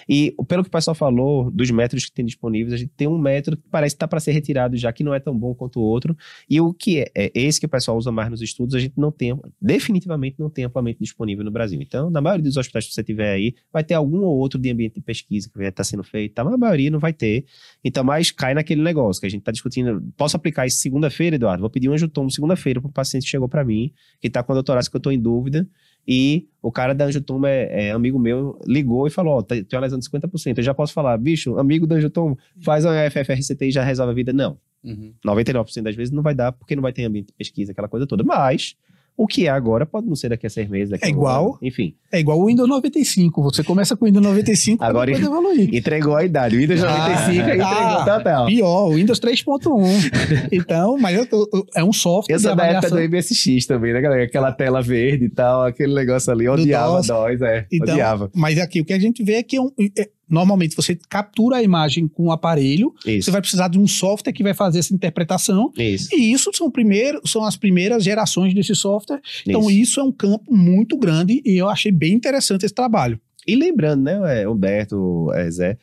e pelo que o pessoal falou, dos métodos que tem disponíveis, a gente tem um método que parece que tá para ser retirado já, que não é tão bom quanto o outro, e o que é, é esse que o pessoal usa mais nos estudos, a gente não tem, definitivamente não tem amplamente disponível no Brasil. Então, na maioria dos hospitais que você tiver aí, vai ter algum ou outro de ambiente de pesquisa que vai estar sendo feito, tá? mas a maioria não vai ter. Então, mas cai naquele negócio que a gente tá discutindo. Posso aplicar isso segunda-feira, Eduardo? Vou pedir um angiotomo segunda-feira para um paciente que chegou para mim, que tá com a doutorada que eu tô em dúvida, e o cara da angiotomo é, é amigo meu, ligou e falou, ó, tem tem uma lesão de 50%. Eu já posso falar, bicho, amigo do angiotomo, faz uma FFRCT e já resolve a vida. Não. Uhum. 99% das vezes não vai dar, porque não vai ter ambiente de pesquisa, aquela coisa toda. Mas, o que é agora pode não ser daqui a seis meses. Daqui É igual. ano. Enfim, É igual o Windows 95. Você começa com o Windows 95 para Agora- depois evoluir. entregou a idade. O Windows 95 aí entregou ah, total. Pior, o Windows 3.1. então, mas eu tô- eu- é um software Eu sou da época do MSX também, né, galera? Aquela tela verde e tal, aquele negócio ali. Odiava DOS. DOS, é. Então, odiava. Mas aqui o que a gente vê é que é um- é- normalmente você captura a imagem com o aparelho, Isso. você vai precisar de um software que vai fazer essa interpretação. Isso. E isso são, primeiro, são as primeiras gerações desse software. Então, isso. isso é um campo muito grande e eu achei bem interessante esse trabalho. E lembrando, né, Humberto, é, Zé,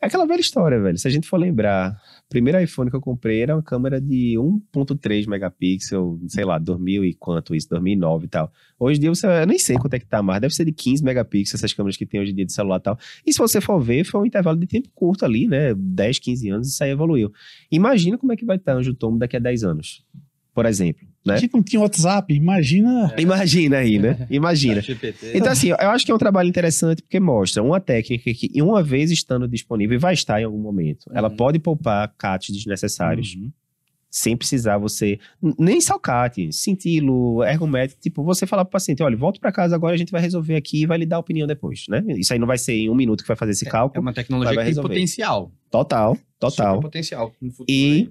é aquela velha história, velho. Se a gente for lembrar, primeiro iPhone que eu comprei era uma câmera de 1.3 megapixel, sei lá, 2000 e quanto isso, 2009 e tal. Hoje em dia, você, eu nem sei quanto é que tá mais, deve ser de 15 megapixels essas câmeras que tem hoje em dia de celular e tal. E se você for ver, foi um intervalo de tempo curto ali, né, 10, 15 anos, isso aí evoluiu. Imagina como é que vai estar o Anjotomo daqui a 10 anos, por exemplo, né? A gente não tinha WhatsApp, imagina. Imagina aí, né? Imagina. GPT. Então, assim, eu acho que é um trabalho interessante porque mostra uma técnica que, uma vez estando disponível, e vai estar em algum momento, ela Uhum. pode poupar CATs desnecessários, Uhum. sem precisar você. Nem só CAT, sintilo, ergométrico. Tipo, você falar pro paciente: olha, volta para casa agora, a gente vai resolver aqui e vai lhe dar a opinião depois, né? Isso aí não vai ser em um minuto que vai fazer esse É cálculo. uma tecnologia que tem resolver. potencial. Total, total. Super potencial no futuro. E- aí.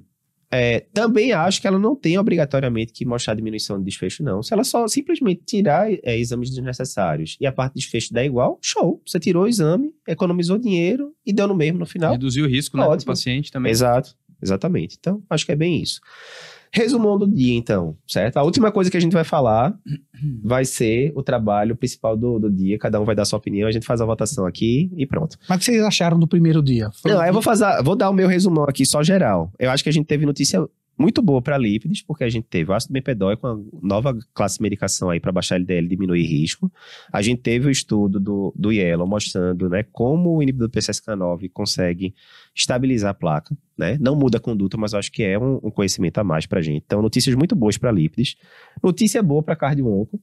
É, também acho que ela não tem obrigatoriamente que mostrar diminuição de desfecho, não. Se ela só simplesmente tirar é, exames desnecessários e a parte de desfecho der igual, show. Você tirou o exame, economizou dinheiro e deu no mesmo no final. Reduzir o risco, né, pro Ótimo. paciente também. Exato, exatamente. Então, acho que é bem isso. Resumão do dia, então, certo? A última coisa que a gente vai falar vai ser o trabalho principal do, do dia. Cada um vai dar sua opinião, a gente faz a votação aqui e pronto. Mas o que vocês acharam do primeiro dia? Foi- Não, eu vou fazer, vou dar o meu resumão aqui só geral. Eu acho que a gente teve notícia muito boa para lípides, porque a gente teve o ácido com a nova classe de medicação aí para baixar LDL e diminuir risco. A gente teve o estudo do, do Yellow mostrando né, como o inibidor do PCSK9 consegue estabilizar a placa. Né? Não muda a conduta, mas acho que é um, um conhecimento a mais para a gente. Então, notícias muito boas para lípides. Notícia boa para cardio-onco,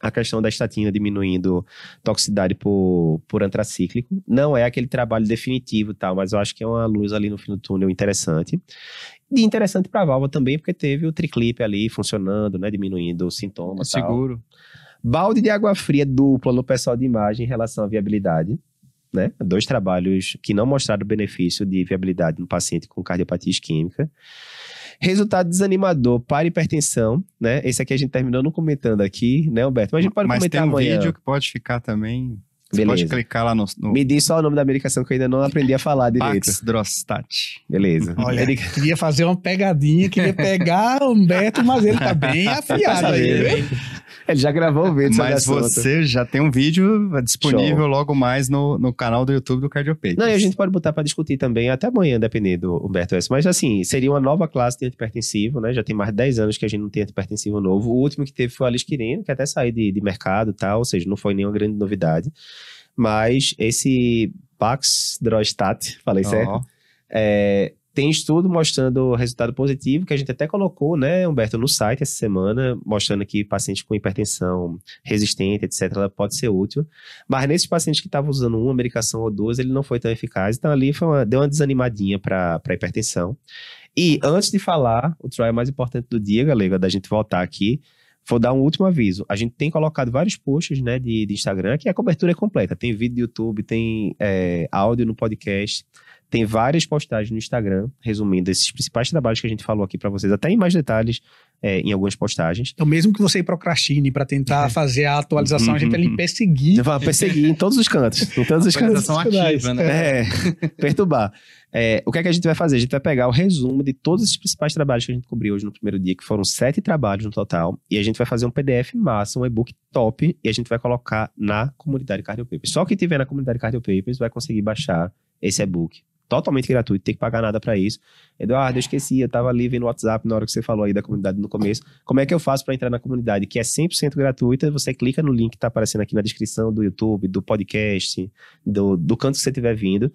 a questão da estatina diminuindo toxicidade por, por antracíclico. Não é aquele trabalho definitivo tal, mas eu acho que é uma luz ali no fim do túnel interessante. E interessante para a válvula também, porque teve o triclip ali funcionando, né, diminuindo os sintomas. É seguro. Balde de água fria dupla no pessoal de imagem em relação à viabilidade. Né? Dois trabalhos que não mostraram benefício de viabilidade no paciente com cardiopatia isquêmica. Resultado desanimador para hipertensão, né? Esse aqui a gente terminou não comentando aqui, né, Humberto? Mas a gente pode Mas comentar tem um amanhã. vídeo que pode ficar também. Você Beleza. pode clicar lá no, no Me diz só o nome da medicação que eu ainda não aprendi a falar direito. Paxdrostat. Beleza. Olha, Ele- queria fazer uma pegadinha, queria pegar o Humberto, mas ele tá bem afiado aí. Ele já gravou o vídeo Mas assunto. você já tem um vídeo disponível Show. logo mais no, no canal do YouTube do Cardiopeito. Não, e a gente pode botar para discutir também até amanhã, dependendo do Humberto S. Mas assim, seria uma nova classe de antipertensivo, né? Já tem mais de 10 anos que a gente não tem antipertensivo novo. O último que teve foi o alisquirino, que até saiu de, de mercado e tal, ou seja, não foi nenhuma grande novidade. Mas esse Paxdrostat, falei Ó, certo? É, tem estudo mostrando resultado positivo, que a gente até colocou, né, Humberto, no site essa semana, mostrando que pacientes com hipertensão resistente, etc., ela pode ser útil. Mas nesses pacientes que estavam usando uma medicação ou duas, ele não foi tão eficaz. Então ali uma- deu uma desanimadinha para a hipertensão. E antes de falar, o trial mais importante do dia, galera, da gente voltar aqui, vou dar um último aviso. A gente tem colocado vários posts né, de, de Instagram, que a cobertura é completa. Tem vídeo do YouTube, tem é, áudio no podcast. Tem várias postagens no Instagram, resumindo esses principais trabalhos que a gente falou aqui para vocês, até em mais detalhes é, em algumas postagens. Então, mesmo que você procrastine para tentar fazer a atualização, a gente vai lhe perseguir. Vai perseguir em todos os cantos. Em todos os cantos. Atualização ativa, né? É, perturbar. É, o que é que a gente vai fazer? A gente vai pegar o resumo de todos esses principais trabalhos que a gente cobriu hoje no primeiro dia, que foram sete trabalhos no total, e a gente vai fazer um PDF massa, um e-book top, e a gente vai colocar na comunidade Cardio Papers. Só quem tiver na comunidade Cardio Papers vai conseguir baixar esse e-book. Totalmente gratuito, não tem que pagar nada para isso. Eduardo, eu esqueci, eu tava ali vendo o WhatsApp na hora que você falou aí da comunidade no começo. Como é que eu faço para entrar na comunidade? Que é 100% gratuita, você clica no link que tá aparecendo aqui na descrição do YouTube, do podcast, do, do canto que você estiver vindo.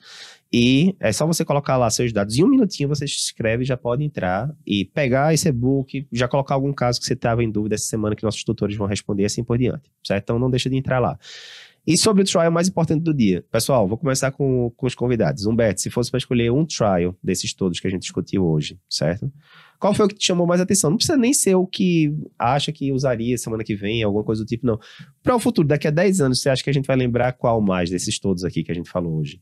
E é só você colocar lá seus dados. Em um minutinho você se inscreve, já pode entrar e pegar esse e-book, já colocar algum caso que você estava em dúvida essa semana que nossos tutores vão responder e assim por diante. Certo? Então não deixa de entrar lá. E sobre o trial mais importante do dia. Pessoal, vou começar com, com os convidados. Humberto, se fosse para escolher um trial desses todos que a gente discutiu hoje, certo? Qual foi o que te chamou mais atenção? Não precisa nem ser o que acha que usaria semana que vem, alguma coisa do tipo, não. Para o futuro, daqui a 10 anos, você acha que a gente vai lembrar qual mais desses todos aqui que a gente falou hoje?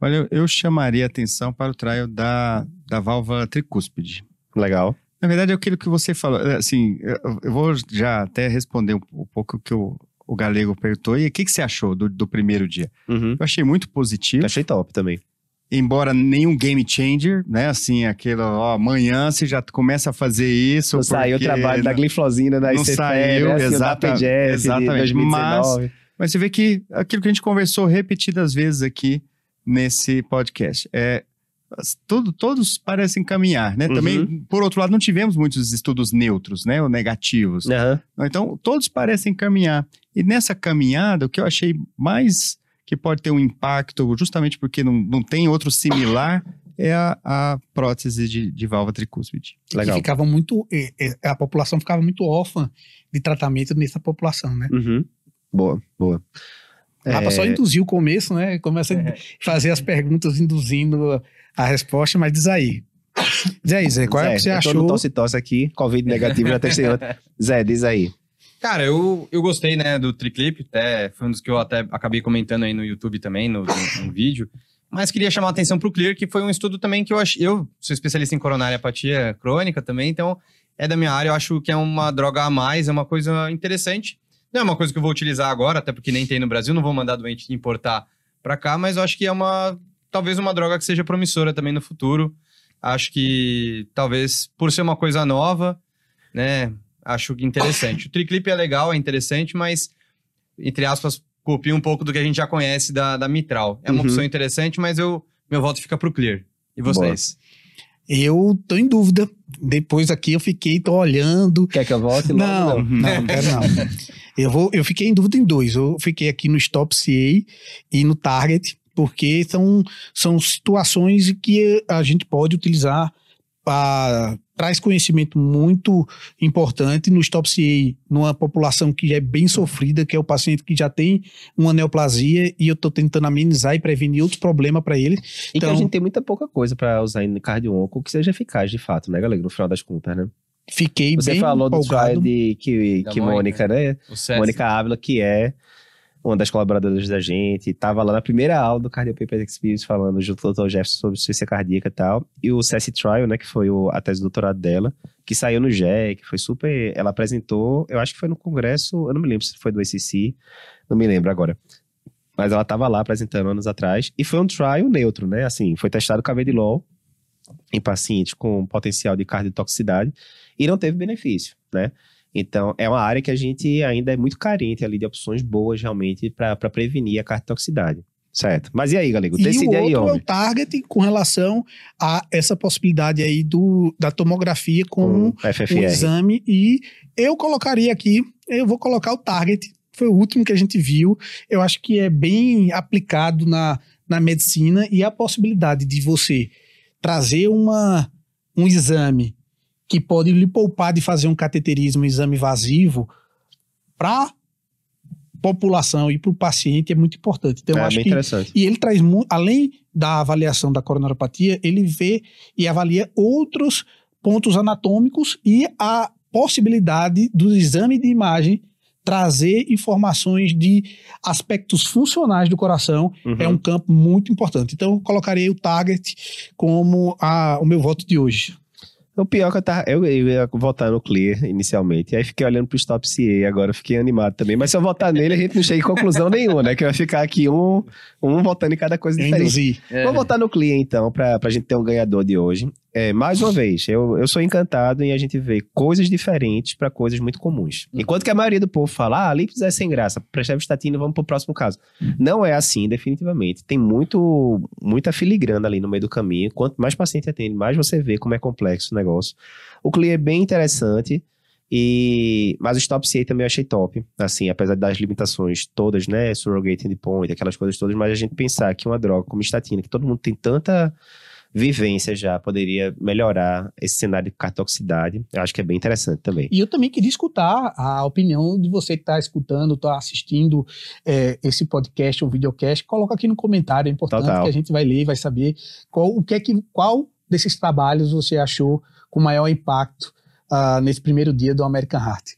Olha, eu, eu chamaria atenção para o trial da, da válvula tricúspide. Legal. Na verdade, é aquilo que você falou. é, Assim, eu, eu vou já até responder um, um pouco o que o, o Galego perguntou. E o que, que você achou do, do primeiro dia? Uhum. Eu achei muito positivo. Achei top também. embora nenhum game changer, né? Assim, aquilo, ó, amanhã você já começa a fazer isso. Não saiu o trabalho da glifosina da Não ICP, saiu, né? Assim, exata- PGF exatamente, 2019. Mas você vê que aquilo que a gente conversou repetidas vezes aqui nesse podcast é tudo, todos parecem caminhar, né? Uhum. Também, por outro lado, não tivemos muitos estudos neutros, né? Ou negativos. Aham. Então, todos parecem caminhar. E nessa caminhada, o que eu achei mais que pode ter um impacto, justamente porque não, não tem outro similar, é a, a prótese de, de válvula tricúspide. Que Legal. ficava muito. eh, eh, A população ficava muito órfã de tratamento nessa população, né? Uhum. Boa, boa. Dá pra É, só induzir o começo, né? Começa É. a fazer as perguntas induzindo a resposta, mas diz aí. Diz aí, Zé, qual é o que você eu tô no achou? tosse-tosse aqui, Covid negativo, já testei ontem. Zé, diz aí. Cara, eu, eu gostei, né, do Triclip, até foi um dos que eu até acabei comentando aí no YouTube também, no, no- no vídeo. Mas queria chamar a atenção pro Clear, que foi um estudo também que eu acho. Eu sou especialista em coronária apatia crônica também, então é da minha área, eu acho que é uma droga a mais, é uma coisa interessante. Não é uma coisa que eu vou utilizar agora, até porque nem tem no Brasil, não vou mandar doente importar pra cá, mas eu acho que é uma. Talvez uma droga que seja promissora também no futuro. Acho que talvez por ser uma coisa nova, né? Acho interessante. O Triclip é legal, é interessante, mas, entre aspas, copia um pouco do que a gente já conhece da, da Mitral. É uma Uhum. opção interessante, mas eu, meu voto fica pro Clear. E vocês? Eu tô em dúvida. Depois aqui eu fiquei, tô olhando. Quer que eu volte logo? Não, não, não quero não. Eu, vou, eu fiquei em dúvida em dois. Eu fiquei aqui no Stop CA e no Target, porque são, são situações que a gente pode utilizar para traz conhecimento muito importante no Stop CA, numa população que já é bem sofrida, que é o paciente que já tem uma neoplasia e eu estou tentando amenizar e prevenir outros problemas para ele. E Então- que a gente tem muita pouca coisa pra usar em cardio-onco que seja eficaz de fato, né, galera? No final das contas, né? Fiquei Você bem falou do empolgado. trial de que, Da que Mônica. Né? O César. Mônica Ávila, que é uma das colaboradoras da gente, tava lá na primeira aula do Cardio Paper Experience falando junto com o Dr. Jefferson sobre ciência cardíaca e tal. E o CESS Trial, né, que foi o- a tese do doutorado dela, que saiu no GEC, foi super. Ela apresentou, eu acho que foi no congresso, eu não me lembro se foi do ACC, não me lembro agora. Mas ela tava lá apresentando anos atrás. E foi um trial neutro, né? Assim, foi testado com a Vedilol em pacientes com potencial de cardiotoxicidade e não teve benefício, né? Então, é uma área que a gente ainda é muito carente ali de opções boas realmente para prevenir a cardiotoxicidade. Certo. Mas e aí, Galego? E Decide o aí, outro é homem. o target com relação a essa possibilidade aí do, da tomografia com um FFR. exame. E eu colocaria aqui, eu vou colocar o target, foi o último que a gente viu. Eu acho que é bem aplicado na, na medicina e a possibilidade de você trazer uma, um exame que pode lhe poupar de fazer um cateterismo, um exame invasivo, para população e para o paciente é muito importante. Então, é acho que interessante. e ele traz, além da avaliação da coronariopatia, ele vê e avalia outros pontos anatômicos e a possibilidade do exame de imagem trazer informações de aspectos funcionais do coração Uhum. é um campo muito importante. Então, eu colocarei o target como a- o meu voto de hoje. O pior é que eu, tava, eu, eu ia votar no Clear inicialmente, e aí fiquei olhando pro Stop CA, agora fiquei animado também. Mas se eu votar nele, a gente não chega em conclusão nenhuma, né? Que vai ficar aqui um, um votando em cada coisa diferente. É. Vou votar no Clear, então, pra, pra gente ter um ganhador de hoje. É, mais uma vez, eu, eu sou encantado em a gente ver coisas diferentes pra coisas muito comuns. Enquanto que a maioria do povo fala, ah, lípidos é sem graça, prestatina, vamos pro próximo caso. Não é assim, definitivamente. Tem muito, muita filigrana ali no meio do caminho. Quanto mais paciente atende, mais você vê como é complexo o negócio. O Clear é bem interessante. E, mas o Stop CA também eu achei top, assim, apesar das limitações todas, né, surrogate endpoint, aquelas coisas todas, mas a gente pensar que uma droga como estatina, que todo mundo tem tanta vivência já, poderia melhorar esse cenário de cartoxicidade, eu acho que é bem interessante também. E eu também queria escutar a opinião de você que está escutando, está assistindo é, esse podcast ou videocast. Coloca aqui no comentário, é importante Total. que a gente vai ler e vai saber qual, o que é que, qual desses trabalhos você achou com maior impacto ah, nesse primeiro dia do American Heart.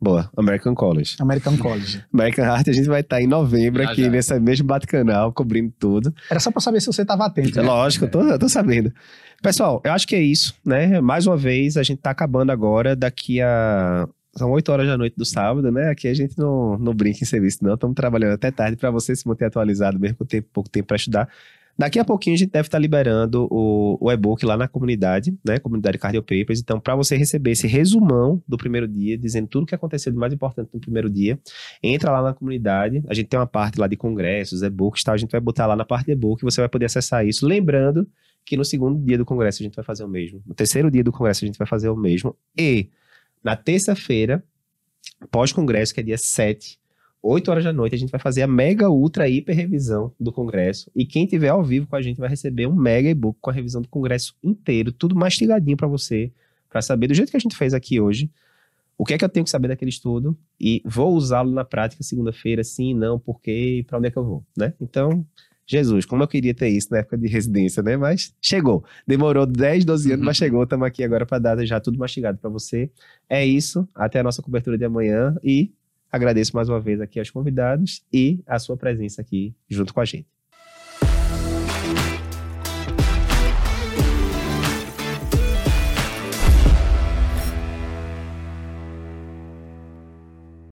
Boa, American College. American College. American Heart a gente vai estar em novembro Já, aqui já. nesse mesmo bate-canal, cobrindo tudo. Era só para saber se você estava atento. É né? lógico, eu tô, eu tô sabendo. Pessoal, eu acho que é isso, né? Mais uma vez, a gente tá acabando agora, daqui a. São 8 horas da noite do sábado, né? Aqui a gente não, não brinca em serviço, não. Estamos trabalhando até tarde para você se manter atualizado, mesmo com tempo, pouco tempo para estudar. Daqui a pouquinho a gente deve estar liberando o, o e-book lá na comunidade, né? Comunidade Cardio Papers. Então, para você receber esse resumão do primeiro dia, dizendo tudo o que aconteceu de mais importante no primeiro dia, entra lá na comunidade. A gente tem uma parte lá de congressos, e-books tal. A gente vai botar lá na parte de e-book e você vai poder acessar isso. Lembrando que no segundo dia do congresso a gente vai fazer o mesmo. No terceiro dia do congresso a gente vai fazer o mesmo. E na terça-feira, pós-congresso, que é dia 7, 8 horas da noite, a gente vai fazer a mega, ultra, hiper revisão do congresso. E quem tiver ao vivo com a gente vai receber um mega e-book com a revisão do congresso inteiro, tudo mastigadinho para você, para saber do jeito que a gente fez aqui hoje. O que é que eu tenho que saber daquele estudo e vou usá-lo na prática segunda-feira, sim, não, por quê, para onde é que eu vou, né? Então, Jesus, como eu queria ter isso na época de residência, né? Mas chegou. Demorou 10, 12 anos, mas chegou. Estamos aqui agora para dar já tudo mastigado para você. É isso. Até a nossa cobertura de amanhã e agradeço mais uma vez aqui aos convidados e a sua presença aqui junto com a gente.